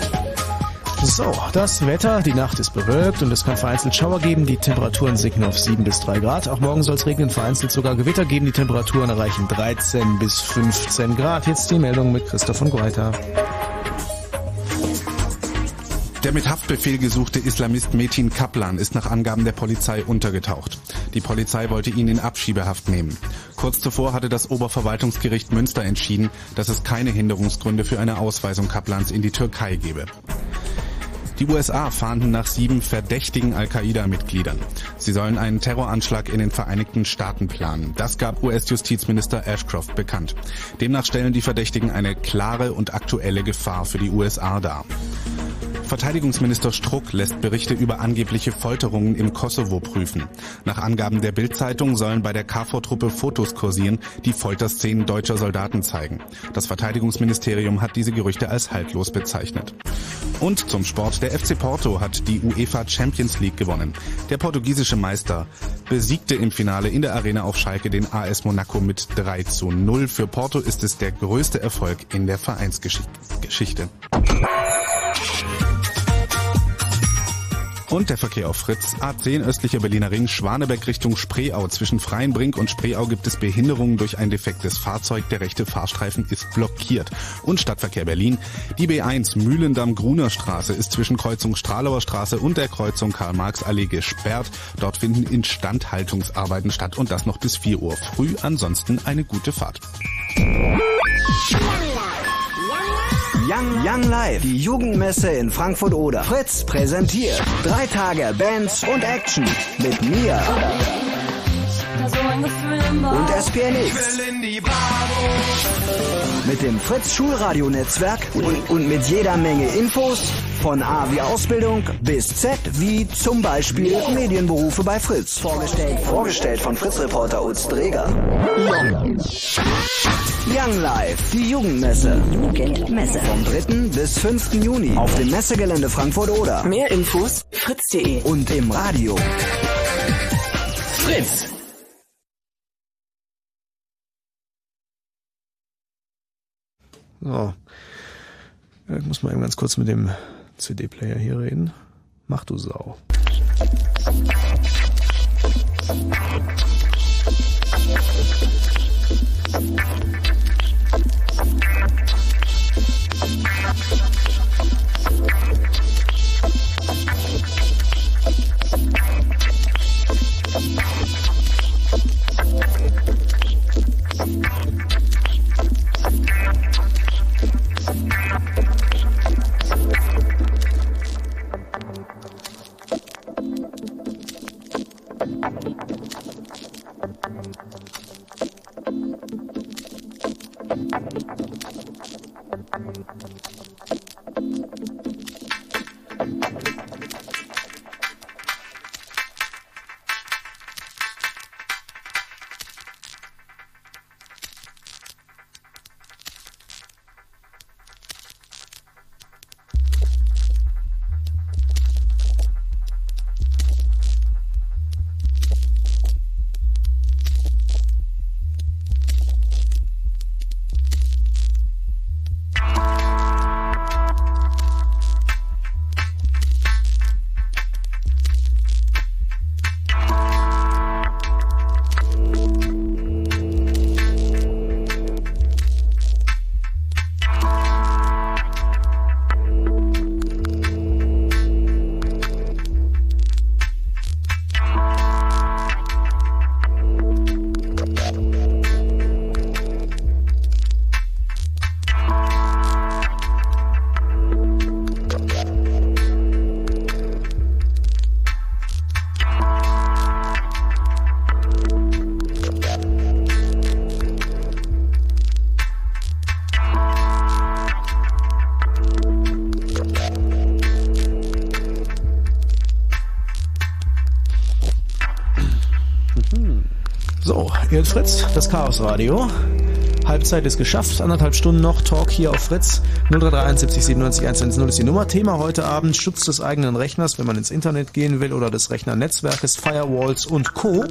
So, das Wetter, die Nacht ist bewölkt und es kann vereinzelt Schauer geben. Die Temperaturen sinken auf 7 bis 3 Grad. Auch morgen soll es regnen, vereinzelt sogar Gewitter geben. Die Temperaturen erreichen 13 bis 15 Grad. Jetzt die Meldung mit Christoph von Greuter. Der mit Haftbefehl gesuchte Islamist Metin Kaplan ist nach Angaben der Polizei untergetaucht. Die Polizei wollte ihn in Abschiebehaft nehmen. Kurz zuvor hatte das Oberverwaltungsgericht Münster entschieden, dass es keine Hinderungsgründe für eine Ausweisung Kaplans in die Türkei gebe. Die USA fahnden nach sieben verdächtigen Al-Qaida-Mitgliedern. Sie sollen einen Terroranschlag in den Vereinigten Staaten planen. Das gab US-Justizminister Ashcroft bekannt. Demnach stellen die Verdächtigen eine klare und aktuelle Gefahr für die USA dar. Verteidigungsminister Struck lässt Berichte über angebliche Folterungen im Kosovo prüfen. Nach Angaben der Bild-Zeitung sollen bei der KFOR-Truppe Fotos kursieren, die Folterszenen deutscher Soldaten zeigen. Das Verteidigungsministerium hat diese Gerüchte als haltlos bezeichnet. Und zum Sport. Der FC Porto hat die UEFA Champions League gewonnen. Der portugiesische Meister besiegte im Finale in der Arena auf Schalke den AS Monaco mit 3 zu 0. Für Porto ist es der größte Erfolg in der Vereinsgeschichte. Und der Verkehr auf Fritz. A10 östlicher Berliner Ring, Schwaneberg Richtung Spreeau. Zwischen Freienbrink und Spreeau gibt es Behinderungen durch ein defektes Fahrzeug. Der rechte Fahrstreifen ist blockiert. Und Stadtverkehr Berlin. Die B1 Mühlendamm-Gruner Straße ist zwischen Kreuzung Stralauer Straße und der Kreuzung Karl-Marx-Allee gesperrt. Dort finden Instandhaltungsarbeiten statt und das noch bis 4 Uhr früh. Ansonsten eine gute Fahrt. Young, Young Live, die Jugendmesse in Frankfurt-Oder. Fritz präsentiert drei Tage Bands und Action mit mir und SPNX. Mit dem Fritz Schulradio-Netzwerk und, und mit jeder Menge Infos von A wie Ausbildung bis Z wie zum Beispiel Medienberufe bei Fritz. Vorgestellt, vorgestellt von Fritz-Reporter Utz Dreger. Young Life, die Jugendmesse. Jugendmesse. Vom 3. bis 5. Juni auf dem Messegelände Frankfurt-Oder. Mehr Infos fritz.de. Und im Radio. Fritz. So. Ich muss mal eben ganz kurz mit dem CD-Player hier reden. Mach du Sau. Ist Fritz, das Chaos Radio. Halbzeit ist geschafft, anderthalb Stunden noch Talk hier auf Fritz. 0331 70 97 110 ist die Nummer. Thema heute Abend Schutz des eigenen Rechners, wenn man ins Internet gehen will oder des Rechnernetzwerkes, Firewalls und Co.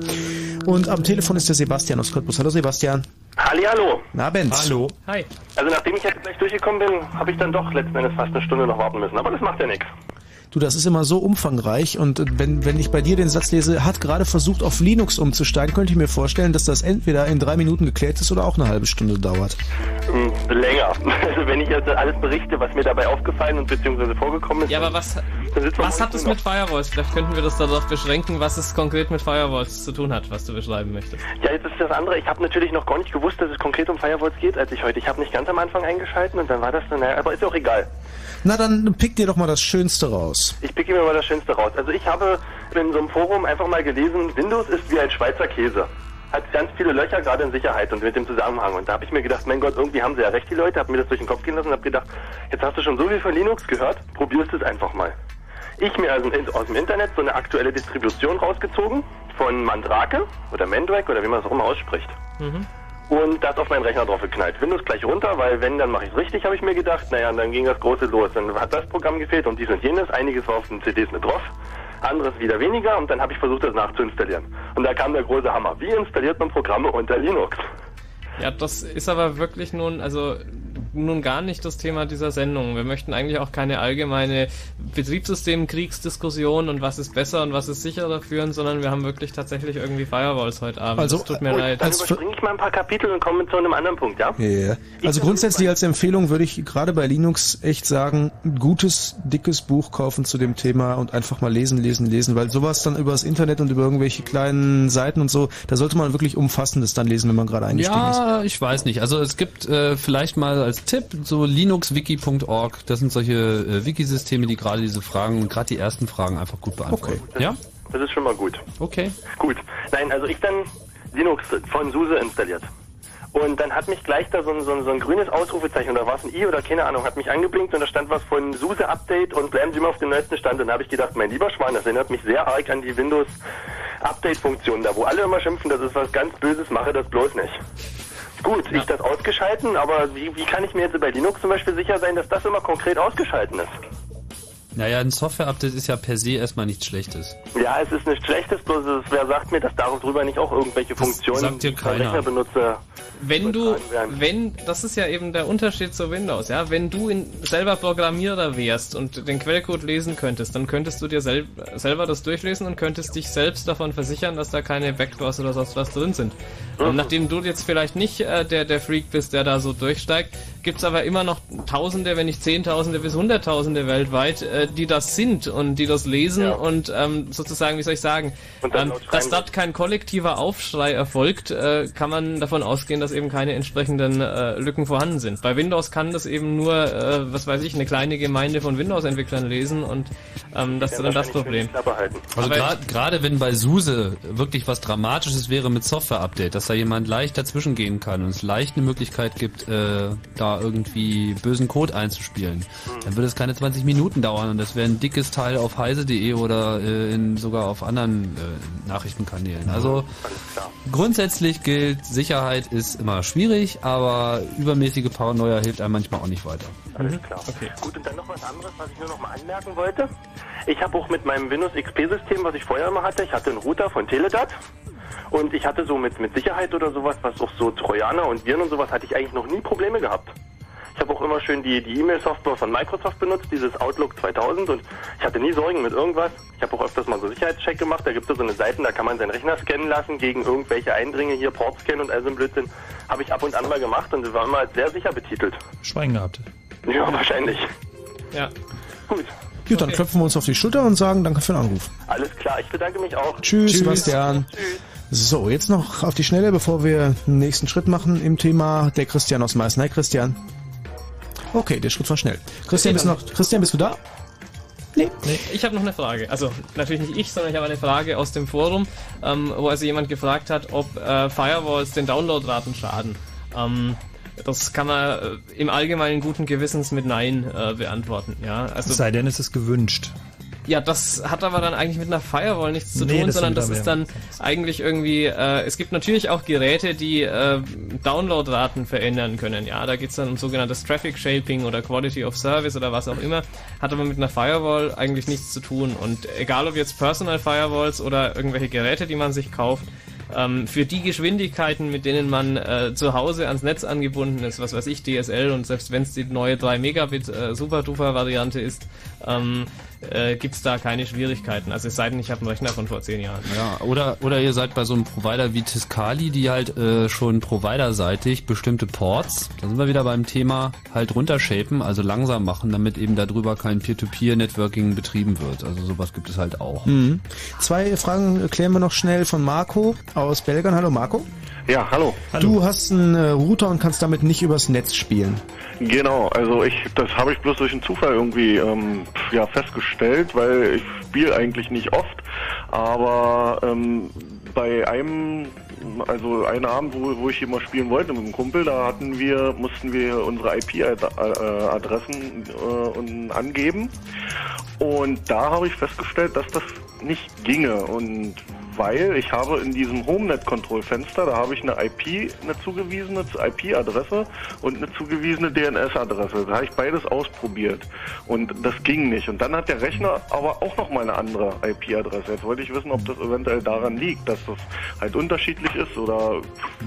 Und am Telefon ist der Sebastian aus Cottbus. Hallo Sebastian. Hallihallo. Na Benz. Hallo. Hi. Also nachdem ich jetzt gleich durchgekommen bin, habe ich dann doch letzten Endes fast eine Stunde noch warten müssen. Aber das macht ja nichts. Du, das ist immer so umfangreich und wenn, wenn ich bei dir den Satz lese, hat gerade versucht auf Linux umzusteigen, könnte ich mir vorstellen, dass das entweder in drei Minuten geklärt ist oder auch eine halbe Stunde dauert. Hm, länger. Also wenn ich jetzt alles berichte, was mir dabei aufgefallen und beziehungsweise vorgekommen ist. Ja, aber was, was hat es mit Firewalls? Vielleicht könnten wir das darauf beschränken, was es konkret mit Firewalls zu tun hat, was du beschreiben möchtest. Ja, jetzt ist das andere. Ich habe natürlich noch gar nicht gewusst, dass es konkret um Firewalls geht, als ich heute. Ich habe nicht ganz am Anfang eingeschalten und dann war das dann, naja, aber ist ja auch egal. Na dann pick dir doch mal das Schönste raus. Ich picke mir mal das Schönste raus. Also ich habe in so einem Forum einfach mal gelesen, Windows ist wie ein Schweizer Käse. Hat ganz viele Löcher, gerade in Sicherheit und mit dem Zusammenhang. Und da habe ich mir gedacht, mein Gott, irgendwie haben sie ja recht, die Leute. Habe mir das durch den Kopf gehen lassen und habe gedacht, jetzt hast du schon so viel von Linux gehört, probierst es einfach mal. Ich mir also aus dem Internet so eine aktuelle Distribution rausgezogen von Mandrake oder Mandrake oder wie man es auch immer ausspricht. und das auf meinen Rechner drauf geknallt. Windows gleich runter, weil wenn, dann mache ich es richtig, habe ich mir gedacht. Naja, und dann ging das Große los. Dann hat das Programm gefehlt und dies und jenes. Einiges war auf den CDs mit drauf, anderes wieder weniger und dann habe ich versucht, das nachzuinstallieren. Und da kam der große Hammer. Wie installiert man Programme unter Linux? Ja, das ist aber wirklich nun, also nun gar nicht das Thema dieser Sendung. Wir möchten eigentlich auch keine allgemeine Betriebssystemkriegsdiskussion und was ist besser und was ist sicherer führen, sondern wir haben wirklich tatsächlich irgendwie Firewalls heute Abend. Also, das tut mir leid. dann überspringe ich mal ein paar Kapitel und komme zu einem anderen Punkt, ja? Ja. Also grundsätzlich als Empfehlung würde ich gerade bei Linux echt sagen, ein gutes, dickes Buch kaufen zu dem Thema und einfach mal lesen, lesen, lesen, weil sowas dann über das Internet und über irgendwelche kleinen Seiten und so, da sollte man wirklich Umfassendes dann lesen, wenn man gerade eingestiegen ist. Ja, ich weiß nicht. Also es gibt äh, vielleicht mal als Tipp so linuxwiki.org. Das sind solche äh, Wikisysteme, die gerade diese Fragen und gerade die ersten Fragen einfach gut beantworten. Ja? Das ist schon mal gut. Okay. Gut. Nein, also ich dann Linux von SUSE installiert. Und dann hat mich gleich da so ein, so ein, so ein grünes Ausrufezeichen, oder war es ein I oder keine Ahnung, hat mich angeblinkt und da stand was von SUSE Update und bleiben Sie mal auf dem neuesten Stand. Und da habe ich gedacht, mein lieber Schwan, das erinnert mich sehr arg an die Windows Update-Funktion, da wo alle immer schimpfen, das ist was ganz Böses, mache das bloß nicht. Gut, ich das ausgeschalten, aber wie, wie kann ich mir jetzt bei Linux zum Beispiel sicher sein, dass das immer konkret ausgeschalten ist? Naja, ein Software-Update ist ja per se erstmal nichts Schlechtes. Ja, es ist nichts Schlechtes, bloß es, wer sagt mir, dass darüber nicht auch irgendwelche Funktionen, sagt dir die keiner. Rechner benutze, wenn du, wenn, das ist ja eben der Unterschied zu Windows, ja, wenn du in, selber Programmierer wärst und den Quellcode lesen könntest, dann könntest du dir sel selber das durchlesen und könntest dich selbst davon versichern, dass da keine Backdoors oder sonst was drin sind. Und nachdem du jetzt vielleicht nicht äh, der, der Freak bist, der da so durchsteigt, gibt's aber immer noch Tausende, wenn nicht Zehntausende bis Hunderttausende weltweit, äh, die das sind und die das lesen und ähm, sozusagen, wie soll ich sagen, ähm, dass dort kein kollektiver Aufschrei erfolgt, äh, kann man davon ausgehen, dass eben keine entsprechenden äh, Lücken vorhanden sind. Bei Windows kann das eben nur, äh, was weiß ich, eine kleine Gemeinde von Windows-Entwicklern lesen und ähm, das ist dann das Problem. Also gerade wenn bei SUSE wirklich was Dramatisches wäre mit Software-Update, dass da jemand leicht dazwischen gehen kann und es leicht eine Möglichkeit gibt, äh, da irgendwie bösen Code einzuspielen, dann würde es keine 20 Minuten dauern und das wäre ein dickes Teil auf heise.de oder äh, in, sogar auf anderen äh, Nachrichtenkanälen. Also grundsätzlich gilt, Sicherheit ist immer schwierig, aber übermäßige Paranoia hilft einem manchmal auch nicht weiter. Alles klar. Gut, und dann noch was anderes, was ich nur noch mal anmerken wollte. Ich habe auch mit meinem Windows XP-System, was ich vorher immer hatte, ich hatte einen Router von Teledat. Und ich hatte so mit, mit Sicherheit oder sowas, was auch so Trojaner und Viren und sowas, hatte ich eigentlich noch nie Probleme gehabt. Ich habe auch immer schön die, die E-Mail-Software von Microsoft benutzt, dieses Outlook 2000 und ich hatte nie Sorgen mit irgendwas. Ich habe auch öfters mal so Sicherheitscheck gemacht, da gibt es so eine Seite, da kann man seinen Rechner scannen lassen gegen irgendwelche Eindringe, hier Port-Scan und all so ein Blödsinn. Habe ich ab und an mal gemacht und war immer als sehr sicher betitelt. Schweigen gehabt. Ja, wahrscheinlich. Ja. Gut. Gut, dann klopfen wir uns auf die Schulter und sagen Danke für den Anruf. Alles klar, ich bedanke mich auch. Tschüss, Sebastian. So, jetzt noch auf die Schnelle, bevor wir den nächsten Schritt machen im Thema der Christian aus Meißen. Hi Christian. Okay, der Schritt war schnell. Christian, bist, du noch, Christian, bist du da? Nee. Ich habe noch eine Frage. Also natürlich nicht ich, sondern ich habe eine Frage aus dem Forum, ähm, wo also jemand gefragt hat, ob äh, Firewalls den Downloadraten schaden. Ähm, das kann man äh, im Allgemeinen guten Gewissens mit Nein äh, beantworten. Ja, also Es sei denn, es ist gewünscht. Ja, das hat aber dann eigentlich mit einer Firewall nichts zu Nee, tun, das sondern das ist dann eigentlich irgendwie, äh, es gibt natürlich auch Geräte, die äh, Downloadraten verändern können. Ja, da geht's dann um sogenanntes Traffic Shaping oder Quality of Service oder was auch immer. Hat aber mit einer Firewall eigentlich nichts zu tun. Und egal ob jetzt Personal Firewalls oder irgendwelche Geräte, die man sich kauft, ähm, für die Geschwindigkeiten, mit denen man äh, zu Hause ans Netz angebunden ist, was weiß ich, DSL und selbst wenn es die neue 3 Megabit äh, Super Duper Variante ist, ähm, äh, gibt es da keine Schwierigkeiten. Also es sei denn, ich habe einen Rechner von vor zehn Jahren. Ja, oder, oder ihr seid bei so einem Provider wie Tiscali, die halt äh, schon providerseitig bestimmte Ports, da sind wir wieder beim Thema, halt runtershapen, also langsam machen, damit eben darüber kein Peer-to-Peer-Networking betrieben wird. Also sowas gibt es halt auch. Mhm. Zwei Fragen klären wir noch schnell von Marco aus Belgien. Hallo Marco. Ja, hallo. Du hast einen äh, Router und kannst damit nicht übers Netz spielen. Genau, also ich, das habe ich bloß durch einen Zufall irgendwie ähm, ja, festgestellt, weil ich spiele eigentlich nicht oft, aber ähm, bei einem, also einen Abend, wo, wo ich mal spielen wollte mit einem Kumpel, da hatten wir, mussten wir unsere IP-Adressen äh, angeben. Und da habe ich festgestellt, dass das nicht ginge. Und weil ich habe in diesem HomeNet-Control-Fenster, da habe ich eine IP, eine zugewiesene IP-Adresse und eine zugewiesene DNS-Adresse. Da habe ich beides ausprobiert und das ging nicht. Und dann hat der Rechner aber auch noch mal eine andere IP-Adresse. Jetzt wollte ich wissen, ob das eventuell daran liegt, dass das halt unterschiedlich ist oder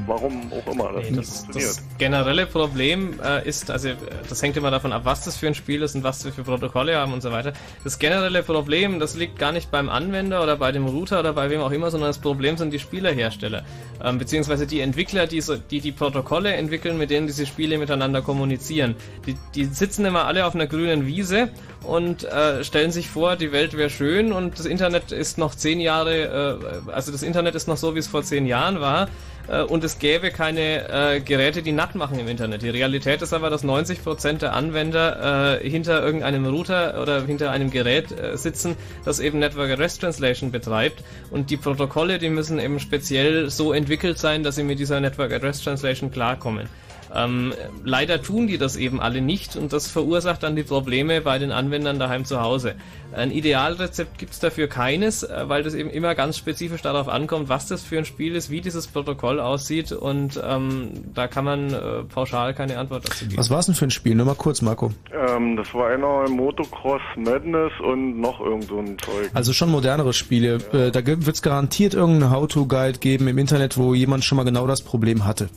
warum auch immer das Nee, nicht das, funktioniert. das generelle Problem äh, ist, also das hängt immer davon ab, was das für ein Spiel ist und was wir für Protokolle haben und so weiter. Das generelle Problem, das liegt gar nicht beim Anwender oder bei dem Router oder bei wem auch immer, sondern das Problem sind die Spielerhersteller, ähm, beziehungsweise die Entwickler, die, so, die die Protokolle entwickeln, mit denen diese Spiele miteinander kommunizieren. Die, die sitzen immer alle auf einer grünen Wiese und äh, stellen sich vor, die Welt wäre schön und das Internet ist noch zehn Jahre, äh, also das Internet ist noch so, wie es vor zehn Jahren war äh, und es gäbe keine äh, Geräte, die natt machen im Internet. Die Realität ist aber, dass 90% der Anwender äh, hinter irgendeinem Router oder hinter einem Gerät äh, sitzen, das eben Network Address Translation betreibt und die Protokolle, die müssen eben speziell so entwickelt sein, dass sie mit dieser Network Address Translation klarkommen. Ähm, leider tun die das eben alle nicht und das verursacht dann die Probleme bei den Anwendern daheim zu Hause. Ein Idealrezept gibt's dafür keines, äh, weil das eben immer ganz spezifisch darauf ankommt, was das für ein Spiel ist, wie dieses Protokoll aussieht und ähm, da kann man äh, pauschal keine Antwort dazu geben. Was war es denn für ein Spiel? Nur mal kurz, Marco. Ähm, das war einer Motocross Madness und noch irgend so ein Zeug. Also schon modernere Spiele. Äh, da wird es garantiert irgendeinen How-To-Guide geben im Internet, wo jemand schon mal genau das Problem hatte.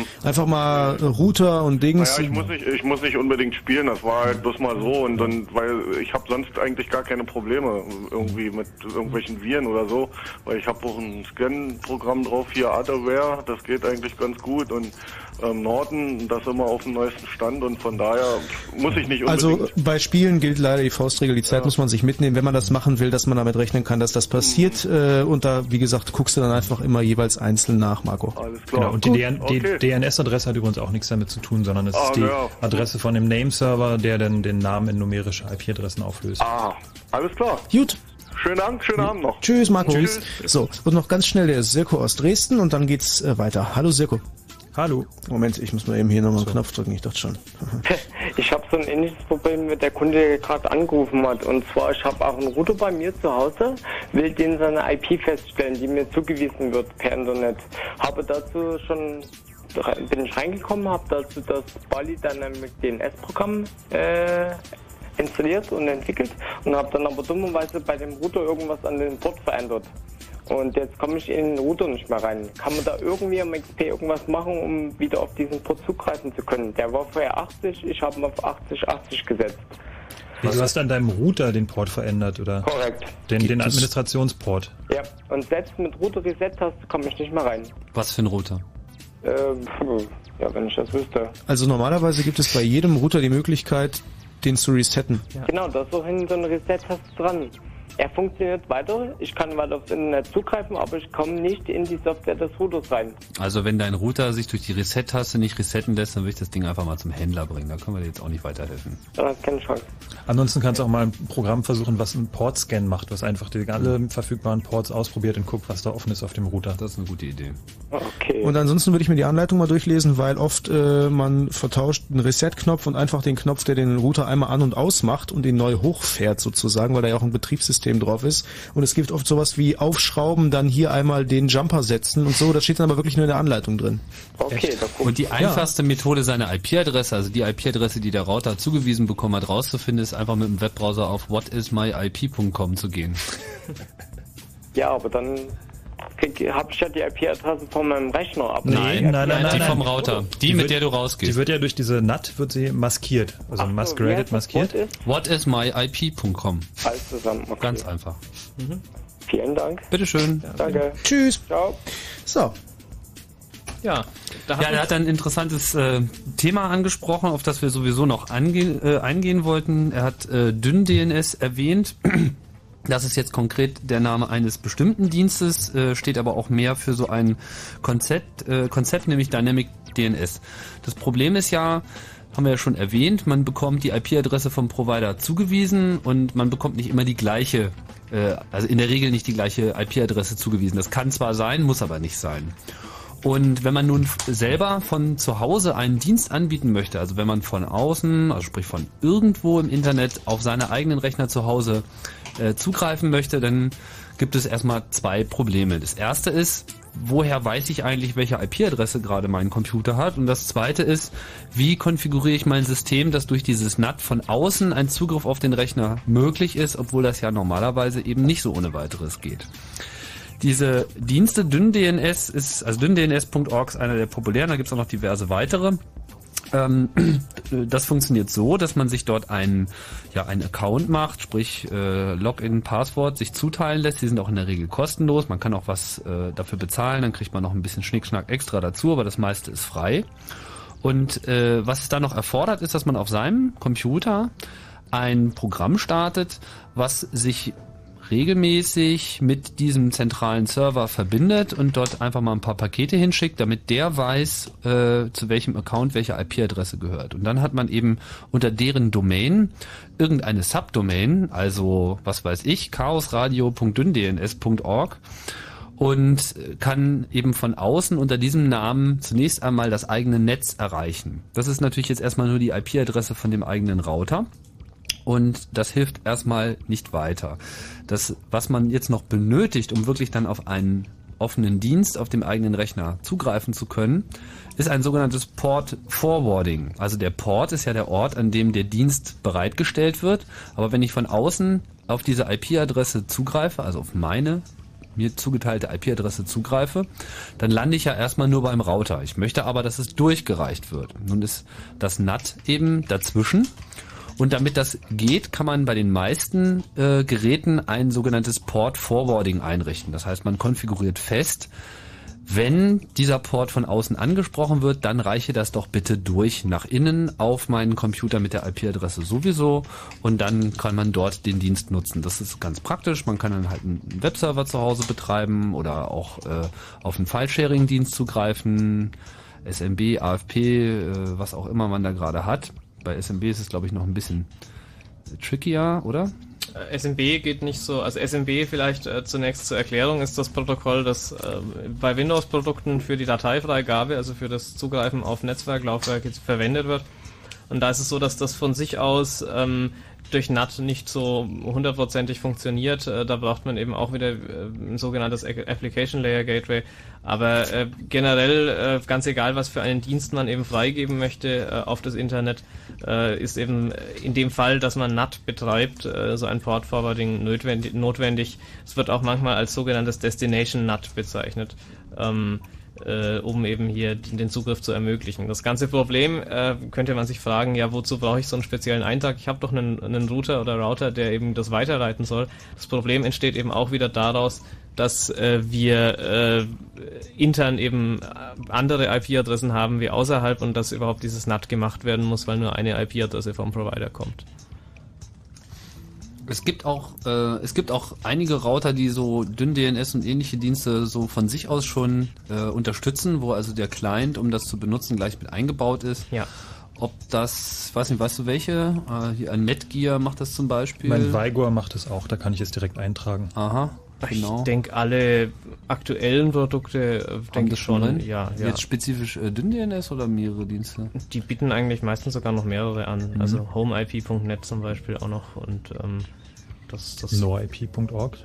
Mhm. Einfach mal Router und Dings. Naja, ich muss nicht, ich muss nicht unbedingt spielen, das war halt bloß mal so und dann, weil ich habe sonst eigentlich gar keine Probleme irgendwie mit irgendwelchen Viren oder so, weil ich habe auch ein Scan-Programm drauf hier, Adaware, das geht eigentlich ganz gut und ähm, Norton das immer auf dem neuesten Stand und von daher muss ich nicht unbedingt. Also bei Spielen gilt leider die Faustregel, die Zeit muss man sich mitnehmen, wenn man das machen will, dass man damit rechnen kann, dass das passiert. Äh, und da, wie gesagt, guckst du dann einfach immer jeweils einzeln nach, Marco. Alles Genau, und die, DN die DNS-Adresse hat übrigens auch nichts damit zu tun, sondern es Ah, ist die ja. Adresse von dem Nameserver, der dann den Namen in numerische IP-Adressen auflöst. Ah, alles klar. Gut. Schönen Dank, schönen Abend noch. Tschüss, Marco. Tschüss. So, und noch ganz schnell der Sirko aus Dresden und dann geht's äh, weiter. Hallo Sirko. Hallo. Moment, ich muss mal eben hier nochmal einen Knopf drücken, ich dachte schon. Ich habe so ein ähnliches Problem, mit der Kunde gerade angerufen hat. Und zwar, ich habe auch einen Router bei mir zu Hause, will den seine IP feststellen, die mir zugewiesen wird per Internet. Habe dazu schon bin ich reingekommen, habe dazu das Bali Dynamic DNS-Programm äh, installiert und entwickelt und habe dann aber dummerweise bei dem Router irgendwas an den Port verändert. Und jetzt komme ich in den Router nicht mehr rein. Kann man da irgendwie am XP irgendwas machen, um wieder auf diesen Port zugreifen zu können? Der war vorher 80, ich habe ihn auf 80, 80 gesetzt. Wie, du hast an deinem Router den Port verändert, oder? Korrekt. Den, den Administrationsport. Ja, und selbst mit Router Reset-Taste komme ich nicht mehr rein. Was für ein Router? Ähm, ja, wenn ich das wüsste. Also normalerweise gibt es bei jedem Router die Möglichkeit, den zu resetten. Genau, da ist auch hinten so eine Reset-Taste dran. Er funktioniert weiter, ich kann weiter aufs Internet zugreifen, aber ich komme nicht in die Software des Routers rein. Also wenn dein Router sich durch die Reset-Taste nicht resetten lässt, dann würde ich das Ding einfach mal zum Händler bringen. Da können wir dir jetzt auch nicht weiterhelfen. Hast keine Chance. Ansonsten kannst du auch mal ein Programm versuchen, was einen Port-Scan macht, was einfach die alle verfügbaren Ports ausprobiert und guckt, was da offen ist auf dem Router. Das ist eine gute Idee. Okay. Und ansonsten würde ich mir die Anleitung mal durchlesen, weil oft äh, man vertauscht einen Reset-Knopf und einfach den Knopf, der den Router einmal an- und ausmacht und ihn neu hochfährt sozusagen, weil da ja auch ein Betriebssystem drauf ist. Und es gibt oft sowas wie aufschrauben, dann hier einmal den Jumper setzen und so. Das steht dann aber wirklich nur in der Anleitung drin. Okay, Und die einfachste Methode, seine IP-Adresse, also die IP-Adresse, die der Router zugewiesen bekommen hat, rauszufinden, ist einfach mit dem Webbrowser auf whatismyip.com zu gehen. Ja, aber dann habe ich ja die IP-Adresse von meinem Rechner ab. Nein, nein, nein, nein, die nein. vom Router. Die, mit wird- der du rausgehst. Die wird ja durch diese NAT wird sie maskiert, also wie masqueraded maskiert. Wort Whatismyip.com. Alles zusammen. Okay. Ganz einfach. Vielen Dank. Bitteschön. Danke. Tschüss. Ciao. So. Ja, da Ja, er hat ein interessantes äh, Thema angesprochen, auf das wir sowieso noch ange äh, eingehen wollten. Er hat äh, DynDNS erwähnt. Das ist jetzt konkret der Name eines bestimmten Dienstes, äh, steht aber auch mehr für so ein Konzept, äh, Konzept, nämlich Dynamic DNS. Das Problem ist ja, haben wir ja schon erwähnt, man bekommt die IP-Adresse vom Provider zugewiesen und man bekommt nicht immer die gleiche, äh, also in der Regel nicht die gleiche IP-Adresse zugewiesen. Das kann zwar sein, muss aber nicht sein. Und wenn man nun selber von zu Hause einen Dienst anbieten möchte, also wenn man von außen, also sprich von irgendwo im Internet auf seine eigenen Rechner zu Hause äh, zugreifen möchte, dann gibt es erstmal zwei Probleme. Das erste ist, woher weiß ich eigentlich, welche IP-Adresse gerade mein Computer hat? Und das zweite ist, wie konfiguriere ich mein System, dass durch dieses NAT von außen ein Zugriff auf den Rechner möglich ist, obwohl das ja normalerweise eben nicht so ohne weiteres geht. Diese Dienste DynDNS ist, also dynDNS.org ist einer der populären, da gibt es auch noch diverse weitere. Ähm, das funktioniert so, dass man sich dort einen, ja, einen Account macht, sprich äh, Login, Passwort, sich zuteilen lässt. Die sind auch in der Regel kostenlos. Man kann auch was äh, dafür bezahlen, dann kriegt man noch ein bisschen Schnickschnack extra dazu, aber das meiste ist frei. Und äh, was es da noch erfordert, ist, dass man auf seinem Computer ein Programm startet, was sich regelmäßig mit diesem zentralen Server verbindet und dort einfach mal ein paar Pakete hinschickt, damit der weiß, äh, zu welchem Account welche IP-Adresse gehört. Und dann hat man eben unter deren Domain irgendeine Subdomain, also was weiß ich, chaosradio.dynDNS.org und kann eben von außen unter diesem Namen zunächst einmal das eigene Netz erreichen. Das ist natürlich jetzt erstmal nur die IP-Adresse von dem eigenen Router. Und das hilft erstmal nicht weiter. Das, was man jetzt noch benötigt, um wirklich dann auf einen offenen Dienst auf dem eigenen Rechner zugreifen zu können, ist ein sogenanntes Port Forwarding. Also der Port ist ja der Ort, an dem der Dienst bereitgestellt wird. Aber wenn ich von außen auf diese IP-Adresse zugreife, also auf meine mir zugeteilte IP-Adresse zugreife, dann lande ich ja erstmal nur beim Router. Ich möchte aber, dass es durchgereicht wird. Nun ist das NAT eben dazwischen. Und damit das geht, kann man bei den meisten äh, Geräten ein sogenanntes Port Forwarding einrichten. Das heißt, man konfiguriert fest, wenn dieser Port von außen angesprochen wird, dann reiche das doch bitte durch nach innen auf meinen Computer mit der IP-Adresse sowieso und dann kann man dort den Dienst nutzen. Das ist ganz praktisch. Man kann dann halt einen Webserver zu Hause betreiben oder auch äh, auf einen File-Sharing-Dienst zugreifen, SMB, AFP, äh, was auch immer man da gerade hat. Bei SMB ist es, glaube ich, noch ein bisschen trickier, oder? Äh, SMB geht nicht so, also SMB vielleicht äh, zunächst zur Erklärung ist das Protokoll, das äh, bei Windows-Produkten für die Dateifreigabe, also für das Zugreifen auf Netzwerklaufwerke verwendet wird. Und da ist es so, dass das von sich aus ähm, durch NAT nicht so hundertprozentig funktioniert. Äh, da braucht man eben auch wieder äh, ein sogenanntes Application Layer Gateway. Aber äh, generell, ganz egal, was für einen Dienst man eben freigeben möchte auf das Internet, ist eben in dem Fall, dass man NAT betreibt, so ein Port Forwarding notwendig. notwendig. Es wird auch manchmal als sogenanntes Destination NAT bezeichnet. Ähm, äh, um eben hier den Zugriff zu ermöglichen. Das ganze Problem äh, könnte man sich fragen, ja, wozu brauche ich so einen speziellen Eintrag? Ich habe doch einen, einen Router oder Router, der eben das weiterleiten soll. Das Problem entsteht eben auch wieder daraus, dass äh, wir äh, intern eben andere IP-Adressen haben wie außerhalb und dass überhaupt dieses NAT gemacht werden muss, weil nur eine IP-Adresse vom Provider kommt. Es gibt auch, äh, es gibt auch einige Router, die so dünn DNS und ähnliche Dienste so von sich aus schon äh, unterstützen, wo also der Client, um das zu benutzen, gleich mit eingebaut ist. Ja. Ob das, weiß nicht, weißt du welche? Äh, hier ein Netgear macht das zum Beispiel. Mein Vigor macht es auch, da kann ich es direkt eintragen. Aha. Genau. Ich denke, alle aktuellen Produkte äh, denke ich schon. Drin? Ja, ja. Jetzt spezifisch äh, dünn-DNS oder mehrere Dienste? Die bieten eigentlich meistens sogar noch mehrere an. Mhm. Also homeip.net zum Beispiel auch noch und ähm, das, das noip.org.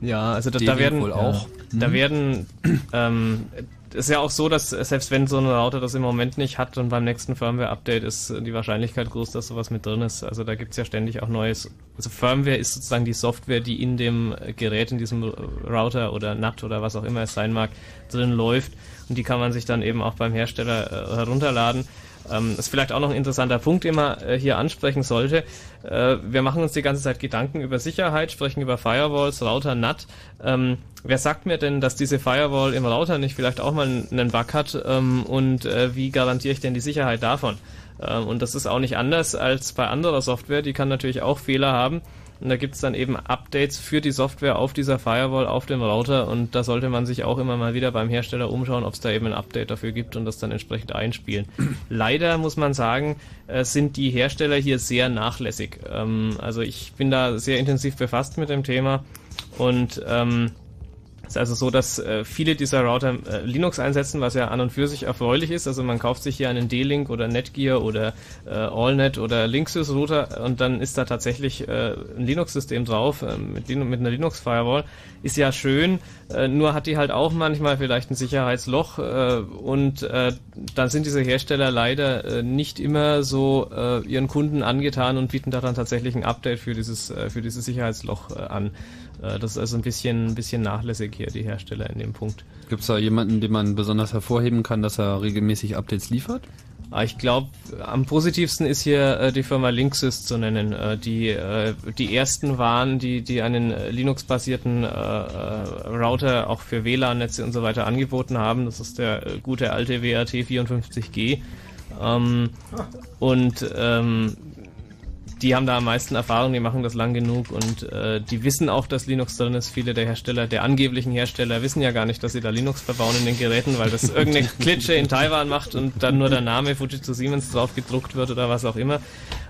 Ja, also da, da werden wohl auch. Ja. Da mhm. werden ähm, ist ja auch so, dass selbst wenn so ein Router das im Moment nicht hat und beim nächsten Firmware-Update ist die Wahrscheinlichkeit groß, dass sowas mit drin ist. Also da gibt's ja ständig auch Neues. Also Firmware ist sozusagen die Software, die in dem Gerät, in diesem Router oder NAT oder was auch immer es sein mag, drin läuft. Und die kann man sich dann eben auch beim Hersteller äh, herunterladen. Ähm, ist vielleicht auch noch ein interessanter Punkt, den man äh, hier ansprechen sollte. Äh, wir machen uns die ganze Zeit Gedanken über Sicherheit, sprechen über Firewalls, Router, NAT. Ähm, wer sagt mir denn, dass diese Firewall im Router nicht vielleicht auch mal einen Bug hat ähm, und äh, wie garantiere ich denn die Sicherheit davon? Ähm, und das ist auch nicht anders als bei anderer Software, die kann natürlich auch Fehler haben. Und da gibt es dann eben Updates für die Software auf dieser Firewall, auf dem Router. Und da sollte man sich auch immer mal wieder beim Hersteller umschauen, ob es da eben ein Update dafür gibt und das dann entsprechend einspielen. Leider muss man sagen, äh, sind die Hersteller hier sehr nachlässig. Ähm, also ich bin da sehr intensiv befasst mit dem Thema und ähm, ist also so, dass äh, viele dieser Router äh, Linux einsetzen, was ja an und für sich erfreulich ist. Also man kauft sich hier einen D-Link oder Netgear oder äh, AllNet oder Linksys Router und dann ist da tatsächlich äh, ein Linux-System drauf äh, mit, mit einer Linux-Firewall. Ist ja schön, äh, nur hat die halt auch manchmal vielleicht ein Sicherheitsloch äh, und äh, dann sind diese Hersteller leider äh, nicht immer so äh, ihren Kunden angetan und bieten da dann tatsächlich ein Update für dieses, äh, für dieses Sicherheitsloch äh, an. Äh, das ist also ein bisschen, ein bisschen nachlässig hier, die Hersteller in dem Punkt. Gibt es da jemanden, den man besonders hervorheben kann, dass er regelmäßig Updates liefert? Ah, ich glaube, am positivsten ist hier äh, die Firma Linksys zu nennen, äh, die äh, die ersten waren, die die einen Linux-basierten Router auch für WLAN-Netze und so weiter angeboten haben. Das ist der gute alte WRT 54G. Ähm, und ähm, die haben da am meisten Erfahrung, die machen das lang genug und äh, die wissen auch, dass Linux drin ist. Viele der Hersteller, der angeblichen Hersteller, wissen ja gar nicht, dass sie da Linux verbauen in den Geräten, weil das irgendeine Klitsche in Taiwan macht und dann nur der Name Fujitsu Siemens drauf gedruckt wird oder was auch immer.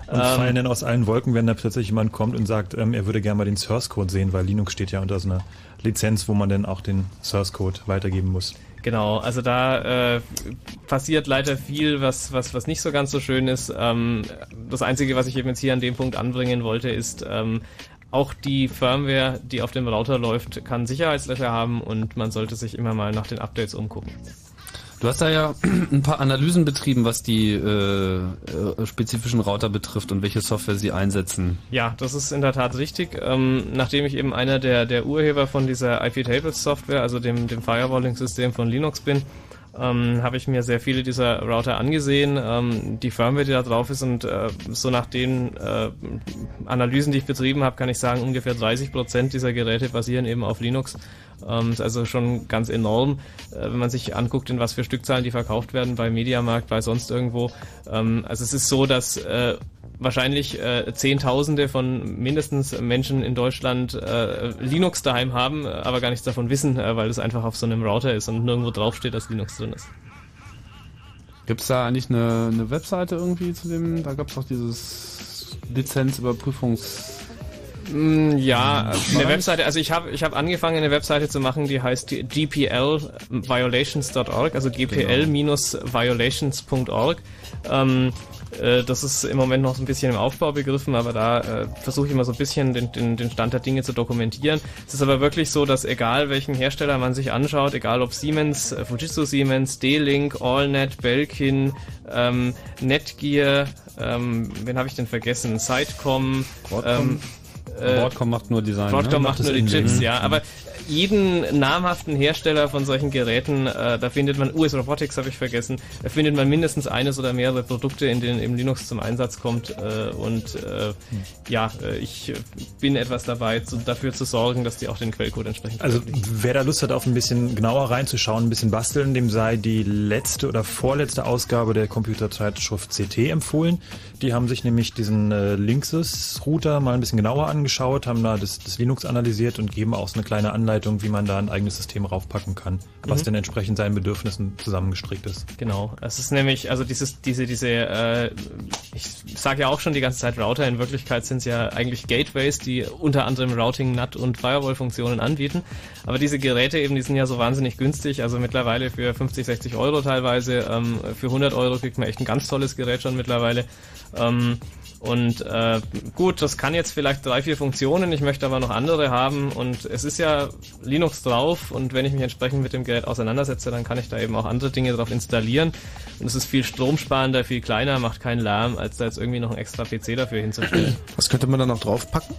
Und ähm, fallen dann aus allen Wolken, wenn da plötzlich jemand kommt und sagt, ähm, er würde gerne mal den Source Code sehen, weil Linux steht ja unter so einer Lizenz, wo man dann auch den Source Code weitergeben muss. Genau, also da äh, passiert leider viel, was, was, was nicht so ganz so schön ist. Ähm, das Einzige, was ich eben jetzt hier an dem Punkt anbringen wollte, ist, ähm, auch die Firmware, die auf dem Router läuft, kann Sicherheitslöcher haben und man sollte sich immer mal nach den Updates umgucken. Du hast da ja ein paar Analysen betrieben, was die äh, äh, spezifischen Router betrifft und welche Software sie einsetzen. Ja, das ist in der Tat richtig. Ähm, nachdem ich eben einer der, der Urheber von dieser IP-Tables Software, also dem, dem Firewalling-System von Linux bin, ähm, habe ich mir sehr viele dieser Router angesehen, ähm, die Firmware, die da drauf ist und äh, so nach den äh, Analysen, die ich betrieben habe, kann ich sagen, ungefähr 30 Prozent dieser Geräte basieren eben auf Linux Ähm, ist also schon ganz enorm, äh, wenn man sich anguckt, in was für Stückzahlen die verkauft werden bei Mediamarkt, bei sonst irgendwo. Ähm, also es ist so, dass äh, wahrscheinlich äh, Zehntausende von mindestens Menschen in Deutschland äh, Linux daheim haben, äh, aber gar nichts davon wissen, äh, weil es einfach auf so einem Router ist und nirgendwo draufsteht, dass Linux drin ist. Gibt's da eigentlich eine, eine Webseite irgendwie zu dem? Da gab's doch dieses Lizenzüberprüfungs... Mm, Ja, eine Webseite, also ich habe ich hab angefangen eine Webseite zu machen, die heißt gplviolations.org, also gpl-violations.org. Ähm, äh, das ist im Moment noch so ein bisschen im Aufbau begriffen, aber da äh, versuche ich immer so ein bisschen den, den, den Stand der Dinge zu dokumentieren. Es ist aber wirklich so, dass egal welchen Hersteller man sich anschaut, egal ob Siemens, äh, Fujitsu Siemens, D-Link, AllNet, Belkin, ähm, Netgear, ähm, wen habe ich denn vergessen? Sitecom, Broadcom. ähm, Broadcom macht nur Design, Broadcom ne? macht Macht nur die Chips, ja. Aber jeden namhaften Hersteller von solchen Geräten, äh, da findet man, US Robotics habe ich vergessen, da findet man mindestens eines oder mehrere Produkte, in denen eben Linux zum Einsatz kommt. Äh, und äh, ja, äh, ich bin etwas dabei, zu, dafür zu sorgen, dass die auch den Quellcode entsprechend Also wer da Lust hat, auf ein bisschen genauer reinzuschauen, ein bisschen basteln, dem sei die letzte oder vorletzte Ausgabe der Computerzeitschrift CT empfohlen. Die haben sich nämlich diesen äh, Linksys-Router mal ein bisschen genauer angeschaut, haben da das, das Linux analysiert und geben auch so eine kleine Anleitung, wie man da ein eigenes System raufpacken kann, was Mhm. denn entsprechend seinen Bedürfnissen zusammengestrickt ist. Genau, es ist nämlich, also dieses, diese, diese, äh, ich sage ja auch schon die ganze Zeit Router, in Wirklichkeit sind es ja eigentlich Gateways, die unter anderem Routing, NAT und Firewall-Funktionen anbieten. Aber diese Geräte eben, die sind ja so wahnsinnig günstig, also mittlerweile für 50, 60 Euro teilweise, ähm, für 100 Euro kriegt man echt ein ganz tolles Gerät schon mittlerweile. Ähm, und äh, gut, das kann jetzt vielleicht drei, vier Funktionen, ich möchte aber noch andere haben und es ist ja Linux drauf und wenn ich mich entsprechend mit dem Gerät auseinandersetze, dann kann ich da eben auch andere Dinge drauf installieren und es ist viel stromsparender, viel kleiner, macht keinen Lärm, als da jetzt irgendwie noch einen extra PC dafür hinzustellen. Was könnte man da noch draufpacken?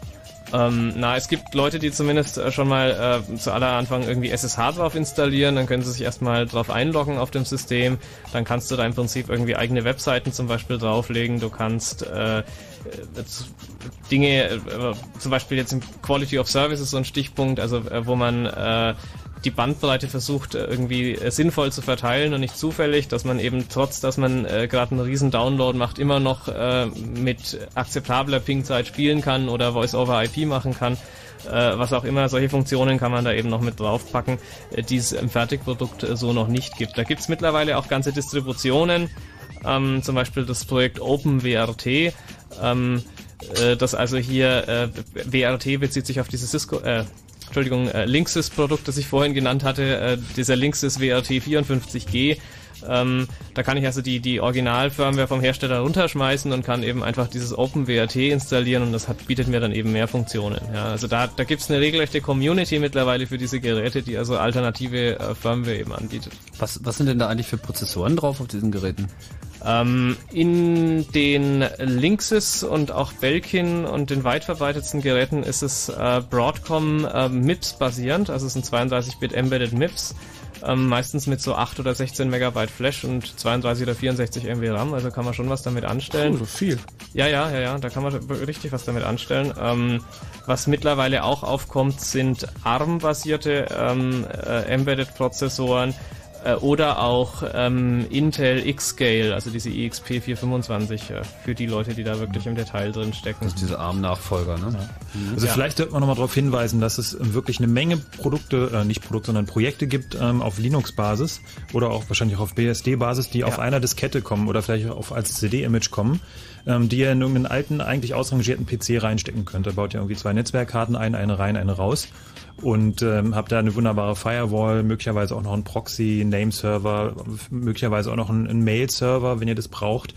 Ähm, na, es gibt Leute, die zumindest äh, schon mal äh, zu aller Anfang irgendwie SSH drauf installieren, dann können sie sich erstmal drauf einloggen auf dem System, dann kannst du da im Prinzip irgendwie eigene Webseiten zum Beispiel drauflegen, du kannst äh, äh, Dinge, äh, zum Beispiel jetzt im Quality of Service ist so ein Stichpunkt, also äh, wo man die Bandbreite versucht äh, irgendwie äh, sinnvoll zu verteilen und nicht zufällig, dass man eben trotz, dass man äh, gerade einen riesen Download macht, immer noch äh, mit akzeptabler Pingzeit spielen kann oder Voice-over-IP machen kann. Äh, was auch immer, solche Funktionen kann man da eben noch mit draufpacken, äh, die es im Fertigprodukt so noch nicht gibt. Da gibt's mittlerweile auch ganze Distributionen, ähm, zum Beispiel das Projekt OpenWRT, ähm, äh, das also hier, äh, WRT bezieht sich auf dieses Cisco, äh, Entschuldigung, äh, Linksys-Produkt, das ich vorhin genannt hatte, äh, dieser Linksys WRT 54G. Ähm, da kann ich also die, die Original-Firmware vom Hersteller runterschmeißen und kann eben einfach dieses OpenWRT installieren und das hat, bietet mir dann eben mehr Funktionen. Ja, also da, da gibt's eine regelrechte Community mittlerweile für diese Geräte, die also alternative äh, Firmware eben anbietet. Was, was sind denn da eigentlich für Prozessoren drauf auf diesen Geräten? Ähm, in den Linksys und auch Belkin und den weit verbreitetsten Geräten ist es äh, Broadcom äh, MIPS basierend, also es sind 32-Bit Embedded MIPS, ähm, meistens mit so 8 oder 16 Megabyte Flash und 32 oder 64 MB RAM, also kann man schon was damit anstellen. Oh, so viel. Ja, ja, ja, ja, da kann man richtig was damit anstellen. Ähm, was mittlerweile auch aufkommt, sind ARM-basierte ähm, äh, Embedded-Prozessoren äh, oder auch ähm, Intel X-Scale, also diese EXP 425, äh, für die Leute, die da wirklich im Detail drin stecken. Das ist diese ARM-Nachfolger, ne? Also Ja. vielleicht sollte man nochmal darauf hinweisen, dass es wirklich eine Menge Produkte, äh, nicht Produkte, sondern Projekte gibt ähm, auf Linux-Basis oder auch wahrscheinlich auch auf BSD-Basis, die auf einer Diskette kommen oder vielleicht auch als CD-Image kommen, ähm, die ihr in irgendeinen alten, eigentlich ausrangierten PC reinstecken könnt. Da baut ihr irgendwie zwei Netzwerkkarten ein, eine rein, eine raus und ähm, habt da eine wunderbare Firewall, möglicherweise auch noch einen Proxy, Name-Server, möglicherweise auch noch einen, einen Mail-Server, wenn ihr das braucht.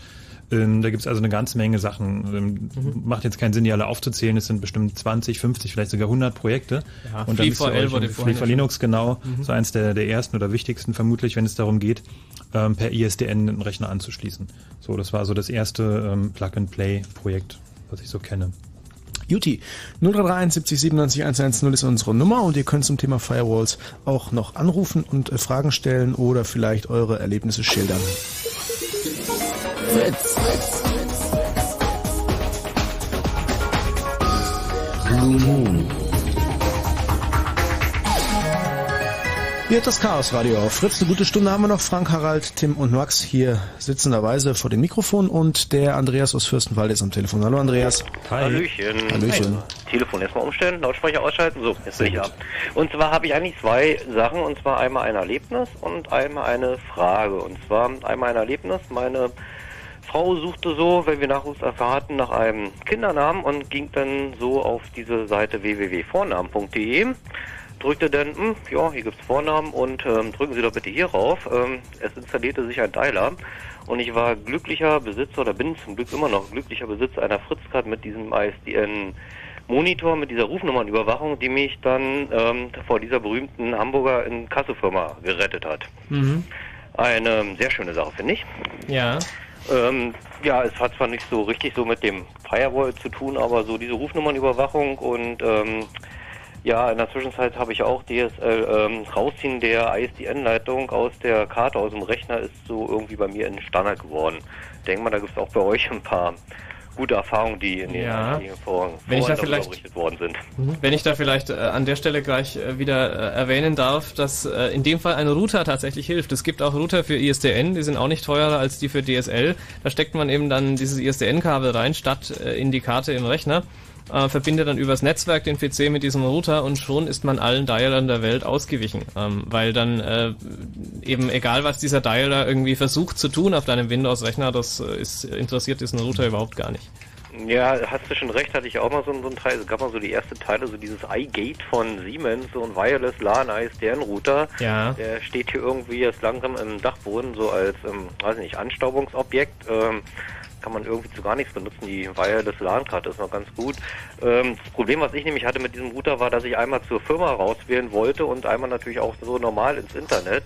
Ähm, da gibt's also eine ganze Menge Sachen. Ähm, Macht jetzt keinen Sinn, die alle aufzuzählen. Es sind bestimmt 20, 50, vielleicht sogar 100 Projekte. Ja, und dann ist wurde FreeFL ja schon- Linux, genau, Mhm. so eins der, der ersten oder wichtigsten vermutlich, wenn es darum geht, ähm, per ISDN einen Rechner anzuschließen. So, das war so das erste ähm, Plug-and-Play-Projekt, was ich so kenne. Juti, 0331 70 97 110 ist unsere Nummer und ihr könnt zum Thema Firewalls auch noch anrufen und äh, Fragen stellen oder vielleicht eure Erlebnisse schildern. Blue Moon. Ihr hört das Chaos Radio auf Fritz. Eine gute Stunde haben wir noch. Frank, Harald, Tim und Max hier sitzenderweise vor dem Mikrofon und der Andreas aus Fürstenwald ist am Telefon. Hallo Andreas. Hallöchen. Hallöchen. Hi. Telefon erstmal umstellen, Lautsprecher ausschalten. So, jetzt bin ich ab. Und zwar habe ich eigentlich zwei Sachen. Und zwar einmal ein Erlebnis und einmal eine Frage. Und zwar einmal ein Erlebnis. Meine Frau suchte so, wenn wir Nachwuchs erfahrten, nach einem Kindernamen und ging dann so auf diese Seite www.vornamen.de drückte dann, hm, ja, hier gibt's Vornamen und ähm, drücken Sie doch bitte hier rauf. Ähm, es installierte sich ein Dialer und ich war glücklicher Besitzer oder bin zum Glück immer noch glücklicher Besitzer einer Fritzcard mit diesem ISDN Monitor mit dieser Rufnummernüberwachung, die mich dann ähm, vor dieser berühmten Hamburger Inkassofirma gerettet hat. Mhm. Eine sehr schöne Sache, finde ich. Ja. Ähm, ja, es hat zwar nicht so richtig so mit dem Firewall zu tun, aber so diese Rufnummernüberwachung und ähm, ja, in der Zwischenzeit habe ich auch DSL ähm, rausziehen der ISDN-Leitung aus der Karte aus dem Rechner ist so irgendwie bei mir ein Standard geworden. Denk mal, da gibt es auch bei euch ein paar gute Erfahrungen, die in den Ja. einigen Foren Wenn ich da vielleicht- worden sind. Wenn ich da vielleicht äh, an der Stelle gleich äh, wieder äh, erwähnen darf, dass äh, in dem Fall ein Router tatsächlich hilft. Es gibt auch Router für ISDN, die sind auch nicht teurer als die für DSL. Da steckt man eben dann dieses ISDN-Kabel rein, statt äh, in die Karte im Rechner, äh, verbindet dann übers Netzwerk den PC mit diesem Router und schon ist man allen Dialern der Welt ausgewichen. Ähm, weil dann äh, eben egal, was dieser Dialer irgendwie versucht zu tun auf deinem Windows-Rechner, das äh, ist, interessiert diesen Router überhaupt gar nicht. Ja, hast du schon recht, hatte ich auch mal so, so einen Teil, es gab mal so die erste Teile, so dieses iGate von Siemens, so ein Wireless LAN ISDN-Router. Ja. Der steht hier irgendwie jetzt langsam im Dachboden, so als, ähm, weiß nicht, Anstaubungsobjekt. Ähm, kann man irgendwie zu gar nichts benutzen. Die Wireless LAN-Karte ist noch ganz gut. Ähm, das Problem, was ich nämlich hatte mit diesem Router, war, dass ich einmal zur Firma rauswählen wollte und einmal natürlich auch so normal ins Internet.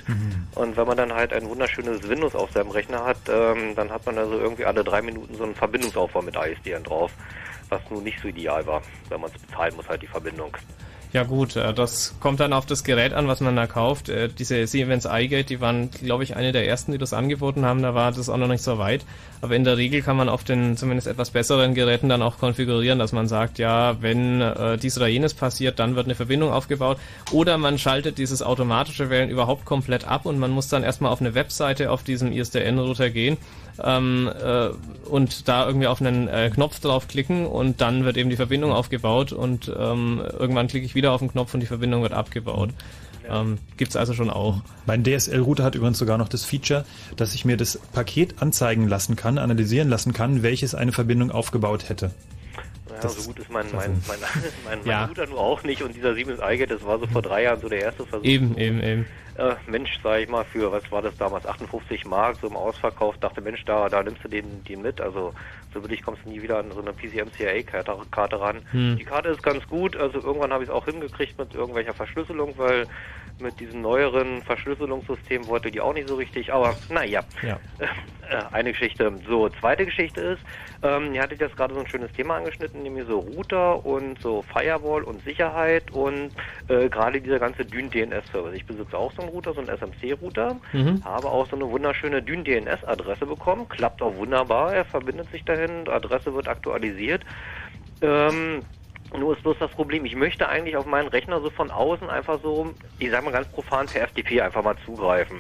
Und wenn man dann halt ein wunderschönes Windows auf seinem Rechner hat, ähm, dann hat man also irgendwie alle drei Minuten so einen Verbindungsaufbau mit ISDN drauf, was nun nicht so ideal war, wenn man es bezahlen muss, halt die Verbindung. Ja gut, äh, das kommt dann auf das Gerät an, was man da kauft. Äh, Diese Siemens iGate, die waren, glaube ich, eine der ersten, die das angeboten haben. Da war das auch noch nicht so weit. Aber in der Regel kann man auf den zumindest etwas besseren Geräten dann auch konfigurieren, dass man sagt, ja, wenn äh, dies oder jenes passiert, dann wird eine Verbindung aufgebaut. Oder man schaltet dieses automatische Wählen überhaupt komplett ab und man muss dann erstmal auf eine Webseite auf diesem ISDN-Router gehen ähm, äh, und da irgendwie auf einen äh, Knopf draufklicken und dann wird eben die Verbindung aufgebaut und ähm, irgendwann klicke ich wieder auf den Knopf und die Verbindung wird abgebaut. Ähm, gibt's also schon auch. Mein DSL-Router hat übrigens sogar noch das Feature, dass ich mir das Paket anzeigen lassen kann, analysieren lassen kann, welches eine Verbindung aufgebaut hätte. Ja, Das- so gut ist mein, mein, mein, mein, mein Ja. Router nur auch nicht und dieser Siemens iGate, das war so vor drei Jahren so der erste Versuch. Eben, eben, eben. Äh, Mensch, sag ich mal, für, was war das damals, 58 Mark, so im Ausverkauf, dachte, Mensch, da, da nimmst du den, den mit, also so billig kommst du nie wieder an so eine PCM-CIA-Karte Karte ran. Hm. Die Karte ist ganz gut, also irgendwann habe ich es auch hingekriegt mit irgendwelcher Verschlüsselung, weil mit diesem neueren Verschlüsselungssystem wollte die auch nicht so richtig, aber naja. Ja. Äh, eine Geschichte. So, zweite Geschichte ist, ähm, ihr hattet jetzt gerade so ein schönes Thema angeschnitten, nämlich so Router und so Firewall und Sicherheit und äh, gerade dieser ganze Dyn-DNS-Service. Ich besitze auch so einen Router, so einen SMC-Router, Mhm. habe auch so eine wunderschöne Dyn-DNS-Adresse bekommen, klappt auch wunderbar, er verbindet sich dahin, Adresse wird aktualisiert. Ähm, nur ist bloß das Problem, ich möchte eigentlich auf meinen Rechner so von außen einfach so, ich sag mal ganz profan, per FTP einfach mal zugreifen.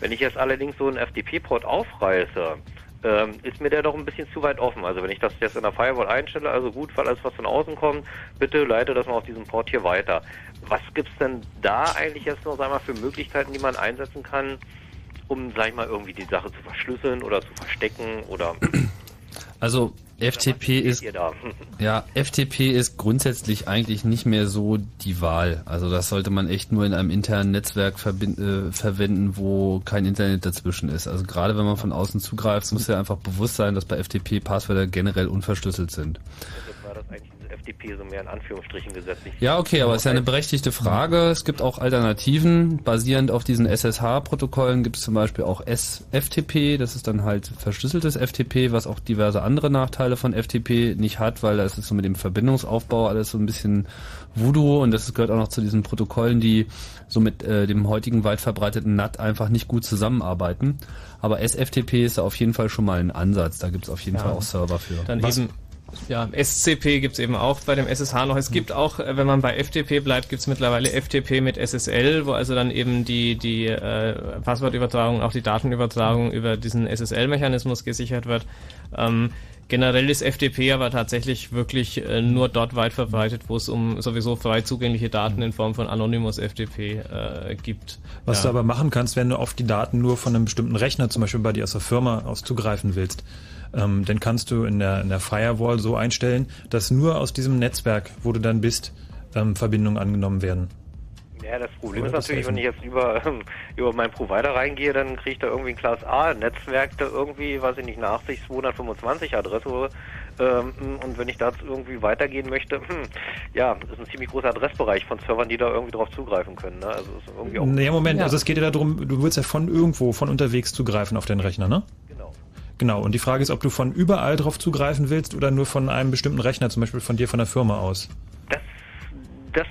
Wenn ich jetzt allerdings so einen FTP-Port aufreiße, ähm, ist mir der doch ein bisschen zu weit offen. Also wenn ich das jetzt in der Firewall einstelle, also gut, weil alles was von außen kommt, bitte leite das mal auf diesem Port hier weiter. Was gibt's denn da eigentlich jetzt noch, sag mal, für Möglichkeiten, die man einsetzen kann, um, sag ich mal, irgendwie die Sache zu verschlüsseln oder zu verstecken oder Also FTP ist ja FTP ist grundsätzlich eigentlich nicht mehr so die Wahl. Also das sollte man echt nur in einem internen Netzwerk äh, verwenden, wo kein Internet dazwischen ist. Also gerade wenn man von außen zugreift, muss ja einfach bewusst sein, dass bei FTP Passwörter generell unverschlüsselt sind. FTP so mehr in Anführungsstrichen gesetzlich. Ja, okay, aber es ist ja eine berechtigte Frage. Es gibt auch Alternativen. Basierend auf diesen SSH-Protokollen gibt es zum Beispiel auch SFTP. Das ist dann halt verschlüsseltes FTP, was auch diverse andere Nachteile von FTP nicht hat, weil da ist es so mit dem Verbindungsaufbau alles so ein bisschen Voodoo und das gehört auch noch zu diesen Protokollen, die so mit äh, dem heutigen weit verbreiteten NAT einfach nicht gut zusammenarbeiten. Aber SFTP ist da auf jeden Fall schon mal ein Ansatz. Da gibt es auf jeden Ja. Fall auch Server für. Dann Was- eben Ja, SCP gibt's eben auch bei dem SSH noch. Es gibt auch, äh, wenn man bei FTP bleibt, gibt's mittlerweile FTP mit SSL, wo also dann eben die, die äh, Passwortübertragung, auch die Datenübertragung über diesen SSL-Mechanismus gesichert wird. Ähm, generell ist FTP aber tatsächlich wirklich äh, nur dort weit verbreitet, wo es um sowieso frei zugängliche Daten in Form von Anonymous FTP äh, gibt. Was ja. du aber machen kannst, wenn du auf die Daten nur von einem bestimmten Rechner, zum Beispiel bei dir aus der Firma, aus zugreifen willst, ähm, dann kannst du in der, in der Firewall so einstellen, dass nur aus diesem Netzwerk, wo du dann bist, ähm, Verbindungen angenommen werden. Ja, das Problem Oder ist das natürlich, helfen? wenn ich jetzt über, über meinen Provider reingehe, dann kriege ich da irgendwie ein Class A Netzwerk, da irgendwie, weiß ich nicht, eine 80 225 Adresse. Ähm, und wenn ich da irgendwie weitergehen möchte, hm, ja, ist ein ziemlich großer Adressbereich von Servern, die da irgendwie drauf zugreifen können. Ne? Also ist irgendwie auch Nee, Moment, also es geht ja darum, du willst ja von irgendwo, von unterwegs zugreifen auf den Rechner, ne? Genau. Genau, und die Frage ist, ob du von überall drauf zugreifen willst oder nur von einem bestimmten Rechner, zum Beispiel von dir, von der Firma aus. das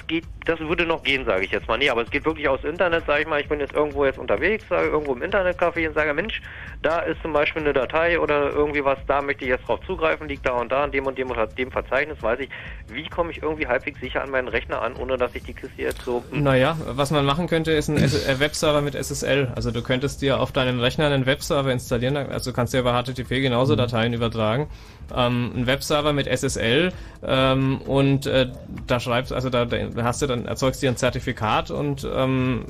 geht, das würde noch gehen, sage ich jetzt mal. Nee, aber es geht wirklich aus Internet, sage ich mal, ich bin jetzt irgendwo jetzt unterwegs, sage irgendwo im Internetcafé und sage, Mensch, da ist zum Beispiel eine Datei oder irgendwie was, da möchte ich jetzt drauf zugreifen, liegt da und da in dem und dem oder dem Verzeichnis, weiß ich, wie komme ich irgendwie halbwegs sicher an meinen Rechner an, ohne dass ich die Kiste jetzt so... hm, Naja, was man machen könnte, ist ein äh, Webserver mit SSL. Also du könntest dir auf deinem Rechner einen Webserver installieren, also du kannst dir über HTTP genauso Dateien übertragen. Ähm, ein Webserver mit SSL ähm, und äh, da schreibst, also da, da hast du dann, erzeugst dir ein Zertifikat und ähm,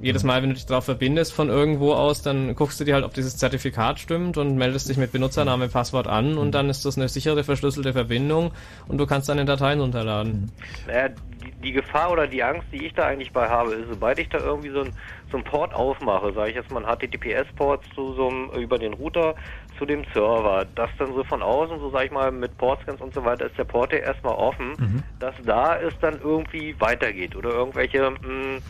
jedes Mal, wenn du dich darauf verbindest von irgendwo aus, dann guckst du dir halt, ob dieses Zertifikat stimmt und meldest dich mit Benutzername, Passwort an und dann ist das eine sichere, verschlüsselte Verbindung und du kannst deine Dateien runterladen. Naja, die, die Gefahr oder die Angst, die ich da eigentlich bei habe, ist, sobald ich da irgendwie so ein, so ein Port aufmache, sage ich jetzt mal ein HTTPS-Port zu so einem, über den Router zu dem Server, dass dann so von außen, so sage ich mal, mit Portscans und so weiter, ist der Port ja erstmal offen, Mhm. dass da es dann irgendwie weitergeht oder irgendwelche, mh,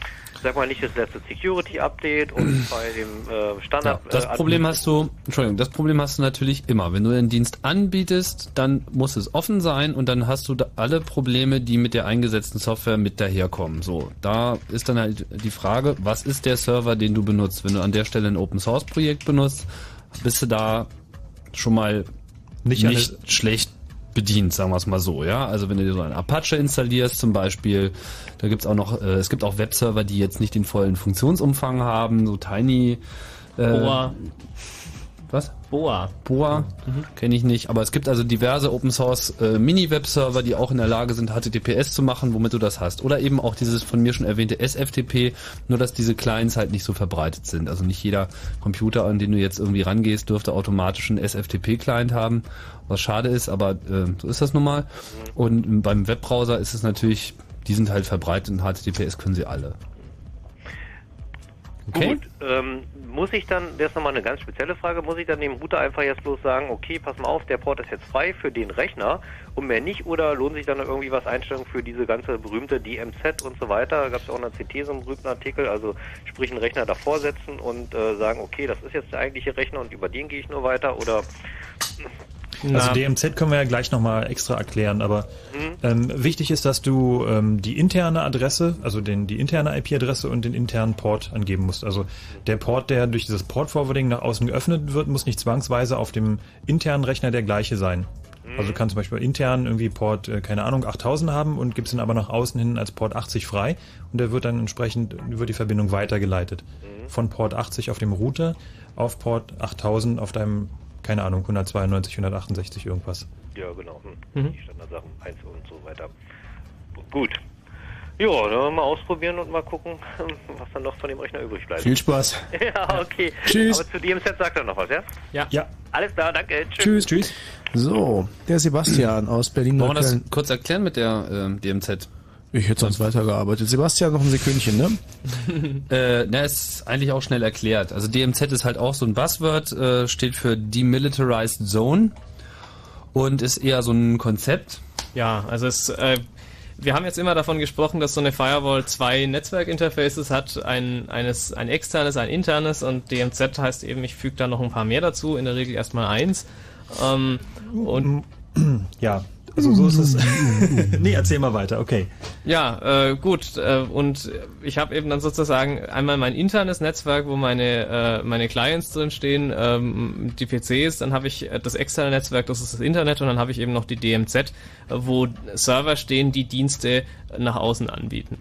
sag mal nicht das letzte Security-Update und bei dem äh, Standard... Das äh, Problem hast du, Entschuldigung, das Problem hast du natürlich immer. Wenn du den Dienst anbietest, dann muss es offen sein und dann hast du da alle Probleme, die mit der eingesetzten Software mit daherkommen. So, da ist dann halt die Frage, was ist der Server, den du benutzt? Wenn du an der Stelle ein Open Source Projekt benutzt, bist du da schon mal Nicht nicht, alle- schlecht bedient, sagen wir es mal so, ja. Also wenn du dir so ein Apache installierst zum Beispiel, da gibt's auch noch, äh, es gibt auch Webserver, die jetzt nicht den vollen Funktionsumfang haben, so Tiny. Äh. Was? Boa. Boa kenne ich nicht, aber es gibt also diverse Open Source äh, Mini-Webserver, die auch in der Lage sind, HTTPS zu machen, womit du das hast. Oder eben auch dieses von mir schon erwähnte SFTP, nur dass diese Clients halt nicht so verbreitet sind. Also nicht jeder Computer, an den du jetzt irgendwie rangehst, dürfte automatisch einen SFTP-Client haben, was schade ist, aber äh, so ist das nun mal. Und beim Webbrowser ist es natürlich, die sind halt verbreitet und HTTPS können sie alle. Okay. Gut, ähm, muss ich dann, das ist nochmal eine ganz spezielle Frage, muss ich dann dem Router einfach jetzt bloß sagen, okay, pass mal auf, der Port ist jetzt frei für den Rechner und mehr nicht, oder lohnt sich dann irgendwie was Einstellungen für diese ganze berühmte DMZ und so weiter? Da gab es ja auch in der CT so einen berühmten Artikel, also sprich einen Rechner davor setzen und äh, sagen, okay, das ist jetzt der eigentliche Rechner und über den gehe ich nur weiter, oder Also DMZ können wir ja gleich nochmal extra erklären, aber ähm, wichtig ist, dass du ähm, die interne Adresse, also den, die interne IP-Adresse und den internen Port angeben musst. Also der Port, der durch dieses Port-Forwarding nach außen geöffnet wird, muss nicht zwangsweise auf dem internen Rechner der gleiche sein. Also du kannst zum Beispiel intern irgendwie Port, äh, keine Ahnung, 8000 haben und gibst ihn aber nach außen hin als Port 80 frei und der wird dann entsprechend über die Verbindung weitergeleitet. Von Port 80 auf dem Router auf Port 8000 auf deinem, keine Ahnung, 192, 168 irgendwas. ja genau, hm. Mhm. die Standardsachen, 1 und so weiter. Gut. Ja, dann mal ausprobieren und mal gucken, was dann noch von dem Rechner übrig bleibt. Viel Spaß. Ja, okay. Tschüss. Aber zu DMZ sagt er noch was, ja? Ja. Ja. Alles klar, danke. Tschüss. Tschüss. So, der Sebastian aus Berlin. Wollen wir das kurz erklären mit der ähm, DMZ? Ich hätte sonst weitergearbeitet. Sebastian, noch ein Sekündchen, ne? äh, na, ist eigentlich auch schnell erklärt. Also DMZ ist halt auch so ein Buzzword, äh, steht für Demilitarized Zone und ist eher so ein Konzept. Ja, also es, äh, wir haben jetzt immer davon gesprochen, dass so eine Firewall zwei Netzwerkinterfaces hat, ein, eines, ein externes, ein internes und DMZ heißt eben, ich füge da noch ein paar mehr dazu, in der Regel erstmal eins. Ähm, und Ja, Also so ist es. nee, erzähl mal weiter, okay. Ja, äh, gut. Äh, und ich habe eben dann sozusagen einmal mein internes Netzwerk, wo meine äh, meine Clients drin stehen, ähm, die PCs. Dann habe ich äh, das externe Netzwerk, das ist das Internet. Und dann habe ich eben noch die DMZ, äh, wo Server stehen, die Dienste nach außen anbieten.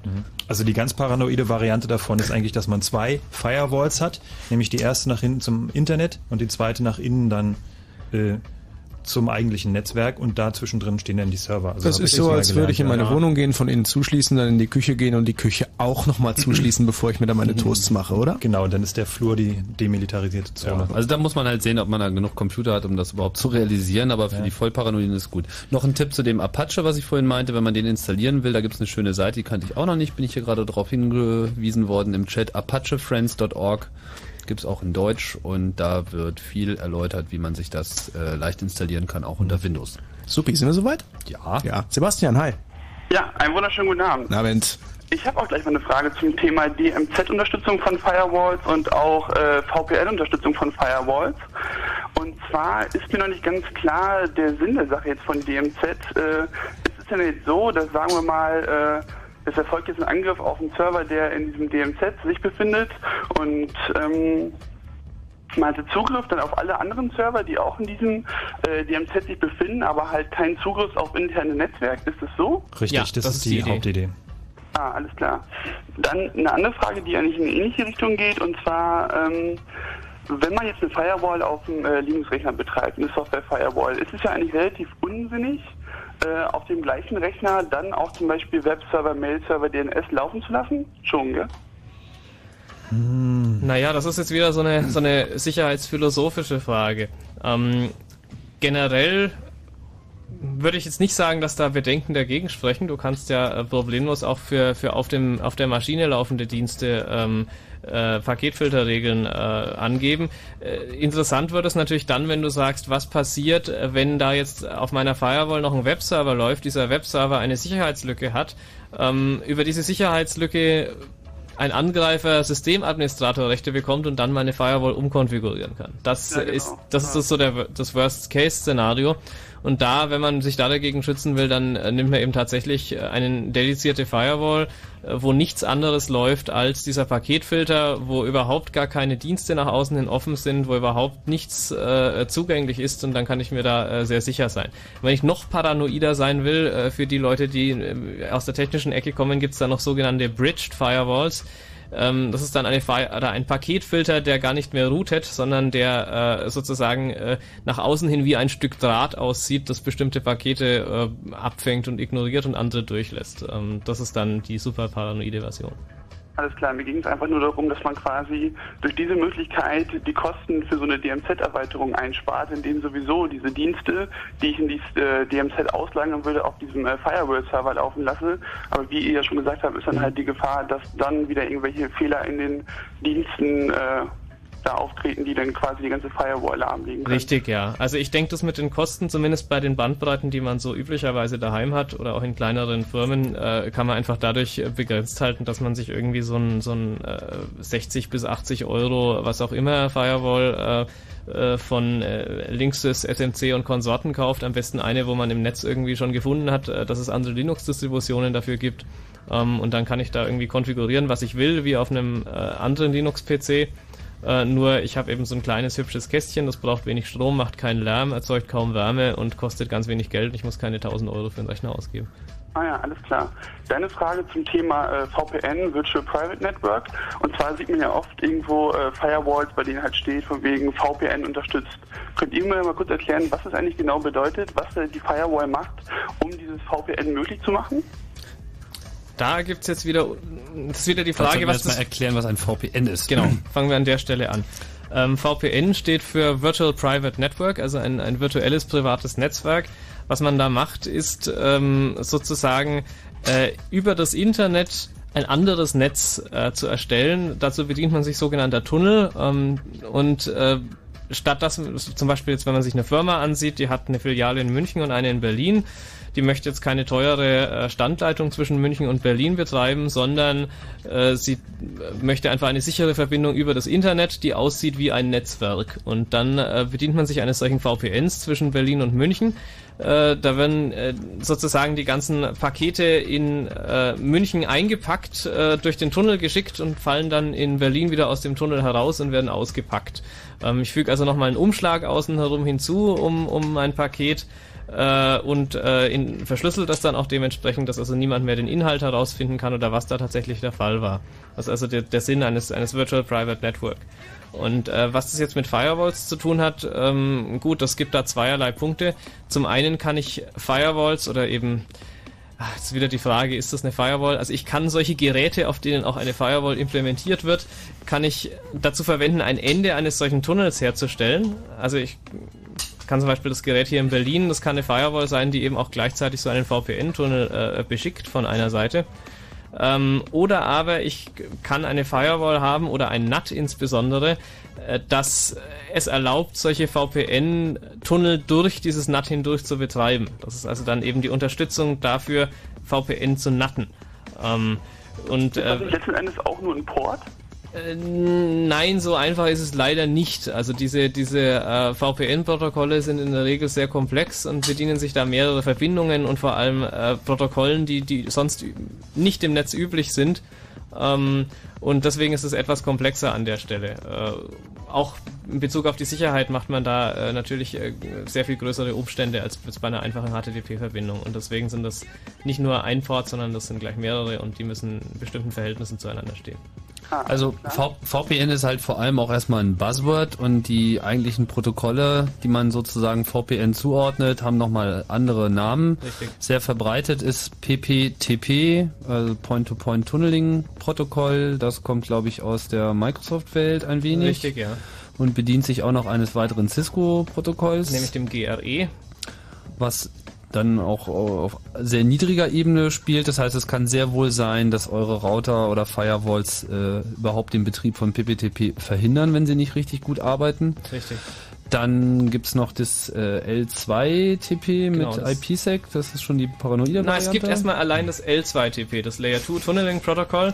Also die ganz paranoide Variante davon ist eigentlich, dass man zwei Firewalls hat, nämlich die erste nach hinten zum Internet und die zweite nach innen dann äh, zum eigentlichen Netzwerk und da zwischendrin stehen dann die Server. Also das ist so, als würde ich in meine ja. Wohnung gehen, von innen zuschließen, dann in die Küche gehen und die Küche auch nochmal zuschließen, bevor ich mir dann meine Toasts mache, oder? Genau, dann ist der Flur die demilitarisierte Zone. Also da muss man halt sehen, ob man da genug Computer hat, um das überhaupt zu realisieren, aber für die Vollparanoiden ist gut. Noch ein Tipp zu dem Apache, was ich vorhin meinte, wenn man den installieren will, da gibt's eine schöne Seite, die kannte ich auch noch nicht, bin ich hier gerade darauf hingewiesen worden im Chat, apachefriends.org gibt's auch in Deutsch und da wird viel erläutert, wie man sich das äh, leicht installieren kann, auch unter Windows. Supi, sind wir soweit? Ja. Ja. Sebastian, hi. Ja, einen wunderschönen guten Abend. Na, Abend. Ich habe auch gleich mal eine Frage zum Thema DMZ-Unterstützung von Firewalls und auch äh, VPN-Unterstützung von Firewalls. Und zwar ist mir noch nicht ganz klar der Sinn der Sache jetzt von DMZ. Äh, es ist ja jetzt so, dass sagen wir mal, äh, es erfolgt jetzt ein Angriff auf einen Server, der in diesem DMZ sich befindet und ähm, man hatte Zugriff dann auf alle anderen Server, die auch in diesem äh, DMZ sich befinden, aber halt keinen Zugriff auf interne Netzwerk. Ist das so? Richtig, das, ist die, Hauptidee. Ah, alles klar. Dann eine andere Frage, die eigentlich in eine ähnliche Richtung geht, und zwar, ähm, wenn man jetzt eine Firewall auf dem äh, Linux-Rechner betreibt, eine Software-Firewall, ist es ja eigentlich relativ unsinnig, äh, auf dem gleichen Rechner dann auch zum Beispiel Webserver, Mail-Server, DNS laufen zu lassen? Schon, gell? Naja, das ist jetzt wieder so eine, so eine sicherheitsphilosophische Frage. Ähm, generell würde ich jetzt nicht sagen, dass da Bedenken dagegen sprechen. Du kannst ja äh, problemlos auch für, für auf, dem, auf der Maschine laufende Dienste ähm, äh, Paketfilterregeln äh, angeben. Äh, interessant wird es natürlich dann, wenn du sagst, was passiert, äh, wenn da jetzt auf meiner Firewall noch ein Webserver läuft, dieser Webserver eine Sicherheitslücke hat. Ähm, über diese Sicherheitslücke ein Angreifer Systemadministratorrechte bekommt und dann meine Firewall umkonfigurieren kann. Das Ja, genau. ist das ist so der das Worst Case Szenario und da, wenn man sich da dagegen schützen will, dann äh, nimmt man eben tatsächlich äh, eine dedizierte Firewall, äh, wo nichts anderes läuft als dieser Paketfilter, wo überhaupt gar keine Dienste nach außen hin offen sind, wo überhaupt nichts äh, zugänglich ist und dann kann ich mir da äh, sehr sicher sein. Wenn ich noch paranoider sein will, äh, für die Leute, die äh, aus der technischen Ecke kommen, gibt's da noch sogenannte Bridged Firewalls. Ähm, das ist dann eine oder ein Paketfilter, der gar nicht mehr routet, sondern der äh, sozusagen äh, nach außen hin wie ein Stück Draht aussieht, das bestimmte Pakete äh, abfängt und ignoriert und andere durchlässt. Ähm, das ist dann die super paranoide Version. Alles klar, mir ging es einfach nur darum, dass man quasi durch diese Möglichkeit die Kosten für so eine DMZ-Erweiterung einspart, indem sowieso diese Dienste, die ich in die äh, DMZ auslagern würde, auf diesem äh, Firewall-Server laufen lasse. Aber wie ihr ja schon gesagt habt, ist dann halt die Gefahr, dass dann wieder irgendwelche Fehler in den Diensten äh, da auftreten, die dann quasi die ganze Firewall lahmlegen. Richtig, ja. Also ich denke, das mit den Kosten, zumindest bei den Bandbreiten, die man so üblicherweise daheim hat oder auch in kleineren Firmen, äh, kann man einfach dadurch begrenzt halten, dass man sich irgendwie so ein, so ein äh, 60 bis 80 Euro, was auch immer, Firewall äh, äh, von äh, Linksys, SMC und Konsorten kauft. Am besten eine, wo man im Netz irgendwie schon gefunden hat, äh, dass es andere Linux-Distributionen dafür gibt. Ähm, und dann kann ich da irgendwie konfigurieren, was ich will, wie auf einem anderen Linux-PC. Äh, nur ich habe eben so ein kleines hübsches Kästchen, das braucht wenig Strom, macht keinen Lärm, erzeugt kaum Wärme und kostet ganz wenig Geld. Ich muss keine 1000 Euro für einen Rechner ausgeben. Ah ja, alles klar. Deine Frage zum Thema äh, VPN, Virtual Private Network. Und zwar sieht man ja oft irgendwo äh, Firewalls, bei denen halt steht, von wegen VPN unterstützt. Könnt ihr mir mal kurz erklären, was das eigentlich genau bedeutet, was äh, die Firewall macht, um dieses VPN möglich zu machen? Da gibt's jetzt wieder, das ist wieder die Frage, wir was erst mal das, erklären, was ein VPN ist. Genau, fangen wir an der Stelle an. Ähm, VPN steht für Virtual Private Network, also ein, ein virtuelles privates Netzwerk. Was man da macht, ist ähm, sozusagen äh, über das Internet ein anderes Netz äh, zu erstellen. Dazu bedient man sich sogenannter Tunnel ähm, und äh, statt dass zum Beispiel jetzt, wenn man sich eine Firma ansieht, die hat eine Filiale in München und eine in Berlin. Die möchte jetzt keine teure äh, Standleitung zwischen München und Berlin betreiben, sondern äh, sie möchte einfach eine sichere Verbindung über das Internet, die aussieht wie ein Netzwerk. Und dann äh, bedient man sich eines solchen VPNs zwischen Berlin und München. Äh, da werden äh, sozusagen die ganzen Pakete in äh, München eingepackt, äh, durch den Tunnel geschickt und fallen dann in Berlin wieder aus dem Tunnel heraus und werden ausgepackt. Ähm, ich füge also nochmal einen Umschlag außen herum hinzu, um, um ein Paket äh, und äh, in, verschlüsselt das dann auch dementsprechend, dass also niemand mehr den Inhalt herausfinden kann oder was da tatsächlich der Fall war. Das ist also der, der Sinn eines, eines Virtual Private Network. Und äh, was das jetzt mit Firewalls zu tun hat, ähm, gut, das gibt da zweierlei Punkte. Zum einen kann ich Firewalls oder eben Ach, jetzt wieder die Frage, ist das eine Firewall? Also ich kann solche Geräte, auf denen auch eine Firewall implementiert wird, kann ich dazu verwenden, ein Ende eines solchen Tunnels herzustellen. Also ich kann zum Beispiel das Gerät hier in Berlin, das kann eine Firewall sein, die eben auch gleichzeitig so einen VPN-Tunnel äh, beschickt von einer Seite. Ähm, oder aber ich kann eine Firewall haben oder ein NAT insbesondere, äh, das es erlaubt, solche VPN-Tunnel durch dieses NAT hindurch zu betreiben. Das ist also dann eben die Unterstützung dafür, VPN zu natten. Ähm, und, ist das nicht letzten Endes auch nur ein Port? Äh, Nein, so einfach ist es leider nicht. Also diese, diese äh, VPN-Protokolle sind in der Regel sehr komplex und bedienen sich da mehrere Verbindungen und vor allem äh, Protokollen, die, die sonst nicht im Netz üblich sind. Ähm, und deswegen ist es etwas komplexer an der Stelle. Äh, auch in Bezug auf die Sicherheit macht man da äh, natürlich äh, sehr viel größere Umstände als, bei einer einfachen HTTP-Verbindung. Und deswegen sind das nicht nur ein Port, sondern das sind gleich mehrere und die müssen in bestimmten Verhältnissen zueinander stehen. Also v VPN ist halt vor allem auch erstmal ein Buzzword und die eigentlichen Protokolle, die man sozusagen VPN zuordnet, haben nochmal andere Namen. Richtig. Sehr verbreitet ist PPTP, also Point-to-Point Tunneling Protokoll. Das kommt, glaube ich, aus der Microsoft-Welt ein wenig. Richtig, ja. Und bedient sich auch noch eines weiteren Cisco-Protokolls. Nämlich dem GRE. Was dann auch auf sehr niedriger Ebene spielt. Das heißt, es kann sehr wohl sein, dass eure Router oder Firewalls äh, überhaupt den Betrieb von PPTP verhindern, wenn sie nicht richtig gut arbeiten. Richtig. Dann gibt's noch das äh, L2TP Genau, mit das- IPsec, das ist schon die paranoide Na, es gibt erstmal allein das L2TP, das Layer 2 Tunneling Protocol.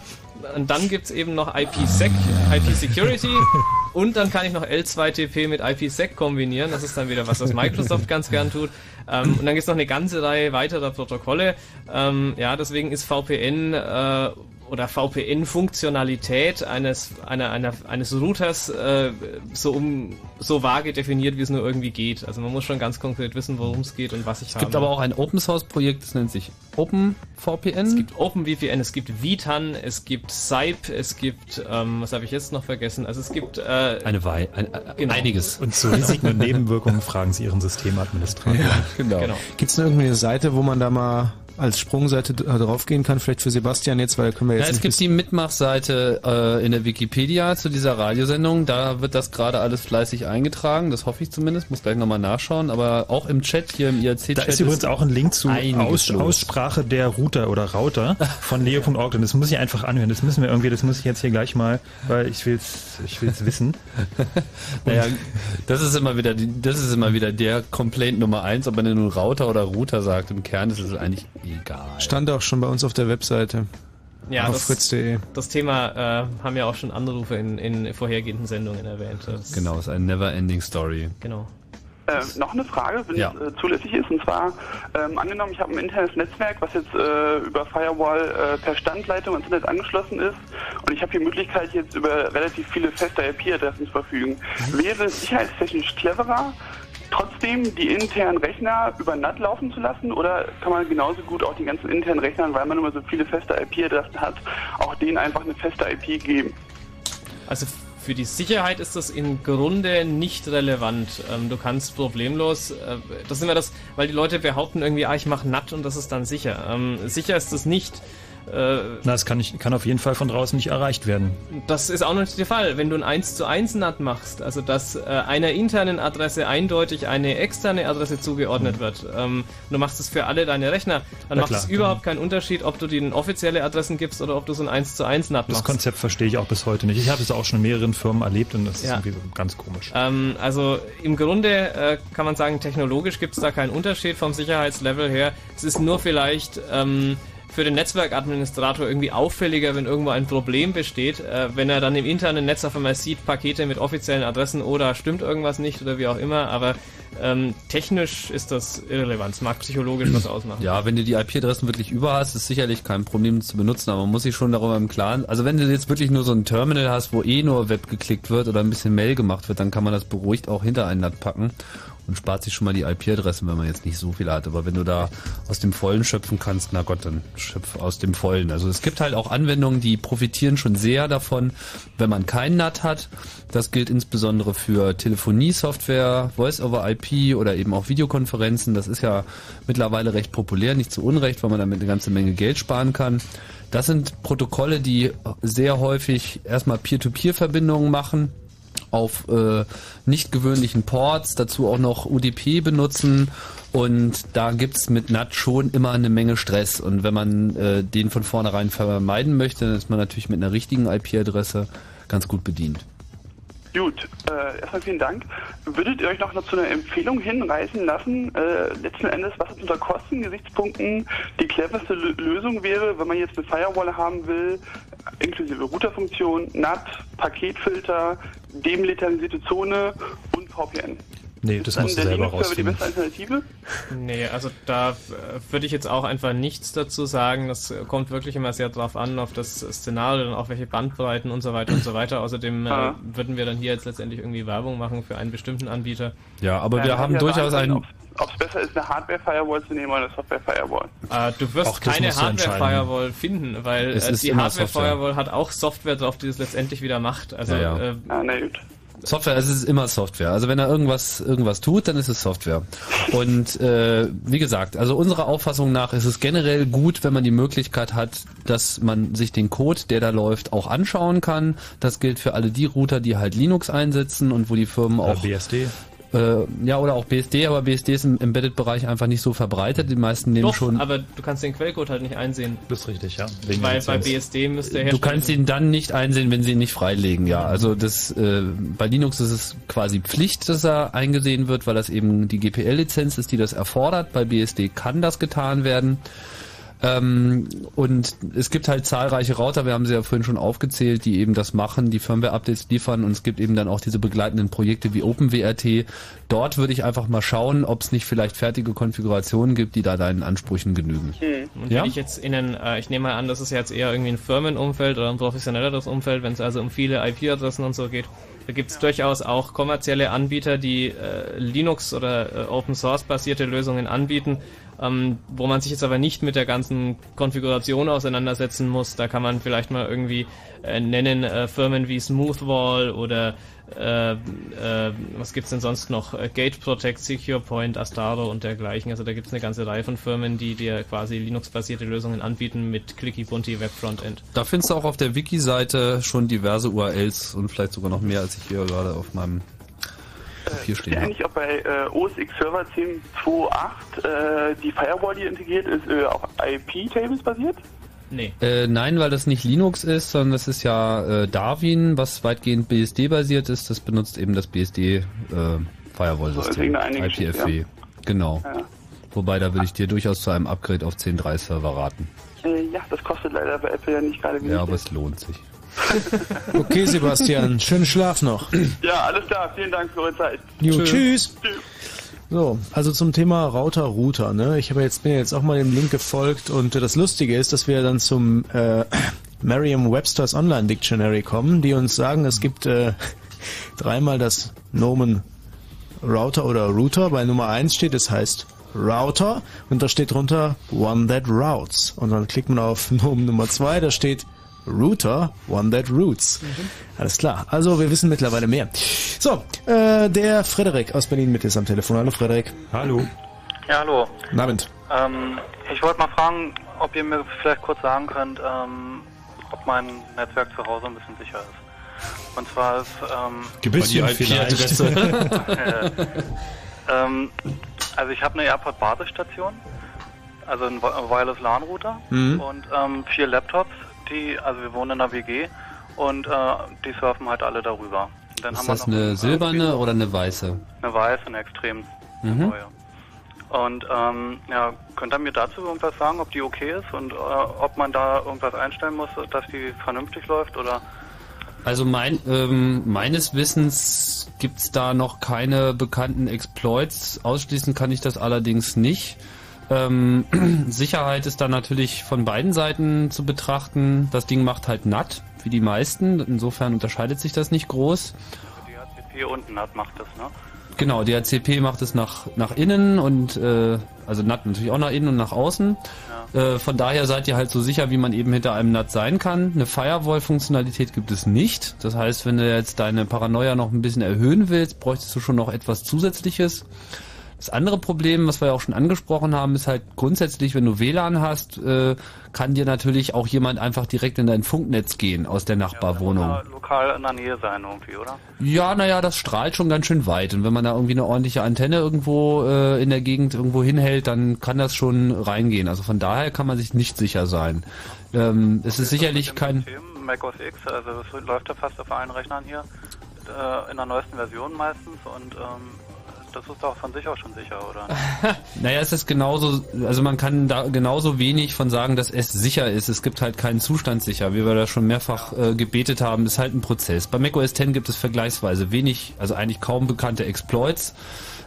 Und dann gibt's eben noch IPsec, IP Security. und dann kann ich noch L2TP mit IPsec kombinieren. Das ist dann wieder was, was Microsoft ganz gern tut. Ähm, und dann gibt's noch eine ganze Reihe weiterer Protokolle. Ähm, ja, deswegen ist VPN äh, oder VPN-Funktionalität eines, einer, einer, eines Routers äh, so, um, so vage definiert, wie es nur irgendwie geht. Also man muss schon ganz konkret wissen, worum es geht und was ich Es gibt aber auch ein Open Source Projekt, das nennt sich OpenVPN. Es gibt OpenVPN, es gibt Vitan, es gibt Sype, es gibt, ähm, was habe ich jetzt noch vergessen? Also es gibt äh, eine Wei ein, genau. einiges. Und zu Risiken und Nebenwirkungen fragen Sie Ihren Systemadministrator. genau. Genau. Gibt's denn irgendwie eine Seite, wo man da mal als Sprungseite d- draufgehen kann? Vielleicht für Sebastian jetzt, weil können wir jetzt Ja, es gibt die Mitmachseite äh, in der Wikipedia zu dieser Radiosendung. Da wird das gerade alles fleißig eingetragen. Das hoffe ich zumindest. Muss gleich nochmal nachschauen. Aber auch im Chat hier im IRC-Chat. Da ist übrigens auch ein Link zu Aus, los. Aussprache der Router oder Router von leo.org. Und das muss ich einfach anhören. Das müssen wir irgendwie, das muss ich jetzt hier gleich mal, weil ich will's, ich will's wissen. Naja, das ist immer wieder, die, das ist immer wieder der Complaint Nummer eins, ob man nun Router oder Router sagt. Im Kern ist es eigentlich egal. Stand auch schon bei uns auf der Webseite. Ja, auf das, fritz.de. das Thema äh, haben ja auch schon Anrufe in, in vorhergehenden Sendungen erwähnt. Das, Genau, ist eine never-ending Story. Genau. Äh, noch eine Frage, wenn Ja. es äh, zulässig ist, und zwar ähm, angenommen, ich habe ein internes Netzwerk, was jetzt äh, über Firewall äh, per Standleitung ins Internet angeschlossen ist und ich habe die Möglichkeit, jetzt über relativ viele feste IP-Adressen zu verfügen. Wäre es sicherheitstechnisch cleverer, trotzdem die internen Rechner über NAT laufen zu lassen oder kann man genauso gut auch die ganzen internen Rechnern, weil man immer so viele feste IP-Adressen hat, auch denen einfach eine feste IP geben? Also für die Sicherheit ist das im Grunde nicht relevant. Ähm, du kannst problemlos, äh, das ist immer das, weil die Leute behaupten irgendwie, ah, ich mache NAT und das ist dann sicher. Ähm, sicher ist das nicht. Äh, Na, es kann, nicht, kann auf jeden Fall von draußen nicht erreicht werden. das ist auch noch nicht der Fall. Wenn du ein 1 zu 1 NAT machst, also dass äh, einer internen Adresse eindeutig eine externe Adresse zugeordnet wird, ähm, du machst es für alle deine Rechner, dann Na macht es überhaupt keinen Unterschied, ob du denen offizielle Adressen gibst oder ob du so ein 1 zu 1 NAT Das machst. Konzept verstehe ich auch bis heute nicht. Ich habe es auch schon in mehreren Firmen erlebt und das ist Ja. irgendwie so ganz komisch. Ähm, also im Grunde äh, kann man sagen, technologisch gibt es da keinen Unterschied vom Sicherheitslevel her. Es ist nur vielleicht ähm, für den Netzwerkadministrator irgendwie auffälliger, wenn irgendwo ein Problem besteht, äh, wenn er dann im internen Netz auf einmal sieht, Pakete mit offiziellen Adressen oder stimmt irgendwas nicht oder wie auch immer, aber ähm, technisch ist das irrelevant. Es mag psychologisch was ausmachen. Ja, wenn du die IP-Adressen wirklich über hast, ist sicherlich kein Problem zu benutzen, aber man muss sich schon darüber im Klaren. Also wenn du jetzt wirklich nur so ein Terminal hast, wo eh nur Web geklickt wird oder ein bisschen Mail gemacht wird, dann kann man das beruhigt auch hinter einen NAT packen und spart sich schon mal die IP-Adressen, wenn man jetzt nicht so viel hat. Aber wenn du da aus dem Vollen schöpfen kannst, na Gott, dann schöpf aus dem Vollen. Also es gibt halt auch Anwendungen, die profitieren schon sehr davon, wenn man kein NAT hat. Das gilt insbesondere für Telefonie-Software, Voice-over-IP oder eben auch Videokonferenzen. Das ist ja mittlerweile recht populär, nicht zu Unrecht, weil man damit eine ganze Menge Geld sparen kann. Das sind Protokolle, die sehr häufig erstmal Peer-to-Peer-Verbindungen machen auf äh, nicht gewöhnlichen Ports, dazu auch noch UDP benutzen und da gibt's mit NAT schon immer eine Menge Stress und wenn man äh, den von vornherein vermeiden möchte, dann ist man natürlich mit einer richtigen IP-Adresse ganz gut bedient. Gut, äh, erstmal vielen Dank. Würdet ihr euch noch zu einer Empfehlung hinreißen lassen, äh, letzten Endes, was unter Kostengesichtspunkten die cleverste Lö- Lösung wäre, wenn man jetzt eine Firewall haben will, inklusive Routerfunktion, NAT, Paketfilter, demilitarisierte Zone und VPN? Nee, das musst du selber Linux-Server die rausfinden. beste Alternative? Nee, also da äh, würde ich jetzt auch einfach nichts dazu sagen. Das äh, kommt wirklich immer sehr drauf an, auf das Szenario und auch welche Bandbreiten und so weiter und so weiter. Außerdem äh, Ah. würden wir dann hier jetzt letztendlich irgendwie Werbung machen für einen bestimmten Anbieter. Ja, aber wir haben ja, durchaus einen... ob's- Ob es besser ist, eine Hardware-Firewall zu nehmen oder eine Software-Firewall? Äh, du wirst Auch keine. Hardware-Firewall finden, weil Es äh, die Hardware-Firewall hat auch Software drauf, die das letztendlich wieder macht. Also Ja, ja. Äh, Ah, na gut. Software, es ist immer Software. Also wenn er irgendwas irgendwas tut, dann ist es Software. Und äh, wie gesagt, also unserer Auffassung nach ist es generell gut, wenn man die Möglichkeit hat, dass man sich den Code, der da läuft, auch anschauen kann. Das gilt für alle die Router, die halt Linux einsetzen und wo die Firmen auch BSD. Äh, ja, oder auch BSD, aber BSD ist im Embedded-Bereich einfach nicht so verbreitet. Die meisten nehmen doch, schon. aber du kannst den Quellcode halt nicht einsehen. Das ist richtig, ja. Weil bei BSD müsste der Du kannst ihn dann nicht einsehen, wenn sie ihn nicht freilegen, ja. Also das äh, bei Linux ist es quasi Pflicht, dass er eingesehen wird, weil das eben die GPL-Lizenz ist, die das erfordert. Bei BSD kann das getan werden. Ähm, und es gibt halt zahlreiche Router, wir haben sie ja vorhin schon aufgezählt, die eben das machen, die Firmware-Updates liefern und es gibt eben dann auch diese begleitenden Projekte wie OpenWRT. Dort würde ich einfach mal schauen, ob es nicht vielleicht fertige Konfigurationen gibt, die da deinen Ansprüchen genügen. Und Ja? wenn ich jetzt in einen, äh, ich nehme mal an, das ist jetzt eher irgendwie ein Firmenumfeld oder ein professionelleres Umfeld, wenn es also um viele IP-Adressen und so geht, da gibt es durchaus auch kommerzielle Anbieter, die äh, Linux oder äh, Open Source basierte Lösungen anbieten, ähm, wo man sich jetzt aber nicht mit der ganzen Konfiguration auseinandersetzen muss. Da kann man vielleicht mal irgendwie äh, nennen äh, Firmen wie Smoothwall oder äh, äh, was gibt's denn sonst noch? Äh, Gate Protect, Secure Point, Astaro und dergleichen. Also da gibt's eine ganze Reihe von Firmen, die dir quasi Linux-basierte Lösungen anbieten mit Clicky Bunty Web Frontend. Da findest du auch auf der Wiki-Seite schon diverse URLs und vielleicht sogar noch mehr, als ich hier gerade auf meinem Papier stehen Ja, eigentlich auch bei äh, OS X Server 10.2.8 äh, die Firewall, die integriert ist, äh, auf IP-Tables basiert? Nee. Äh, nein, weil das nicht Linux ist, sondern das ist ja äh, Darwin, was weitgehend BSD-basiert ist. Das benutzt eben das BSD äh, Geschichte, IPFW. ja. Genau. Ja. Wobei, da würde ich dir durchaus zu einem Upgrade auf 10.3 Server raten. Äh, ja, das kostet leider bei Apple ja nicht gerade wenig. Ja, aber es lohnt sich. Okay, Sebastian, schönen Schlaf noch. Ja, alles klar. Vielen Dank für eure Zeit. Jo, tschüss. So, also zum Thema Router Router, ne? Ich habe jetzt bin ja jetzt auch mal dem Link gefolgt und das Lustige ist, dass wir dann zum äh, Merriam-Webster's Online Dictionary kommen, die uns sagen, es gibt äh, dreimal das Nomen Router oder Router. Bei Nummer eins steht, es heißt Router und da steht drunter One That Routes. Und dann klickt man auf Nomen Nummer zwei, da steht Router, One That Routes. Alles klar. Also wir wissen mittlerweile mehr. So, äh, der Frederik aus Berlin mit ist am Telefon. Hallo Frederik. Hallo. Ja, hallo. Guten Abend. Ähm, ich wollte mal fragen, ob ihr mir vielleicht kurz sagen könnt, ähm, ob mein Netzwerk zu Hause ein bisschen sicher ist. Und zwar ist ähm, Gewiss die IP-Adresse. äh, ähm, also ich habe eine AirPod-Basisstation, also ein Wi- Wireless LAN-Router Mhm. und ähm, vier Laptops, die, also wir wohnen in einer WG und äh, die surfen halt alle darüber. Ist das eine silberne oder eine weiße? eine weiße, eine extrem Mhm. neue. Und ähm, ja, könnt ihr mir dazu irgendwas sagen, ob die okay ist und äh, ob man da irgendwas einstellen muss, dass die vernünftig läuft oder Also mein, ähm, meines Wissens gibt's da noch keine bekannten Exploits. Ausschließen kann ich das allerdings nicht. Ähm, Sicherheit ist da natürlich von beiden Seiten zu betrachten. Das Ding macht halt NAT, wie die meisten. Insofern unterscheidet sich das nicht groß. hier unten hat, macht das, ne? Genau, DHCP macht es nach, nach innen und äh, also NAT natürlich auch nach innen und nach außen. Äh, von daher seid ihr halt so sicher, wie man eben hinter einem NAT sein kann. Eine Firewall-Funktionalität gibt es nicht. Das heißt, wenn du jetzt deine Paranoia noch ein bisschen erhöhen willst, bräuchtest du schon noch etwas Zusätzliches. Das andere Problem, was wir ja auch schon angesprochen haben, ist halt grundsätzlich, wenn du WLAN hast, äh, kann dir natürlich auch jemand einfach direkt in dein Funknetz gehen aus der Nachbarwohnung. Äh, lokal in der Nähe sein irgendwie, oder? Ja, naja, das strahlt schon ganz schön weit. Und wenn man da irgendwie eine ordentliche Antenne irgendwo äh, in der Gegend irgendwo hinhält, dann kann das schon reingehen. Also von daher kann man sich nicht sicher sein. Ähm, es ist sicherlich kein... System, Mac OS X, also das läuft ja fast auf allen Rechnern hier, äh, in der neuesten Version meistens und ähm, das ist doch von sich auch schon sicher, oder? Naja, es ist genauso, also man kann da genauso wenig von sagen, dass es sicher ist. Es gibt halt keinen Zustand sicher, wie wir da schon mehrfach äh, gebetet haben. ist halt ein Prozess. Bei macOS X gibt es vergleichsweise wenig, also eigentlich kaum bekannte Exploits.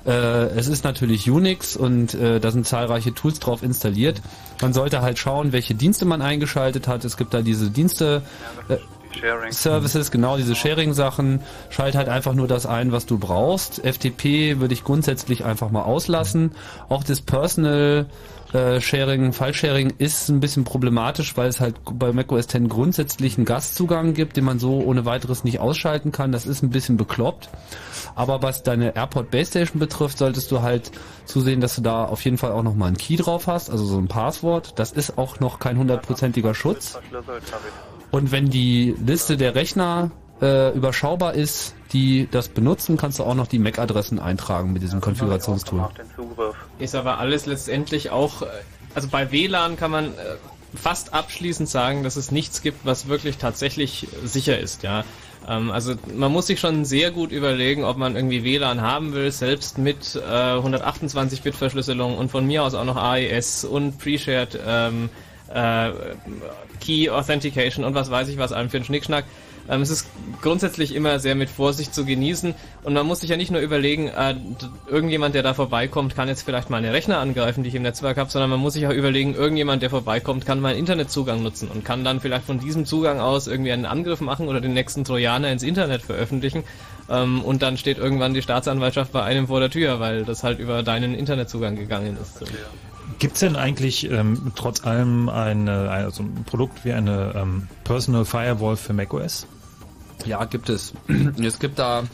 Äh, es ist natürlich Unix und äh, da sind zahlreiche Tools drauf installiert. Man sollte halt schauen, welche Dienste man eingeschaltet hat. Es gibt da diese Dienste, äh, Sharing. Services, genau diese Sharing-Sachen. Schalt halt einfach nur das ein, was du brauchst. FTP würde ich grundsätzlich einfach mal auslassen. Auch das Personal äh, Sharing, File-Sharing ist ein bisschen problematisch, weil es halt bei macOS X grundsätzlich einen Gastzugang gibt, den man so ohne weiteres nicht ausschalten kann. Das ist ein bisschen bekloppt. Aber was deine AirPod Base Station betrifft, solltest du halt zusehen, dass du da auf jeden Fall auch nochmal einen Key drauf hast, also so ein Passwort. Das ist auch noch kein hundertprozentiger Schutz. Und wenn die Liste der Rechner äh, überschaubar ist, die das benutzen, kannst du auch noch die MAC-Adressen eintragen mit diesem Konfigurationstool. Ist aber alles letztendlich auch, äh, also bei WLAN kann man äh, fast abschließend sagen, dass es nichts gibt, was wirklich tatsächlich sicher ist, ja. Ähm, Also man muss sich schon sehr gut überlegen, ob man irgendwie WLAN haben will, selbst mit äh, 128-Bit-Verschlüsselung und von mir aus auch noch AES und Pre-Shared ähm, äh, Key Authentication und was weiß ich was allem für einen Schnickschnack. Ähm, es ist grundsätzlich immer sehr mit Vorsicht zu genießen und man muss sich ja nicht nur überlegen, äh, irgendjemand, der da vorbeikommt, kann jetzt vielleicht meine Rechner angreifen, die ich im Netzwerk habe, sondern man muss sich auch überlegen, irgendjemand, der vorbeikommt, kann meinen Internetzugang nutzen und kann dann vielleicht von diesem Zugang aus irgendwie einen Angriff machen oder den nächsten Trojaner ins Internet veröffentlichen ähm, und dann steht irgendwann die Staatsanwaltschaft bei einem vor der Tür, weil das halt über deinen Internetzugang gegangen ist. Gibt's denn eigentlich ähm, trotz allem eine, also ein Produkt wie eine ähm, Personal Firewall für macOS? Ja, gibt es. Es gibt da.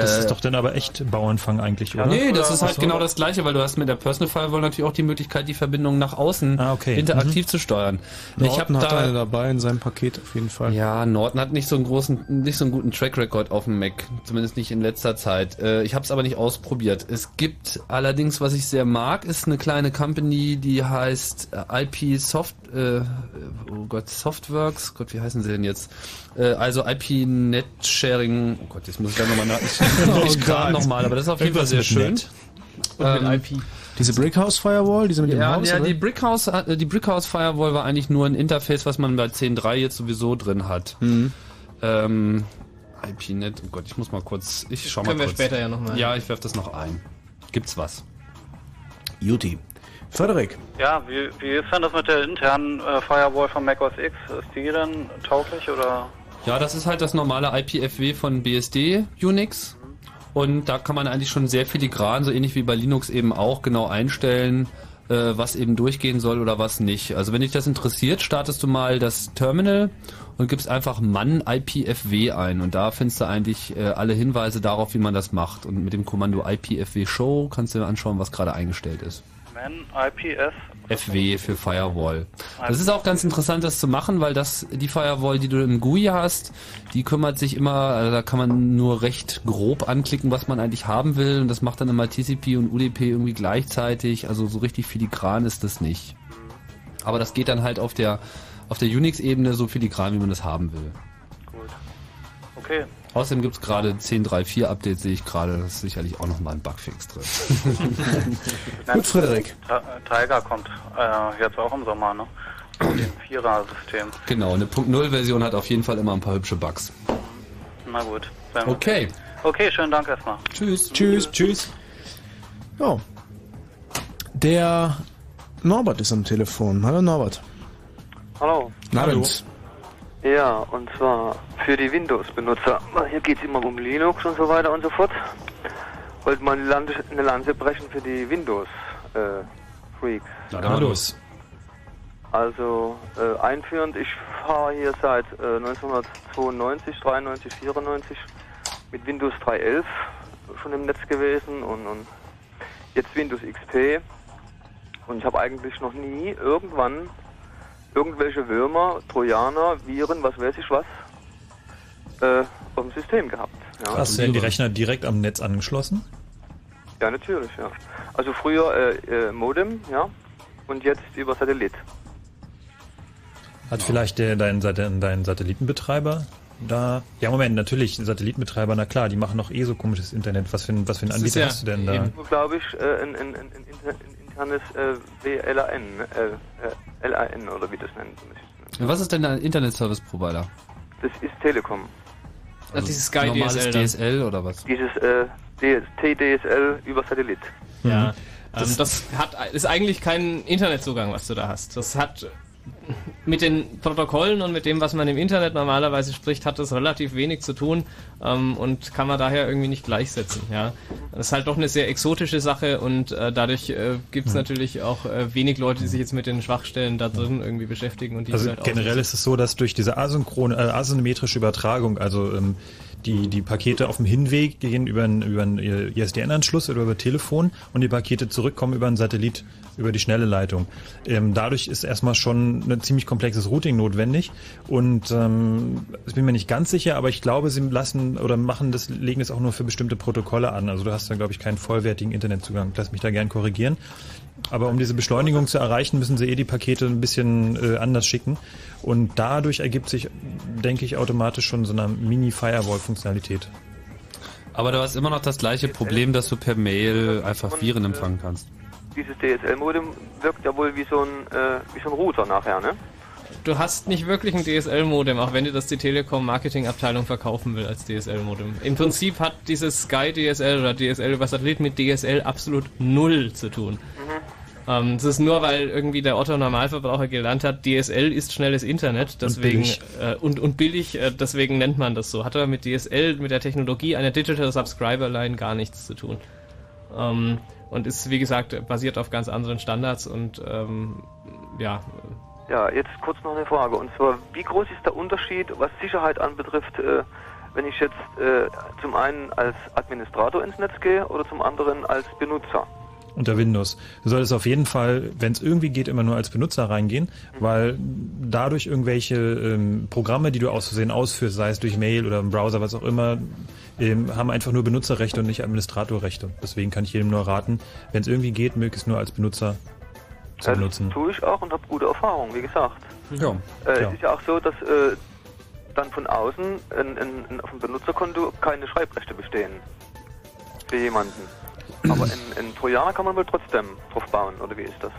Das äh, ist doch dann aber echt Bauanfang eigentlich, oder? Nee, das ist halt genau das gleiche, weil du hast mit der Personal Firewall natürlich auch die Möglichkeit, die Verbindung nach außen interaktiv zu steuern. ich habe Norton hat da eine dabei in seinem Paket auf jeden Fall. Ja, Norton hat nicht so einen großen, nicht so einen guten Track Record auf dem Mac, zumindest nicht in letzter Zeit. Äh, ich habe es aber nicht ausprobiert. Es gibt allerdings, was ich sehr mag, ist eine kleine Company, die heißt äh, IP Soft, äh, oh Gott, Softworks. Gott, wie heißen sie denn jetzt? Äh, also IP Net Sharing. Oh Gott, jetzt muss ich da nochmal nach. Ich, ich kram nochmal, aber das ist auf jeden Fall sehr schön. Net. Und mit IP. Diese Brickhouse Firewall, diese mit dem Ja, Haus? ja oder? die Brickhouse, äh, die Brickhouse Firewall war eigentlich nur ein Interface, was man bei 10.3 jetzt sowieso drin hat. Mhm. Ähm, IPNet, oh Gott, ich muss mal kurz, ich schau mal können wir kurz. später ja noch mal. Ja, ich werf das noch ein. Gibt's was? Juti. Frederik. Ja, wie, wie ist denn das mit der internen äh, Firewall von Mac OS X? Ist die denn tauglich oder? Ja, das ist halt das normale IPFW von BSD Unix. Und da kann man eigentlich schon sehr filigran, so ähnlich wie bei Linux eben auch, genau einstellen, äh, was eben durchgehen soll oder was nicht. Also wenn dich das interessiert, startest du mal das Terminal und gibst einfach man IPFW ein. Und da findest du eigentlich äh, alle Hinweise darauf, wie man das macht. Und mit dem Kommando IPFW Show kannst du dir anschauen, was gerade eingestellt ist. FW für Firewall. Das ist auch ganz interessant, das zu machen, weil das die Firewall, die du im GUI hast, die kümmert sich immer, also da kann man nur recht grob anklicken, was man eigentlich haben will und das macht dann immer TCP und UDP irgendwie gleichzeitig, also so richtig filigran ist das nicht. Aber das geht dann halt auf der auf der Unix-Ebene so filigran, wie man das haben will. Okay. Außerdem gibt's gerade 10.3.4 Update, sehe ich gerade, das ist sicherlich auch nochmal ein Bugfix drin. Gut, Frederik. Tiger kommt äh, jetzt auch im Sommer, ne? Mit dem Vierer-System. Genau, eine Punkt Null Version hat auf jeden Fall immer ein paar hübsche Bugs. Na gut. Okay. Okay, schönen Dank erstmal. Tschüss. Tschüss. Tschüss. Ja. Der Norbert ist am Telefon. Hallo Norbert. Hallo. Guten Abend. Ja, und zwar für die Windows-Benutzer. Hier geht es immer um Linux und so weiter und so fort. Wollte mal eine Lanze, brechen für die Windows-Freaks. Na dann mal los. Also äh, einführend, ich fahre hier seit äh, 1992, 93, 94 mit Windows 3.11 schon im Netz gewesen und, und jetzt Windows XP. Und ich habe eigentlich noch nie irgendwann irgendwelche Würmer, Trojaner, Viren, was weiß ich was, äh, auf dem System gehabt. Ja. Hast du denn die Rechner direkt am Netz angeschlossen? Ja, natürlich, ja. Also früher äh, äh, Modem, ja, und jetzt über Satellit. Hat vielleicht der, dein, dein, Satellitenbetreiber da... Ja, Moment, natürlich, Satellitenbetreiber, na klar, die machen doch eh so komisches Internet. Was für ein, was für ein Anbieter ja hast du denn da? glaube ich, äh, ein, ein, ein, ein, inter- ein internes äh, WLAN, äh, äh, LAN oder wie das nennt. Was ist denn ein Internet Service Provider? Das ist Telekom. Also dieses Sky normales DSL? DSL oder was? Dieses äh, DS TDSL über Satellit. Ja, Mhm. das, ähm, das hat ist eigentlich kein Internetzugang, was du da hast. Das hat mit den Protokollen und mit dem, was man im Internet normalerweise spricht, hat das relativ wenig zu tun ähm, und kann man daher irgendwie nicht gleichsetzen. Ja, das ist halt doch eine sehr exotische Sache und äh, dadurch äh, gibt es natürlich auch äh, wenig Leute, die sich jetzt mit den Schwachstellen da drin irgendwie beschäftigen und die Also halt generell ist es so, dass durch diese asynchrone, äh, asymmetrische Übertragung, also ähm, die, die Pakete auf dem Hinweg gehen über einen, über einen ISDN-Anschluss oder über Telefon und die Pakete zurückkommen über einen Satellit, über die schnelle Leitung. Ähm, dadurch ist erstmal schon ein ziemlich komplexes Routing notwendig und ähm, ich bin mir nicht ganz sicher, aber ich glaube, sie lassen oder machen das, legen es auch nur für bestimmte Protokolle an. Also du hast da, glaube ich, keinen vollwertigen Internetzugang. Lass mich da gern korrigieren. Aber um diese Beschleunigung zu erreichen, müssen sie eh die Pakete ein bisschen äh, anders schicken. Und dadurch ergibt sich, denke ich, automatisch schon so eine Mini-Firewall-Funktionalität. Aber du hast immer noch das gleiche Problem, dass du per Mail einfach Viren empfangen kannst. Dieses DSL-Modem wirkt ja wohl wie so ein, äh, wie so ein Router nachher, ne? Du hast nicht wirklich ein DSL-Modem, auch wenn dir das die Telekom-Marketing-Abteilung verkaufen will als DSL-Modem. Im Prinzip hat dieses Sky DSL oder DSL über Satellit mit DSL absolut null zu tun. Ähm, das ist nur, weil irgendwie der Otto-Normalverbraucher gelernt hat, DSL ist schnelles Internet, deswegen billig. äh, und, und billig, äh, deswegen nennt man das so. Hat aber mit DSL, mit der Technologie einer Digital Subscriber Line gar nichts zu tun. Ähm, und ist, wie gesagt, basiert auf ganz anderen Standards und ähm, ja, Ja, jetzt kurz noch eine Frage. Und zwar, wie groß ist der Unterschied, was Sicherheit anbetrifft, äh, wenn ich jetzt äh, zum einen als Administrator ins Netz gehe oder zum anderen als Benutzer? Unter Windows. Du solltest auf jeden Fall, wenn es irgendwie geht, immer nur als Benutzer reingehen, weil dadurch irgendwelche ähm, Programme, die du aus Versehen ausführst, sei es durch Mail oder im Browser, was auch immer, ähm, haben einfach nur Benutzerrechte und nicht Administratorrechte. Deswegen kann ich jedem nur raten, wenn es irgendwie geht, möglichst nur als Benutzer zu Das benutzen. tue ich auch und habe gute Erfahrungen, wie gesagt. Ja. Äh, Ja. Es ist ja auch so, dass äh, dann von außen in, in, in, auf dem Benutzerkonto keine Schreibrechte bestehen für jemanden. Aber in, in Trojaner kann man wohl trotzdem drauf bauen, oder wie ist das?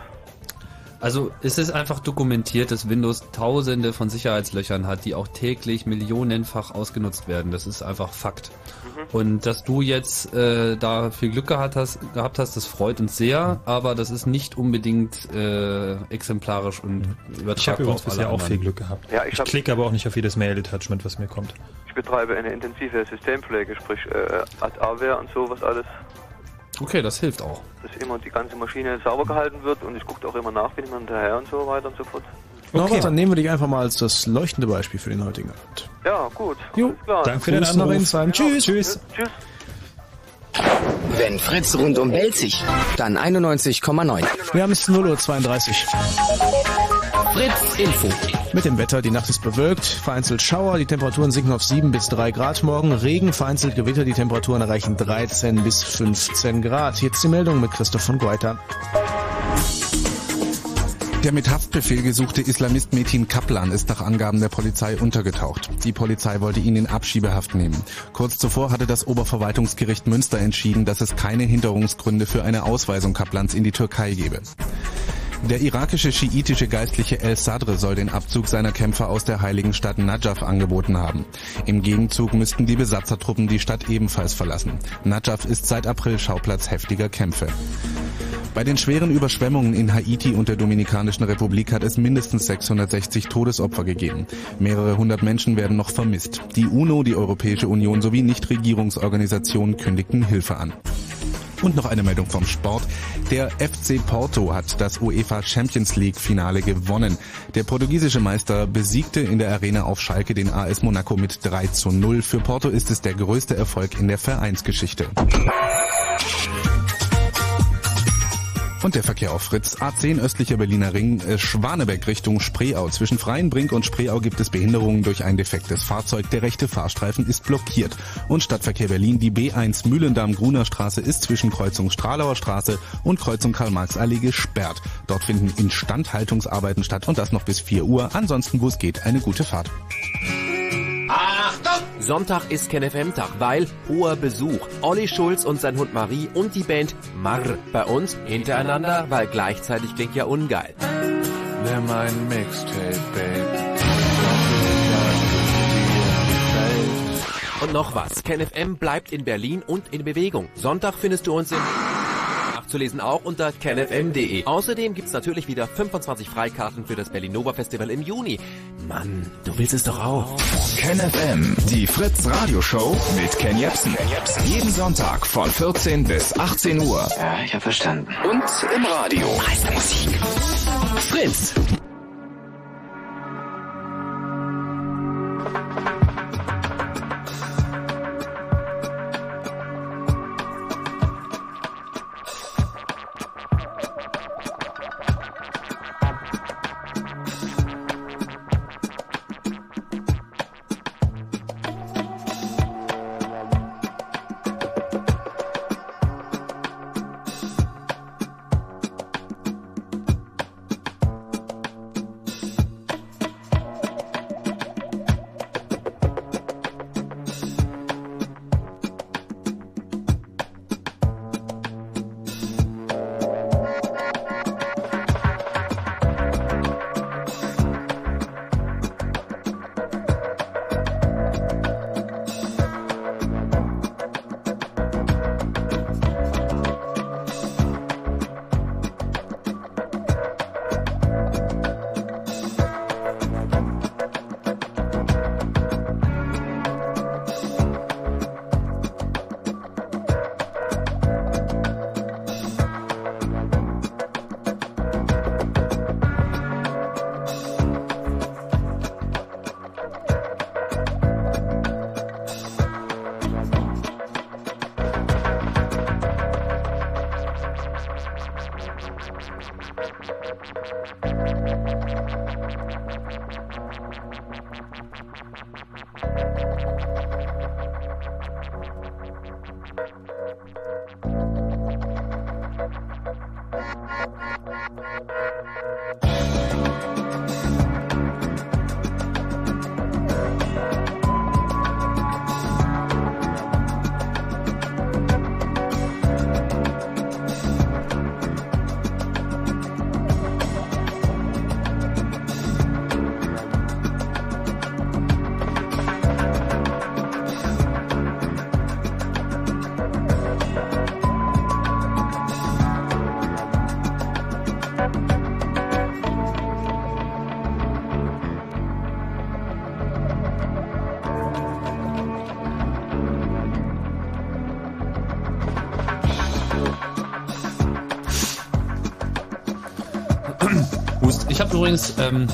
Also es ist einfach dokumentiert, dass Windows tausende von Sicherheitslöchern hat, die auch täglich millionenfach ausgenutzt werden. Das ist einfach Fakt. Und dass du jetzt äh, da viel Glück gehabt hast, gehabt hast, das freut uns sehr, aber das ist nicht unbedingt äh, exemplarisch und übertragbar Ich habe übrigens bisher auch viel Glück gehabt. Ja, ich ich klicke aber auch nicht auf jedes Mail-Attachment, was mir kommt. Ich betreibe eine intensive Systempflege, sprich äh, Ad-Aware und sowas alles, Okay, das hilft auch. dass immer die ganze Maschine sauber gehalten wird und ich gucke auch immer nach, bin immer hinterher und so weiter und so fort. Norbert, dann nehmen wir dich einfach mal als das leuchtende Beispiel für den heutigen Abend. Ja, gut. Jo, danke für den Anruf. Tschüss. Tschüss. Tschüss. Wenn Fritz rundum bellt sich, dann 91,9. Wir haben es 0.32 Uhr. Fritz Info. Mit dem Wetter, die Nacht ist bewölkt, vereinzelt Schauer, die Temperaturen sinken auf 7 bis 3 Grad morgen, Regen, vereinzelt Gewitter, die Temperaturen erreichen 13 bis 15 Grad. Jetzt die Meldung mit Christoph von Goiter. Der mit Haftbefehl gesuchte Islamist Metin Kaplan ist nach Angaben der Polizei untergetaucht. Die Polizei wollte ihn in Abschiebehaft nehmen. Kurz zuvor hatte das Oberverwaltungsgericht Münster entschieden, dass es keine Hinderungsgründe für eine Ausweisung Kaplans in die Türkei gebe. Der irakische schiitische Geistliche El Sadr soll den Abzug seiner Kämpfer aus der heiligen Stadt Najaf angeboten haben. Im Gegenzug müssten die Besatzertruppen die Stadt ebenfalls verlassen. Najaf ist seit April Schauplatz heftiger Kämpfe. Bei den schweren Überschwemmungen in Haiti und der Dominikanischen Republik hat es mindestens 660 Todesopfer gegeben. Mehrere hundert Menschen werden noch vermisst. Die UNO, die Europäische Union sowie Nichtregierungsorganisationen kündigten Hilfe an. Und noch eine Meldung vom Sport. Der FC Porto hat das UEFA Champions League Finale gewonnen. Der portugiesische Meister besiegte in der Arena auf Schalke den AS Monaco mit 3 zu 0. Für Porto ist es der größte Erfolg in der Vereinsgeschichte. Und der Verkehr auf Fritz. A10 östlicher Berliner Ring, äh, Schwanebeck Richtung Spreeau. Zwischen Freienbrink und Spreeau gibt es Behinderungen durch ein defektes Fahrzeug. Der rechte Fahrstreifen ist blockiert. Und Stadtverkehr Berlin, die B1 Mühlendamm-Gruner Straße ist zwischen Kreuzung Stralauer Straße und Kreuzung Karl-Marx-Allee gesperrt. Dort finden Instandhaltungsarbeiten statt und das noch bis 4 Uhr. Ansonsten, wo es geht, eine gute Fahrt. Achtung! Sonntag ist KenFM-Tag, weil hoher Besuch. Olli Schulz und sein Hund Marie und die Band Marr. Bei uns hintereinander, weil gleichzeitig klingt ja ungeil. Nimm ein Mixtape, Babe. Und noch was. KenFM bleibt in Berlin und in Bewegung. Sonntag findest du uns in nachzulesen auch unter kenfm.de. Außerdem gibt's natürlich wieder 25 Freikarten für das Berlinova Festival im Juni. Mann, du willst es doch auch. KenFM, die Fritz Radioshow mit Ken Jepsen. Jeden Sonntag von 14 bis 18 Uhr. Ja, ich hab verstanden. Und im Radio. Meiste Musik. Fritz. Übrigens ähm,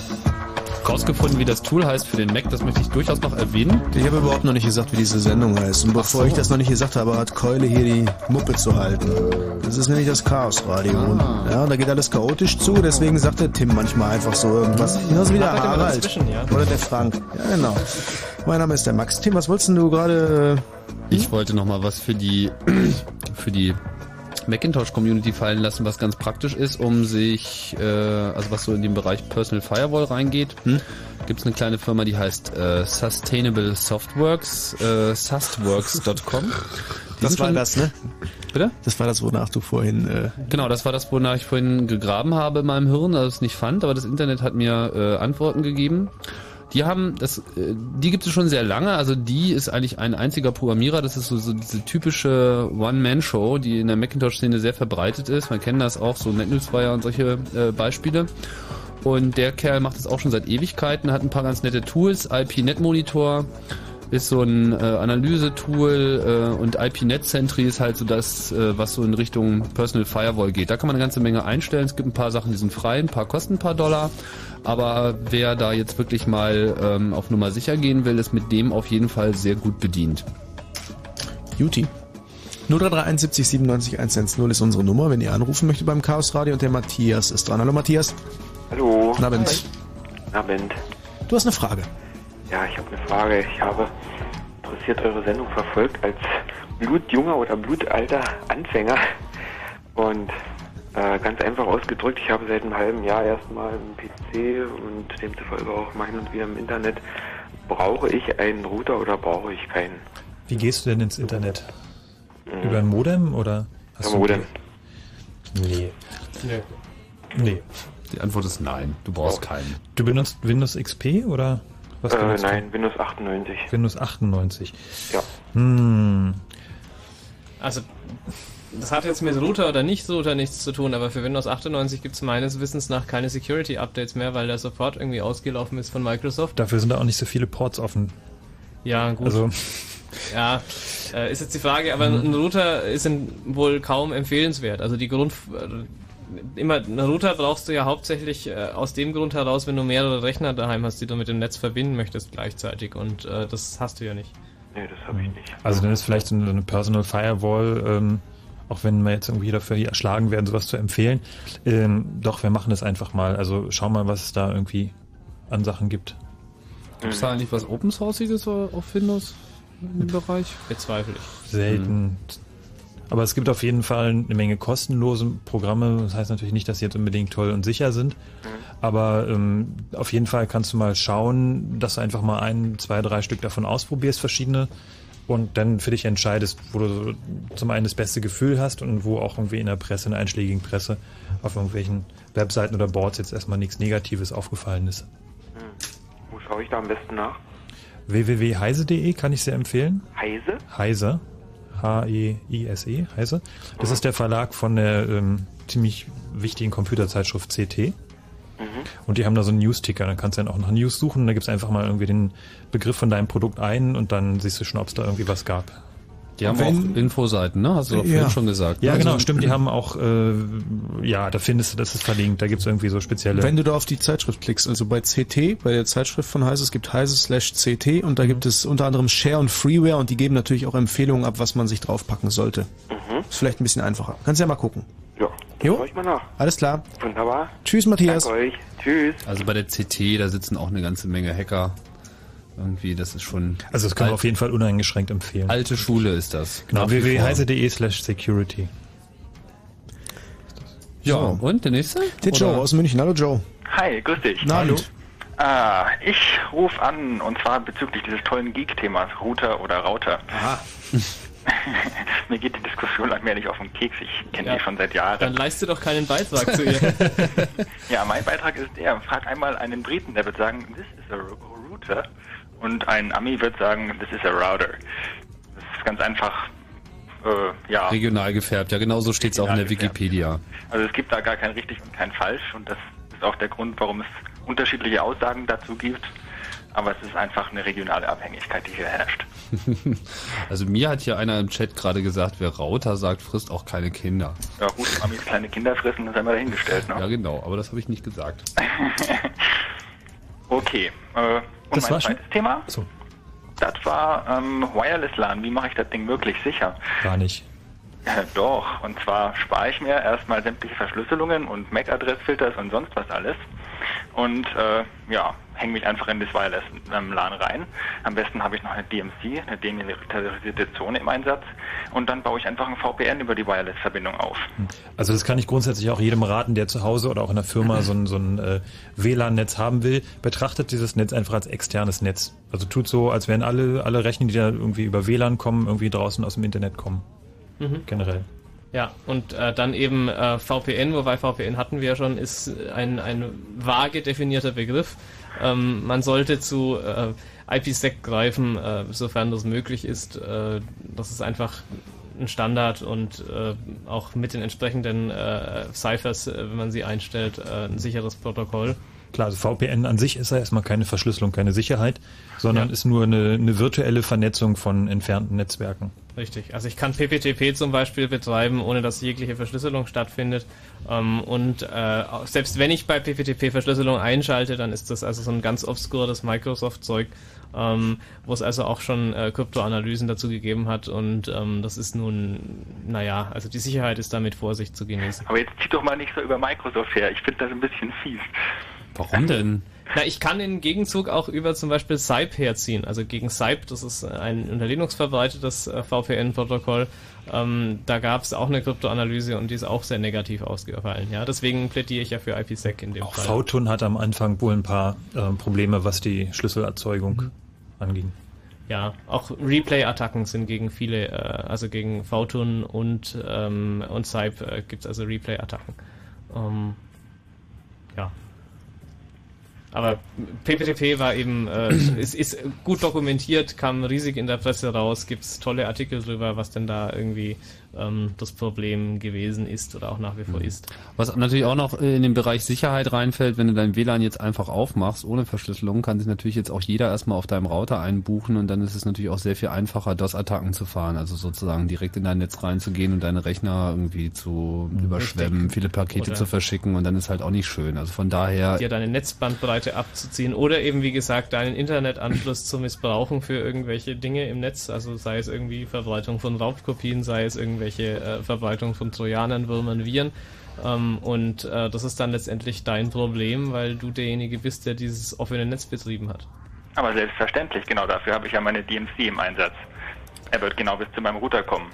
rausgefunden, wie das Tool heißt für den Mac. Das möchte ich durchaus noch erwähnen. Ich habe überhaupt noch nicht gesagt, wie diese Sendung heißt. Und bevor so. ich das noch nicht gesagt habe, hat Keule hier die Muppe zu halten. Das ist nämlich das Chaosradio. Und, Ah. Ja, da geht alles chaotisch zu. Deswegen sagt der Tim manchmal einfach so irgendwas. Genauso wie der Arbeitet immer Harald. ja. Oder der Frank. Ja, genau. Mein Name ist der Max. Tim, was wolltest denn du gerade... äh, Ich wollte noch mal was für die für die Macintosh Community fallen lassen, was ganz praktisch ist, um sich, äh, also was so in den Bereich Personal Firewall reingeht. Hm? Gibt es eine kleine Firma, die heißt äh, Sustainable Softworks, äh, sustworks.com. Das war das, ne? Bitte? Das war das, wonach du vorhin... Äh, Genau, das war das, wonach ich vorhin gegraben habe in meinem Hirn, ich es nicht fand, aber das Internet hat mir äh, Antworten gegeben. Die haben das, äh, die gibt es schon sehr lange. Also die ist eigentlich ein einziger Programmierer. Das ist so, so diese typische One-Man-Show, die in der Macintosh-Szene sehr verbreitet ist. Man kennt das auch, so NetNewsWire und solche äh, Beispiele. Und der Kerl macht das auch schon seit Ewigkeiten, hat ein paar ganz nette Tools. IP-Net-Monitor ist so ein äh, Analyse-Tool äh, und IP-Net-Sentry ist halt so das, äh, was so in Richtung Personal Firewall geht. Da kann man eine ganze Menge einstellen. Es gibt ein paar Sachen, die sind frei, ein paar kosten ein paar Dollar. Aber wer da jetzt wirklich mal ähm, auf Nummer sicher gehen will, ist mit dem auf jeden Fall sehr gut bedient. Juti. 0331 70 97 110 ist unsere Nummer, wenn ihr anrufen möchtet beim Chaos Radio und der Matthias ist dran. Hallo Matthias. Hallo. Guten Abend. Guten Abend. Du hast eine Frage. Ja, ich habe eine Frage. Ich habe interessiert eure Sendung verfolgt als blutjunger oder blutalter Anfänger. Und äh, ganz einfach ausgedrückt, ich habe seit einem halben Jahr erstmal einen PC und demzufolge auch mal hin und wieder im Internet. Brauche ich einen Router oder brauche ich keinen? Wie gehst du denn ins Internet? Mhm. Über ein Modem oder? Über Modem. Nee. Nee. Nee. Die Antwort ist nein. Du brauchst Oh. keinen. Du benutzt Windows XP oder was Äh, nein, Windows 98. du? Windows 98. Ja. Hm. Also, das hat jetzt mit Router oder nicht Router nichts zu tun, aber für Windows 98 gibt es meines Wissens nach keine Security-Updates mehr, weil der Support irgendwie ausgelaufen ist von Microsoft. Dafür sind da auch nicht so viele Ports offen. Ja, gut. Also, Ja, äh, ist jetzt die Frage, aber ein Router ist in, wohl kaum empfehlenswert. Also die Grund... Äh, immer, einen Router brauchst du ja hauptsächlich äh, aus dem Grund heraus, wenn du mehrere Rechner daheim hast, die du mit dem Netz verbinden möchtest gleichzeitig und äh, das hast du ja nicht. Nee, das habe ich nicht. also dann ist vielleicht so eine Personal Firewall, ähm, auch wenn wir jetzt irgendwie dafür hier erschlagen werden, sowas zu empfehlen. Ähm, doch, wir machen das einfach mal. Also schau mal, was es da irgendwie an Sachen gibt. Gibt es da eigentlich was Open Sourceiges auf Windows im Bereich? Bezweifle ich. Selten. Aber es gibt auf jeden Fall eine Menge kostenlose Programme. Das heißt natürlich nicht, dass sie jetzt unbedingt toll und sicher sind. Aber ähm, auf jeden Fall kannst du mal schauen, dass du einfach mal ein, zwei, drei Stück davon ausprobierst, verschiedene. Und dann für dich entscheidest, wo du zum einen das beste Gefühl hast und wo auch irgendwie in der Presse, in der einschlägigen Presse, auf irgendwelchen Webseiten oder Boards jetzt erstmal nichts Negatives aufgefallen ist. Wo schaue ich da am besten nach? www.heise.de kann ich sehr empfehlen. Heise? Heise. H-E-I-S-E, E, Heise. Das ist der Verlag von der ähm, ziemlich wichtigen Computerzeitschrift CT. Und die haben da so einen News-Ticker. Dann kannst du dann auch nach News suchen. Da gibst du einfach mal irgendwie den Begriff von deinem Produkt ein und dann siehst du schon, ob es da irgendwie was gab. Die haben Wenn- auch Infoseiten, ne? Hast du doch Ja. vorhin schon gesagt. Ja, ne? genau, Also- stimmt. Die haben auch, äh, ja, da findest du, das ist verlinkt. Da gibt's irgendwie so spezielle. Wenn du da auf die Zeitschrift klickst, also bei CT, bei der Zeitschrift von Heise, es gibt Heise slash CT und da gibt es unter anderem Share und Freeware und die geben natürlich auch Empfehlungen ab, was man sich draufpacken sollte. Ist vielleicht ein bisschen einfacher. Kannst ja mal gucken. Ja, Jo. ich mal nach. Alles klar. Wunderbar. Tschüss, Matthias. Danke euch. Tschüss. Also bei der CT, da sitzen auch eine ganze Menge Hacker. Irgendwie, das ist schon. also das kann man auf jeden Fall uneingeschränkt empfehlen. Alte Schule ist das. Genau, www.heise.de slash security. Ja, So. und der nächste? Der Joe aus München. Hallo Joe. Hi, grüß dich. Na, Hallo. Ah, ich rufe an und zwar bezüglich dieses tollen Geek-Themas, Router oder Router. Mir geht die Diskussion allmählich auf den Keks, ich kenne Ja. die schon seit Jahren. Dann leiste doch keinen Beitrag zu ihr. Ja, mein Beitrag ist der, frag einmal einen Briten, der wird sagen, this is a router und ein Ami wird sagen, this is a router. Das ist ganz einfach, äh, ja. Regional gefärbt, ja genau so steht es auch in der gefärbt. Wikipedia. Also es gibt da gar kein richtig und kein falsch und das ist auch der Grund, warum es unterschiedliche Aussagen dazu gibt. Aber es ist einfach eine regionale Abhängigkeit, die hier herrscht. Also mir hat hier einer im Chat gerade gesagt, wer Rauter sagt, frisst auch keine Kinder. Ja gut, Amis kleine Kinder fressen, das haben wir dahingestellt. Ne? Ja genau, aber das habe ich nicht gesagt. Okay. Äh, und Das mein schon? zweites Thema? So. Das war ähm, Wireless LAN. Wie mache ich das Ding wirklich sicher? Gar nicht. Ja, doch. Und zwar spare ich mir erstmal sämtliche Verschlüsselungen und MAC-Adressfilters und sonst was alles. Und äh, ja, hänge mich einfach in das Wireless ähm, LAN rein. Am besten habe ich noch eine DMZ, eine demilitarisierte Zone im Einsatz. Und dann baue ich einfach ein VPN über die Wireless-Verbindung auf. Also das kann ich grundsätzlich auch jedem raten, der zu Hause oder auch in der Firma so ein, so ein äh, WLAN-Netz haben will. Betrachtet dieses Netz einfach als externes Netz. Also tut so, als wären alle, alle Rechner, die da irgendwie über WLAN kommen, irgendwie draußen aus dem Internet kommen. Mhm. Generell. Ja, und äh, dann eben äh, VPN, wobei VPN hatten wir ja schon, ist ein, ein vage definierter Begriff. Ähm, man sollte zu äh, IPsec greifen, äh, sofern das möglich ist. Äh, das ist einfach ein Standard und äh, auch mit den entsprechenden äh, Ciphers, äh, wenn man sie einstellt, äh, ein sicheres Protokoll. Klar, also VPN an sich ist ja erstmal keine Verschlüsselung, keine Sicherheit, sondern ist nur eine, eine virtuelle Vernetzung von entfernten Netzwerken. Richtig. Also ich kann PPTP zum Beispiel betreiben, ohne dass jegliche Verschlüsselung stattfindet. Ähm, und äh, selbst wenn ich bei PPTP Verschlüsselung einschalte, dann ist das also so ein ganz obskures Microsoft-Zeug, ähm, wo es also auch schon äh, Kryptoanalysen dazu gegeben hat. Und ähm, das ist nun, naja, also die Sicherheit ist da mit Vorsicht zu genießen. Aber jetzt zieh doch mal nicht so über Microsoft her. Ich finde das ein bisschen fies. Warum denn? Na, ich kann im Gegenzug auch über zum Beispiel SIPE herziehen. Also gegen SIPE, das ist ein unter Linux verbreitetes äh, VPN-Protokoll. Ähm, da gab es auch eine Kryptoanalyse und die ist auch sehr negativ ausgefallen. Ja, deswegen plädiere ich ja für IPsec in dem Auch Fall. VTun hat am Anfang wohl ein paar äh, Probleme, was die Schlüsselerzeugung anging. Ja, auch Replay-Attacken sind gegen viele, äh, also gegen VTun und, ähm, und SIPE äh, gibt es also Replay-Attacken. Ähm. Aber PPTP war eben, äh, es ist gut dokumentiert, kam riesig in der Presse raus, gibt's tolle Artikel drüber, was denn da irgendwie ähm, das Problem gewesen ist oder auch nach wie vor ist. Was natürlich auch noch in den Bereich Sicherheit reinfällt, wenn du dein WLAN jetzt einfach aufmachst, ohne Verschlüsselung, kann sich natürlich jetzt auch jeder erstmal auf deinem Router einbuchen und dann ist es natürlich auch sehr viel einfacher, DOS-Attacken zu fahren, also sozusagen direkt in dein Netz reinzugehen und deine Rechner irgendwie zu überschwemmen, viele Pakete Oder- zu verschicken und dann ist halt auch nicht schön. Also von daher dir deine Netzbandbreite abzuziehen oder eben wie gesagt deinen Internetanschluss zu missbrauchen für irgendwelche Dinge im Netz, also sei es irgendwie Verbreitung von Raubkopien, sei es irgendwelche äh, Verbreitung von Trojanern, Würmern, Viren. Ähm, und äh, das ist dann letztendlich dein Problem, weil du derjenige bist, der dieses offene Netz betrieben hat. Aber selbstverständlich, genau dafür habe ich ja meine DMC im Einsatz. Er wird genau bis zu meinem Router kommen.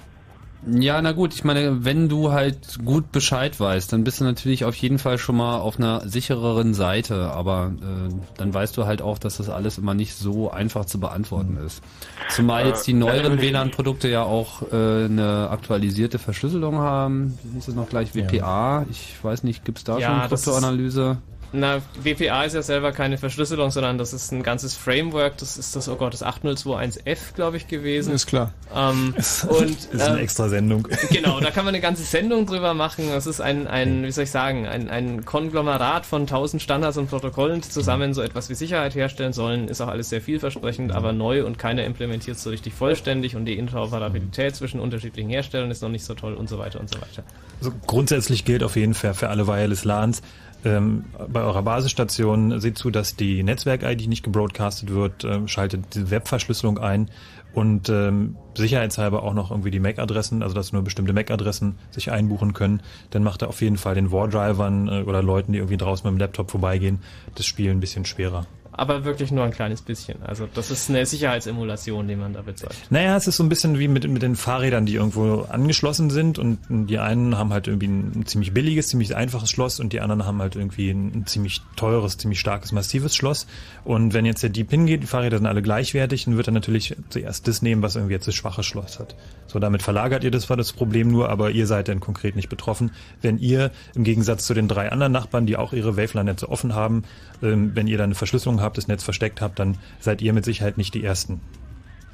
Ja, na gut, ich meine, wenn du halt gut Bescheid weißt, dann bist du natürlich auf jeden Fall schon mal auf einer sichereren Seite, aber äh, dann weißt du halt auch, dass das alles immer nicht so einfach zu beantworten ist. Zumal Äh, jetzt die neueren natürlich. WLAN-Produkte ja auch äh, eine aktualisierte Verschlüsselung haben. Wie hieß es noch gleich? WPA? Ich weiß nicht, gibt's da Ja, schon das ist- Kryptoanalyse? Na, WPA ist ja selber keine Verschlüsselung, sondern das ist ein ganzes Framework. Das ist das, oh Gott, das 8021F, glaube ich, gewesen. Ist klar. Ähm, und, ist eine ähm, extra Sendung. Genau, da kann man eine ganze Sendung drüber machen. Das ist ein, ein wie soll ich sagen, ein, ein Konglomerat von tausend Standards und Protokollen, die zusammen so etwas wie Sicherheit herstellen sollen. Ist auch alles sehr vielversprechend, aber neu und keiner implementiert so richtig vollständig und die Interoperabilität zwischen unterschiedlichen Herstellern ist noch nicht so toll und so weiter und so weiter. Also grundsätzlich gilt auf jeden Fall für alle Wireless LANs, ähm, bei eurer Basisstation seht zu, dass die Netzwerk-ID nicht gebroadcastet wird, ähm, schaltet die Webverschlüsselung ein und ähm, sicherheitshalber auch noch irgendwie die MAC-Adressen, also dass nur bestimmte MAC-Adressen sich einbuchen können, dann macht er auf jeden Fall den War-Drivern äh, oder Leuten, die irgendwie draußen mit dem Laptop vorbeigehen, das Spiel ein bisschen schwerer. Aber wirklich nur ein kleines bisschen. Also das ist eine Sicherheitsemulation, die man da bezeugt. Naja, es ist so ein bisschen wie mit, mit den Fahrrädern, die irgendwo angeschlossen sind und die einen haben halt irgendwie ein, ein ziemlich billiges, ziemlich einfaches Schloss und die anderen haben halt irgendwie ein, ein ziemlich teures, ziemlich starkes, massives Schloss. Und wenn jetzt der Dieb hingeht, die Fahrräder sind alle gleichwertig, dann wird er natürlich zuerst das nehmen, was irgendwie jetzt das schwache Schloss hat. So, damit verlagert ihr das war das Problem nur, aber ihr seid dann konkret nicht betroffen. Wenn ihr im Gegensatz zu den drei anderen Nachbarn, die auch ihre Waveline-Netze offen haben, ähm, wenn ihr dann eine Verschlüsselung habt, das Netz versteckt habt, dann seid ihr mit Sicherheit nicht die Ersten.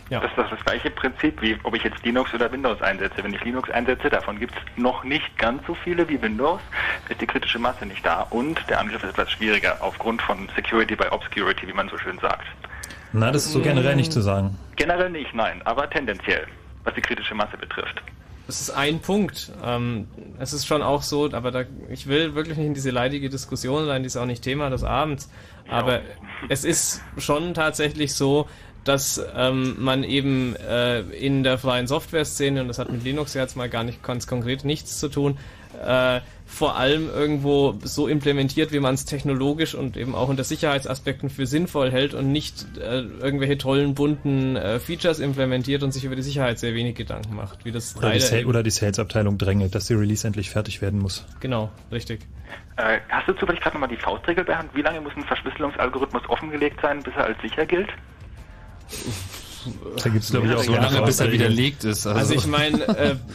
Ja. Das ist doch das gleiche Prinzip, wie ob ich jetzt Linux oder Windows einsetze. Wenn ich Linux einsetze, davon gibt es noch nicht ganz so viele wie Windows, ist die kritische Masse nicht da und der Angriff ist etwas schwieriger aufgrund von Security by Obscurity, wie man so schön sagt. Na, das ist so generell nicht zu sagen. Generell nicht, nein, aber tendenziell, was die kritische Masse betrifft. Es ist ein Punkt. Ähm, es ist schon auch so, aber da, ich will wirklich nicht in diese leidige Diskussion rein, die ist auch nicht Thema des Abends. Aber es ist schon tatsächlich so, dass ähm, man eben äh, in der freien Software-Szene, und das hat mit Linux jetzt mal gar nicht ganz konkret nichts zu tun, äh, vor allem irgendwo so implementiert, wie man es technologisch und eben auch unter Sicherheitsaspekten für sinnvoll hält und nicht äh, irgendwelche tollen, bunten äh, Features implementiert und sich über die Sicherheit sehr wenig Gedanken macht, wie das Oder die, oder die Sales-Abteilung drängelt, dass die Release endlich fertig werden muss. Genau, richtig. Äh, hast du zufällig gerade nochmal die Faustregel bei Hand? Wie lange muss ein Verschlüsselungsalgorithmus offengelegt sein, bis er als sicher gilt? Da gibt's glaube ich auch so lange, bis er widerlegt ist. Also, Also ich meine, äh,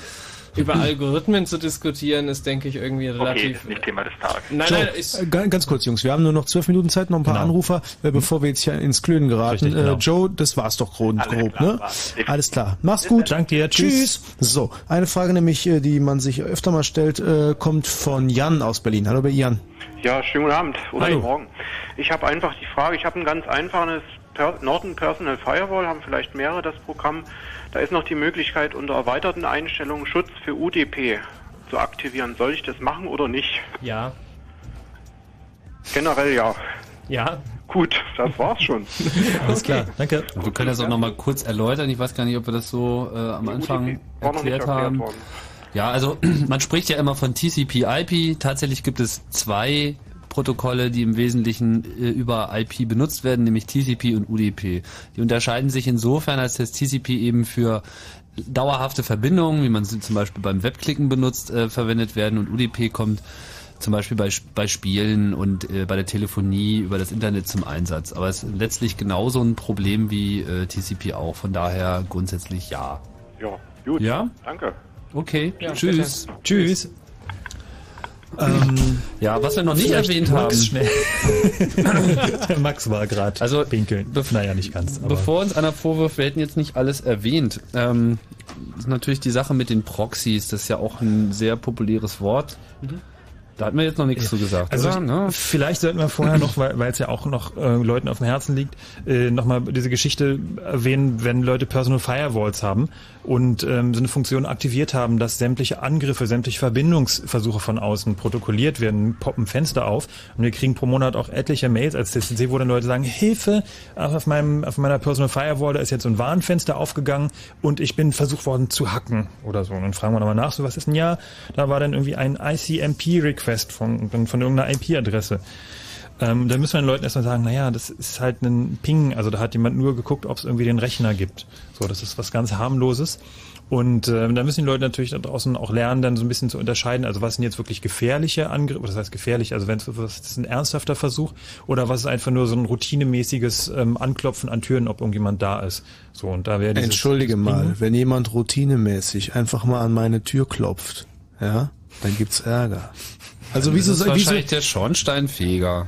über Algorithmen zu diskutieren, ist, denke ich, irgendwie relativ. nicht Thema des Tages. Nein, So, nein, ist, äh, ga- ganz kurz, Jungs, wir haben nur noch zwölf Minuten Zeit, noch ein paar Genau. Anrufer, äh, bevor wir jetzt hier ins Klönen geraten. Richtig, genau. äh, Joe, das war's doch grob, grob klar, ne? war's. Alles klar. Mach's gut. Dank dir, tschüss. So, eine Frage nämlich, äh, die man sich öfter mal stellt, äh, kommt von Jan aus Berlin. Hallo, Jan. Ja, schönen guten Abend oder Hallo. guten Morgen. Ich habe einfach die Frage, ich habe ein ganz einfaches Norton Personal Firewall, haben vielleicht mehrere das Programm. Da ist noch die Möglichkeit, unter erweiterten Einstellungen Schutz für UDP zu aktivieren. Soll ich das machen oder nicht? ja. Generell ja. Ja. Gut, das war's schon. Alles klar, danke. wir können das auch nochmal kurz erläutern. Ich weiß gar nicht, ob wir das so äh, am Anfang noch nicht erklärt erklärt haben. worden. Ja, also man spricht ja immer von TCP/IP. Tatsächlich gibt es zwei Protokolle, die im Wesentlichen äh, über IP benutzt werden, nämlich TCP und UDP. Die unterscheiden sich insofern, als das TCP eben für dauerhafte Verbindungen, wie man sie zum Beispiel beim Webklicken benutzt, äh, verwendet werden und UDP kommt zum Beispiel bei, bei Spielen und äh, bei der Telefonie über das Internet zum Einsatz. Aber es ist letztlich genauso ein Problem wie äh, TCP auch. Von daher grundsätzlich ja. Ja, gut. Ja? Danke. Okay, Ja, tschüss. Tschüss. Ja, was wir noch nicht erwähnt Max haben. Max war gerade Also, pinkeln. naja, nicht ganz. Aber Bevor uns einer vorwirft, wir hätten jetzt nicht alles erwähnt, ähm, ist natürlich die Sache mit den Proxys, das ist ja auch ein sehr populäres Wort. Da hat man jetzt noch nichts zu gesagt, Also oder? Ne? vielleicht sollten wir vorher noch, weil weil es ja auch noch äh, Leuten auf dem Herzen liegt, äh, nochmal diese Geschichte erwähnen, wenn Leute Personal Firewalls haben und ähm, so eine Funktion aktiviert haben, dass sämtliche Angriffe, sämtliche Verbindungsversuche von außen protokolliert werden, poppen Fenster auf und wir kriegen pro Monat auch etliche Mails als CCC, wo dann Leute sagen, Hilfe, auf meinem auf meiner Personal Firewall, da ist jetzt so ein Warnfenster aufgegangen und ich bin versucht worden zu hacken oder so. Und dann fragen wir nochmal nach, so was ist denn ja? Da war dann irgendwie ein ICMP-Request von, von irgendeiner IP-Adresse. Ähm, da müssen wir den Leuten erstmal sagen, naja, das ist halt ein Ping, also da hat jemand nur geguckt, ob es irgendwie den Rechner gibt. So, das ist was ganz harmloses. Und äh, da müssen die Leute natürlich da draußen auch lernen, dann so ein bisschen zu unterscheiden, also was sind jetzt wirklich gefährliche Angriffe, das heißt gefährlich, also wenn es was ist ein ernsthafter Versuch oder was ist einfach nur so ein routinemäßiges ähm, Anklopfen an Türen, ob irgendjemand da ist. So und da wäre dieses, Entschuldige dieses mal, wenn jemand routinemäßig einfach mal an meine Tür klopft, ja, dann gibt's Ärger. Also wieso das ist soll wieso, wahrscheinlich der Schornsteinfeger.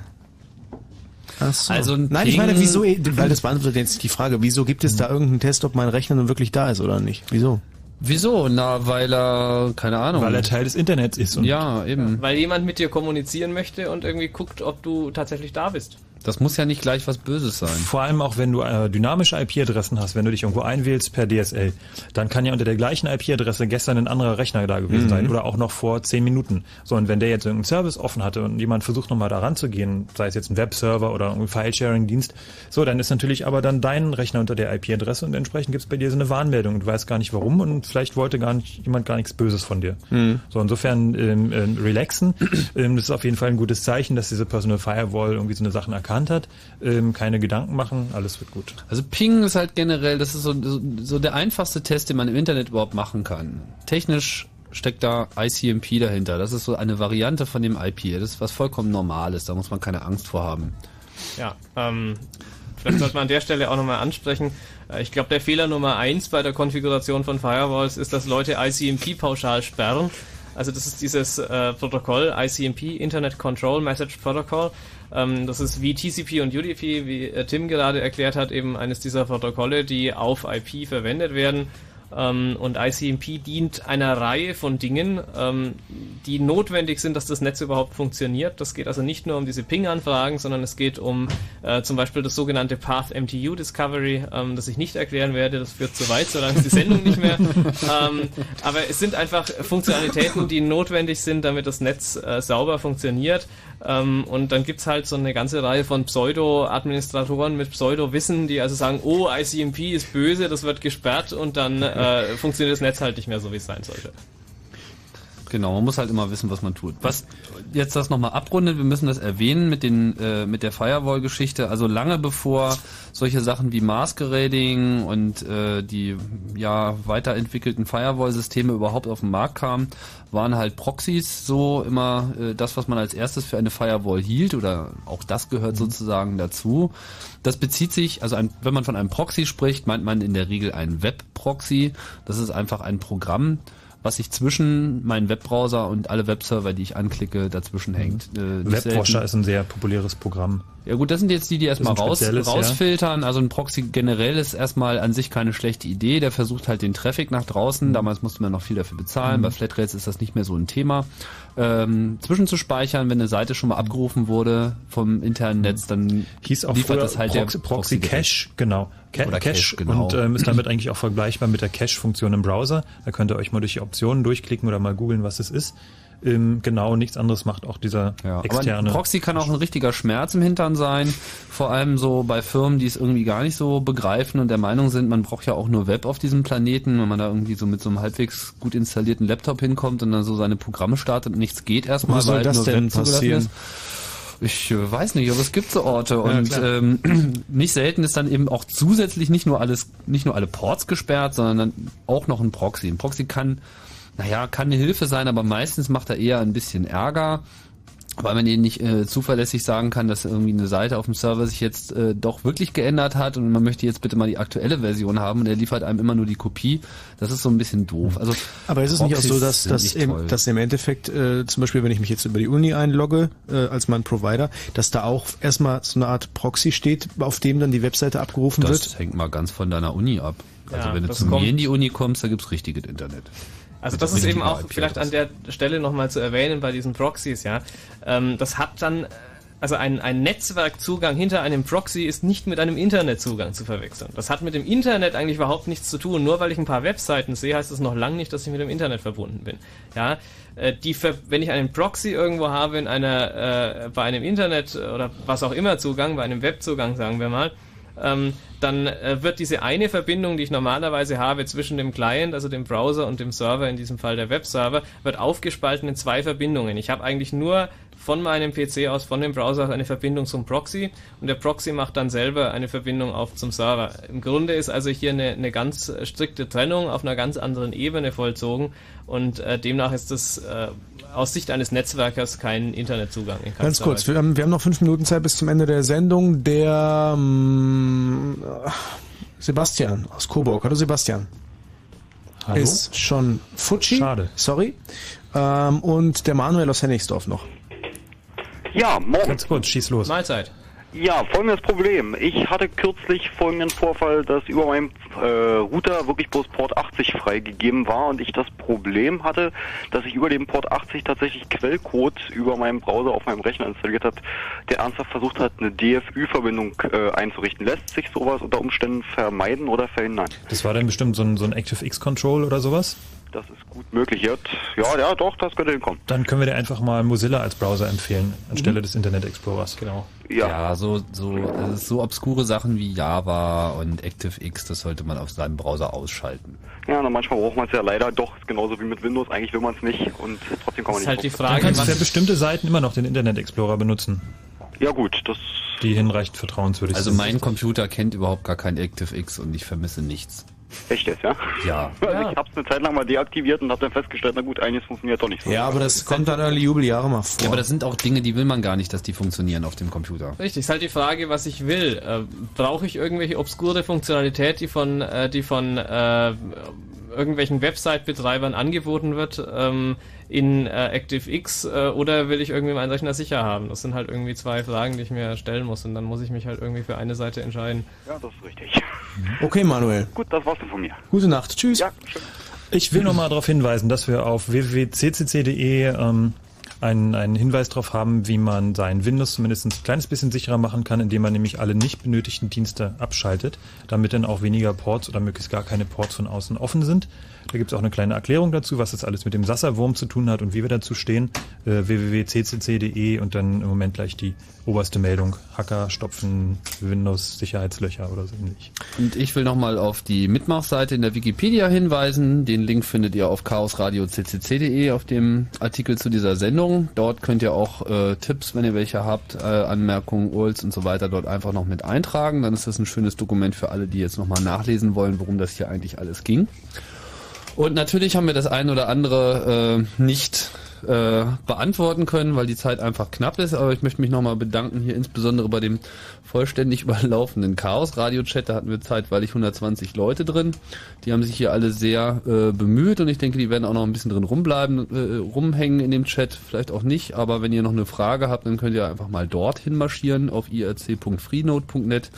Ach so. Also ein Nein, ich Ping- meine, wieso, weil das beantwortet jetzt die Frage, wieso gibt es da irgendeinen Test, ob mein Rechner nun wirklich da ist oder nicht? Wieso? Wieso? Na, weil er, keine Ahnung. weil er Teil des Internets ist. Und ja, eben. weil jemand mit dir kommunizieren möchte und irgendwie guckt, ob du tatsächlich da bist. Das muss ja nicht gleich was Böses sein. Vor allem auch, wenn du äh, dynamische IP-Adressen hast, wenn du dich irgendwo einwählst per DSL, dann kann ja unter der gleichen IP-Adresse gestern ein anderer Rechner da gewesen Mhm. sein oder auch noch vor zehn Minuten. So, und wenn der jetzt irgendeinen Service offen hatte und jemand versucht nochmal da ranzugehen, sei es jetzt ein Webserver oder ein File-Sharing-Dienst, so, dann ist natürlich aber dann dein Rechner unter der IP-Adresse und entsprechend gibt's bei dir so eine Warnmeldung und du weißt gar nicht warum und vielleicht wollte gar nicht jemand gar nichts Böses von dir. Mhm. So, insofern ähm, ähm, relaxen. ähm, das ist auf jeden Fall ein gutes Zeichen, dass diese Personal Firewall irgendwie so eine Sachen erkannt hat. Ähm, keine Gedanken machen, alles wird gut. Also Ping ist halt generell, das ist so, so, so der einfachste Test, den man im Internet überhaupt machen kann. Technisch steckt da ICMP dahinter. Das ist so eine Variante von dem IP. Das ist was vollkommen Normales. Da muss man keine Angst vor haben. Ja, ähm, vielleicht sollte man an der Stelle auch nochmal ansprechen. Äh, Ich glaube, der Fehler Nummer eins bei der Konfiguration von Firewalls ist, dass Leute ICMP pauschal sperren. Also das ist dieses äh, Protokoll, ICMP, Internet Control Message Protocol. Ähm, das ist wie TCP und UDP, wie äh, Tim gerade erklärt hat, eben eines dieser Protokolle, die auf IP verwendet werden. Ähm, und ICMP dient einer Reihe von Dingen, ähm, die notwendig sind, dass das Netz überhaupt funktioniert. Das geht also nicht nur um diese Ping-Anfragen, sondern es geht um äh, zum Beispiel das sogenannte Path MTU Discovery, ähm, das ich nicht erklären werde. Das führt zu weit, solange ist die Sendung nicht mehr. Ähm, aber es sind einfach Funktionalitäten, die notwendig sind, damit das Netz äh, sauber funktioniert. Ähm, und dann gibt's halt so eine ganze Reihe von Pseudo-Administratoren mit Pseudo-Wissen, die also sagen, oh, ICMP ist böse, das wird gesperrt und dann äh, funktioniert das Netz halt nicht mehr so, wie es sein sollte. Genau, man muss halt immer wissen, was man tut. Was jetzt das nochmal abrundet, wir müssen das erwähnen mit den äh, mit der Firewall-Geschichte. Also lange bevor solche Sachen wie Masquerading und äh, die ja weiterentwickelten Firewall-Systeme überhaupt auf den Markt kamen, waren halt Proxys so immer äh, das, was man als erstes für eine Firewall hielt oder auch das gehört sozusagen dazu. Das bezieht sich, also ein, wenn man von einem Proxy spricht, meint man in der Regel einen Web-Proxy. Das ist einfach ein Programm, was sich zwischen meinen Webbrowser und alle Webserver, die ich anklicke, dazwischen hängt. Äh, Webwasher ist ein sehr populäres Programm. Ja gut, das sind jetzt die, die erstmal raus, spezielles, ja. rausfiltern. Also ein Proxy generell ist erstmal an sich keine schlechte Idee. Der versucht halt den Traffic nach draußen. Damals musste man noch viel dafür bezahlen. Mhm. Bei Flatrates ist das nicht mehr so ein Thema. Ähm, zwischenzuspeichern, wenn eine Seite schon mal abgerufen wurde vom internen Netz, dann Hieß auch liefert das halt Proxy, der Proxy Cache, genau. Ca Oder Cache, Cache, genau. und ähm, ist damit eigentlich auch vergleichbar mit der Cache-Funktion im Browser. Da könnt ihr euch mal durch die Optionen durchklicken oder mal googeln, was es ist. Ähm, genau, nichts anderes macht auch dieser Aber externe. ein Proxy kann auch ein richtiger Schmerz im Hintern sein. Vor allem so bei Firmen, die es irgendwie gar nicht so begreifen und der Meinung sind, man braucht ja auch nur Web auf diesem Planeten, wenn man da irgendwie so mit so einem halbwegs gut installierten Laptop hinkommt und dann so seine Programme startet und nichts geht erstmal, Wo soll weil das nur denn Web zugelassen passieren? ist. Ich äh, weiß nicht, aber es gibt so Orte Ja, und klar. ähm, nicht selten ist dann eben auch zusätzlich nicht nur alles, nicht nur alle Ports gesperrt, sondern dann auch noch ein Proxy. Ein Proxy kann, naja, kann eine Hilfe sein, aber meistens macht er eher ein bisschen Ärger. Weil man eben nicht äh, zuverlässig sagen kann, dass irgendwie eine Seite auf dem Server sich jetzt äh, doch wirklich geändert hat und man möchte jetzt bitte mal die aktuelle Version haben und er liefert einem immer nur die Kopie. Das ist so ein bisschen doof. Also Aber ist es nicht auch so, Proxys dass, dass, nicht im, dass im Endeffekt, äh, zum Beispiel, wenn ich mich jetzt über die Uni einlogge, äh, als mein Provider, dass da auch erstmal so eine Art Proxy steht, auf dem dann die Webseite abgerufen das wird? hängt mal ganz von deiner Uni ab. Also Ja, wenn du das zu kommt- mir in die Uni kommst, da gibt's richtiges Internet. Also das ist eben auch vielleicht an der Stelle nochmal zu erwähnen bei diesen Proxys, ja. Ähm, das hat dann, also ein, ein Netzwerkzugang hinter einem Proxy ist nicht mit einem Internetzugang zu verwechseln. Das hat mit dem Internet eigentlich überhaupt nichts zu tun. Nur weil ich ein paar Webseiten sehe, heißt das noch lange nicht, dass ich mit dem Internet verbunden bin. Ja, äh, die, wenn ich einen Proxy irgendwo habe in einer, äh, bei einem Internet oder was auch immer Zugang, bei einem Webzugang, sagen wir mal, ähm, dann äh, wird diese eine Verbindung, die ich normalerweise habe zwischen dem Client, also dem Browser und dem Server, in diesem Fall der Webserver, wird aufgespalten in zwei Verbindungen. Ich habe eigentlich nur von meinem PC aus, von dem Browser aus eine Verbindung zum Proxy und der Proxy macht dann selber eine Verbindung auf zum Server. Im Grunde ist also hier eine, eine ganz strikte Trennung auf einer ganz anderen Ebene vollzogen und äh, demnach ist das äh, aus Sicht eines Netzwerkers kein Internetzugang. in Ganz kurz, wir haben, wir haben noch fünf Minuten Zeit bis zum Ende der Sendung. Der ähm, Sebastian aus Coburg. Hallo Sebastian. Hallo? Ist schon Futschi. Schade. Sorry. Ähm, und der Manuel aus Hennigsdorf noch. Ja, morgen. Ganz kurz, schieß los. Mahlzeit. Ja, folgendes Problem. Ich hatte kürzlich folgenden Vorfall, dass über meinem äh, Router wirklich bloß Port 80 freigegeben war und ich das Problem hatte, dass ich über den Port 80 tatsächlich Quellcode über meinen Browser auf meinem Rechner installiert hat, der ernsthaft versucht hat, eine DFÜ-Verbindung äh, einzurichten. Lässt sich sowas unter Umständen vermeiden oder verhindern? Das war dann bestimmt so ein, so ein ActiveX-Control oder sowas? Das ist gut möglich. Ja, ja, ja, doch, das könnte hinkommen. Dann können wir dir einfach mal Mozilla als Browser empfehlen, anstelle des Internet Explorers. Genau. Ja, so, so, also so obskure Sachen wie Java und ActiveX, das sollte man auf seinem Browser ausschalten. Ja, na, manchmal braucht man es ja leider doch, ist genauso wie mit Windows. Eigentlich will man es nicht und trotzdem kann man nicht. drauf. Dann kannst du für bestimmte Seiten immer noch den Internet Explorer benutzen. Ja gut, das... Die hinreichend vertrauenswürdig Also mein Computer kennt überhaupt gar kein ActiveX und ich vermisse nichts. Echt jetzt, ja? Ja. Also ich habe es eine Zeit lang mal deaktiviert und habe dann festgestellt, na gut, einiges funktioniert doch nicht so. Ja, aber das kommt dann Early Jubeljahre mal vor. Ja, aber das sind auch Dinge, die will man gar nicht, dass die funktionieren auf dem Computer. Richtig, ist halt die Frage, was ich will. Äh, Brauche ich irgendwelche obskure Funktionalität, die von, äh, die von äh, irgendwelchen Website-Betreibern angeboten wird ähm, in äh, ActiveX äh, oder will ich irgendwie meinen Rechner sicher haben? Das sind halt irgendwie zwei Fragen, die ich mir stellen muss und dann muss ich mich halt irgendwie für eine Seite entscheiden. Ja, das ist richtig. Okay, Manuel. Gut, das war's von mir. Gute Nacht. Tschüss. Ja, schön. Ich will nochmal darauf hinweisen, dass wir auf www.ccc.de ähm, einen, einen Hinweis darauf haben, wie man sein Windows zumindest ein kleines bisschen sicherer machen kann, indem man nämlich alle nicht benötigten Dienste abschaltet, damit dann auch weniger Ports oder möglichst gar keine Ports von außen offen sind. Da gibt es auch eine kleine Erklärung dazu, was das alles mit dem Sasser-Wurm zu tun hat und wie wir dazu stehen. Äh, www.ccc.de und dann im Moment gleich die oberste Meldung. Hacker stopfen Windows-Sicherheitslöcher oder so ähnlich. Und ich will nochmal auf die Mitmachseite in der Wikipedia hinweisen. Den Link findet ihr auf chaosradio.ccc.de auf dem Artikel zu dieser Sendung. Dort könnt ihr auch äh, Tipps, wenn ihr welche habt, äh, Anmerkungen, URLs und so weiter, dort einfach noch mit eintragen. Dann ist das ein schönes Dokument für alle, die jetzt nochmal nachlesen wollen, worum das hier eigentlich alles ging. Und natürlich haben wir das ein oder andere äh, nicht äh, beantworten können, weil die Zeit einfach knapp ist. Aber ich möchte mich nochmal bedanken, hier insbesondere bei dem vollständig überlaufenden Chaos-Radio-Chat. Da hatten wir zeitweilig 120 Leute drin. Die haben sich hier alle sehr äh, bemüht und ich denke, die werden auch noch ein bisschen drin rumbleiben, äh, rumhängen in dem Chat. Vielleicht auch nicht, aber wenn ihr noch eine Frage habt, dann könnt ihr einfach mal dorthin marschieren auf irc.freenode.net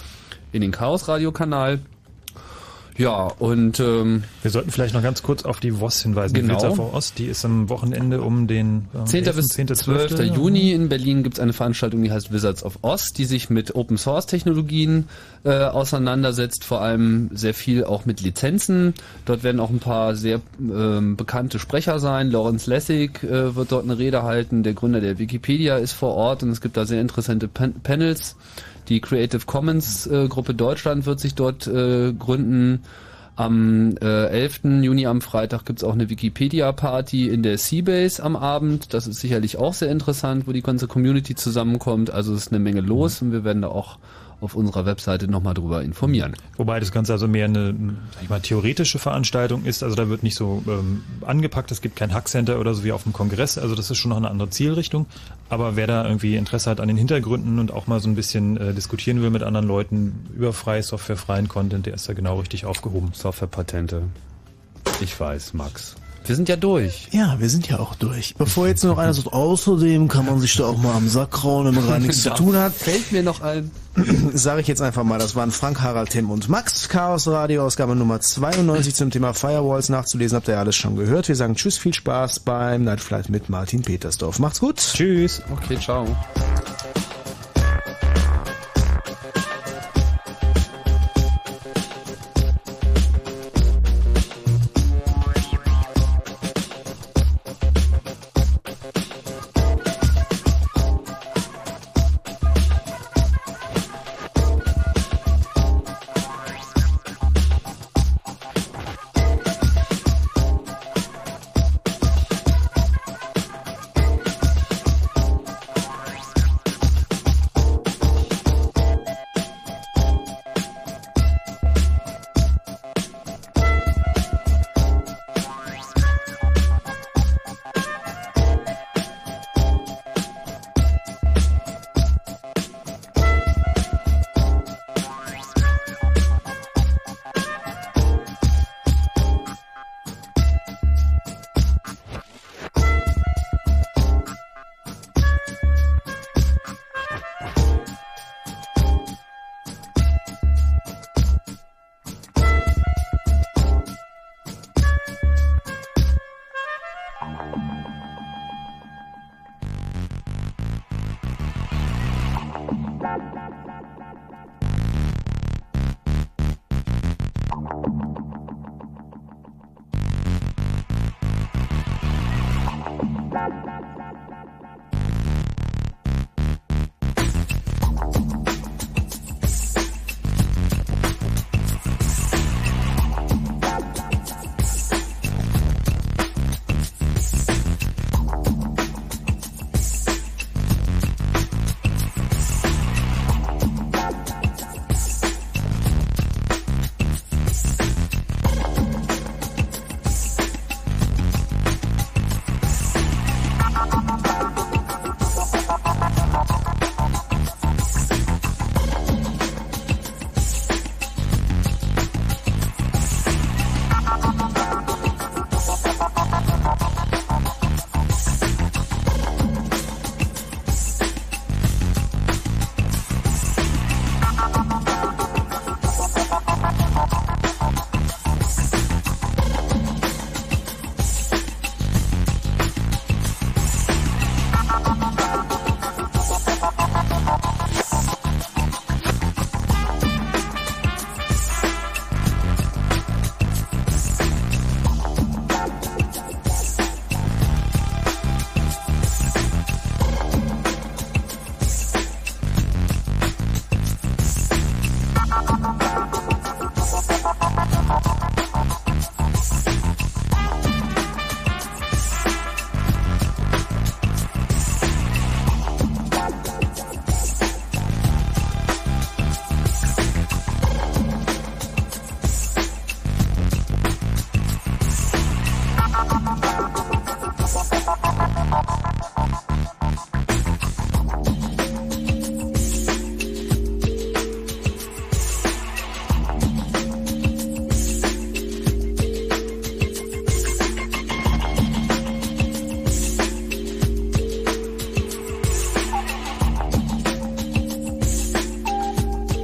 in den Chaos-Radio-Kanal. Ja, und ähm, wir sollten vielleicht noch ganz kurz auf die WOS hinweisen. Genau. Die Wilzer Ost, die ist am Wochenende um den ähm, 10. 11., bis 10., 12. 12.. Juni in Berlin gibt es eine Veranstaltung, die heißt Wizards of Oz, die sich mit Open Source Technologien äh, auseinandersetzt, vor allem sehr viel auch mit Lizenzen. Dort werden auch ein paar sehr ähm, bekannte Sprecher sein. Lawrence Lessig äh, wird dort eine Rede halten, der Gründer der Wikipedia ist vor Ort und es gibt da sehr interessante Pan Panels. Die Creative Commons äh, Gruppe Deutschland wird sich dort äh, gründen. Am äh, 11. Juni am Freitag gibt's auch eine Wikipedia-Party in der Seabase am Abend. Das ist sicherlich auch sehr interessant, wo die ganze Community zusammenkommt. Also es ist eine Menge los und wir werden da auch auf unserer Webseite nochmal drüber informieren. Wobei das Ganze also mehr eine sag ich mal, theoretische Veranstaltung ist. Also da wird nicht so ähm, angepackt, es gibt kein Hackcenter oder so wie auf dem Kongress. Also das ist schon noch eine andere Zielrichtung. Aber wer da irgendwie Interesse hat an den Hintergründen und auch mal so ein bisschen äh, diskutieren will mit anderen Leuten über freie Software, freien Content, der ist da genau richtig aufgehoben. Softwarepatente. Ich weiß, Max. Wir sind ja durch. Ja, wir sind ja auch durch. Bevor jetzt noch einer sagt, außerdem kann man sich da auch mal am Sack krauen, wenn man gar nichts zu tun hat. Fällt mir noch ein. Sage ich jetzt einfach mal, das waren Frank, Harald, Tim und Max. Chaos Radio, Ausgabe Nummer 92 zum Thema Firewalls nachzulesen. Habt ihr ja alles schon gehört. Wir sagen Tschüss, viel Spaß beim Night Flight mit Martin Petersdorf. Macht's gut. Tschüss. Okay, ciao.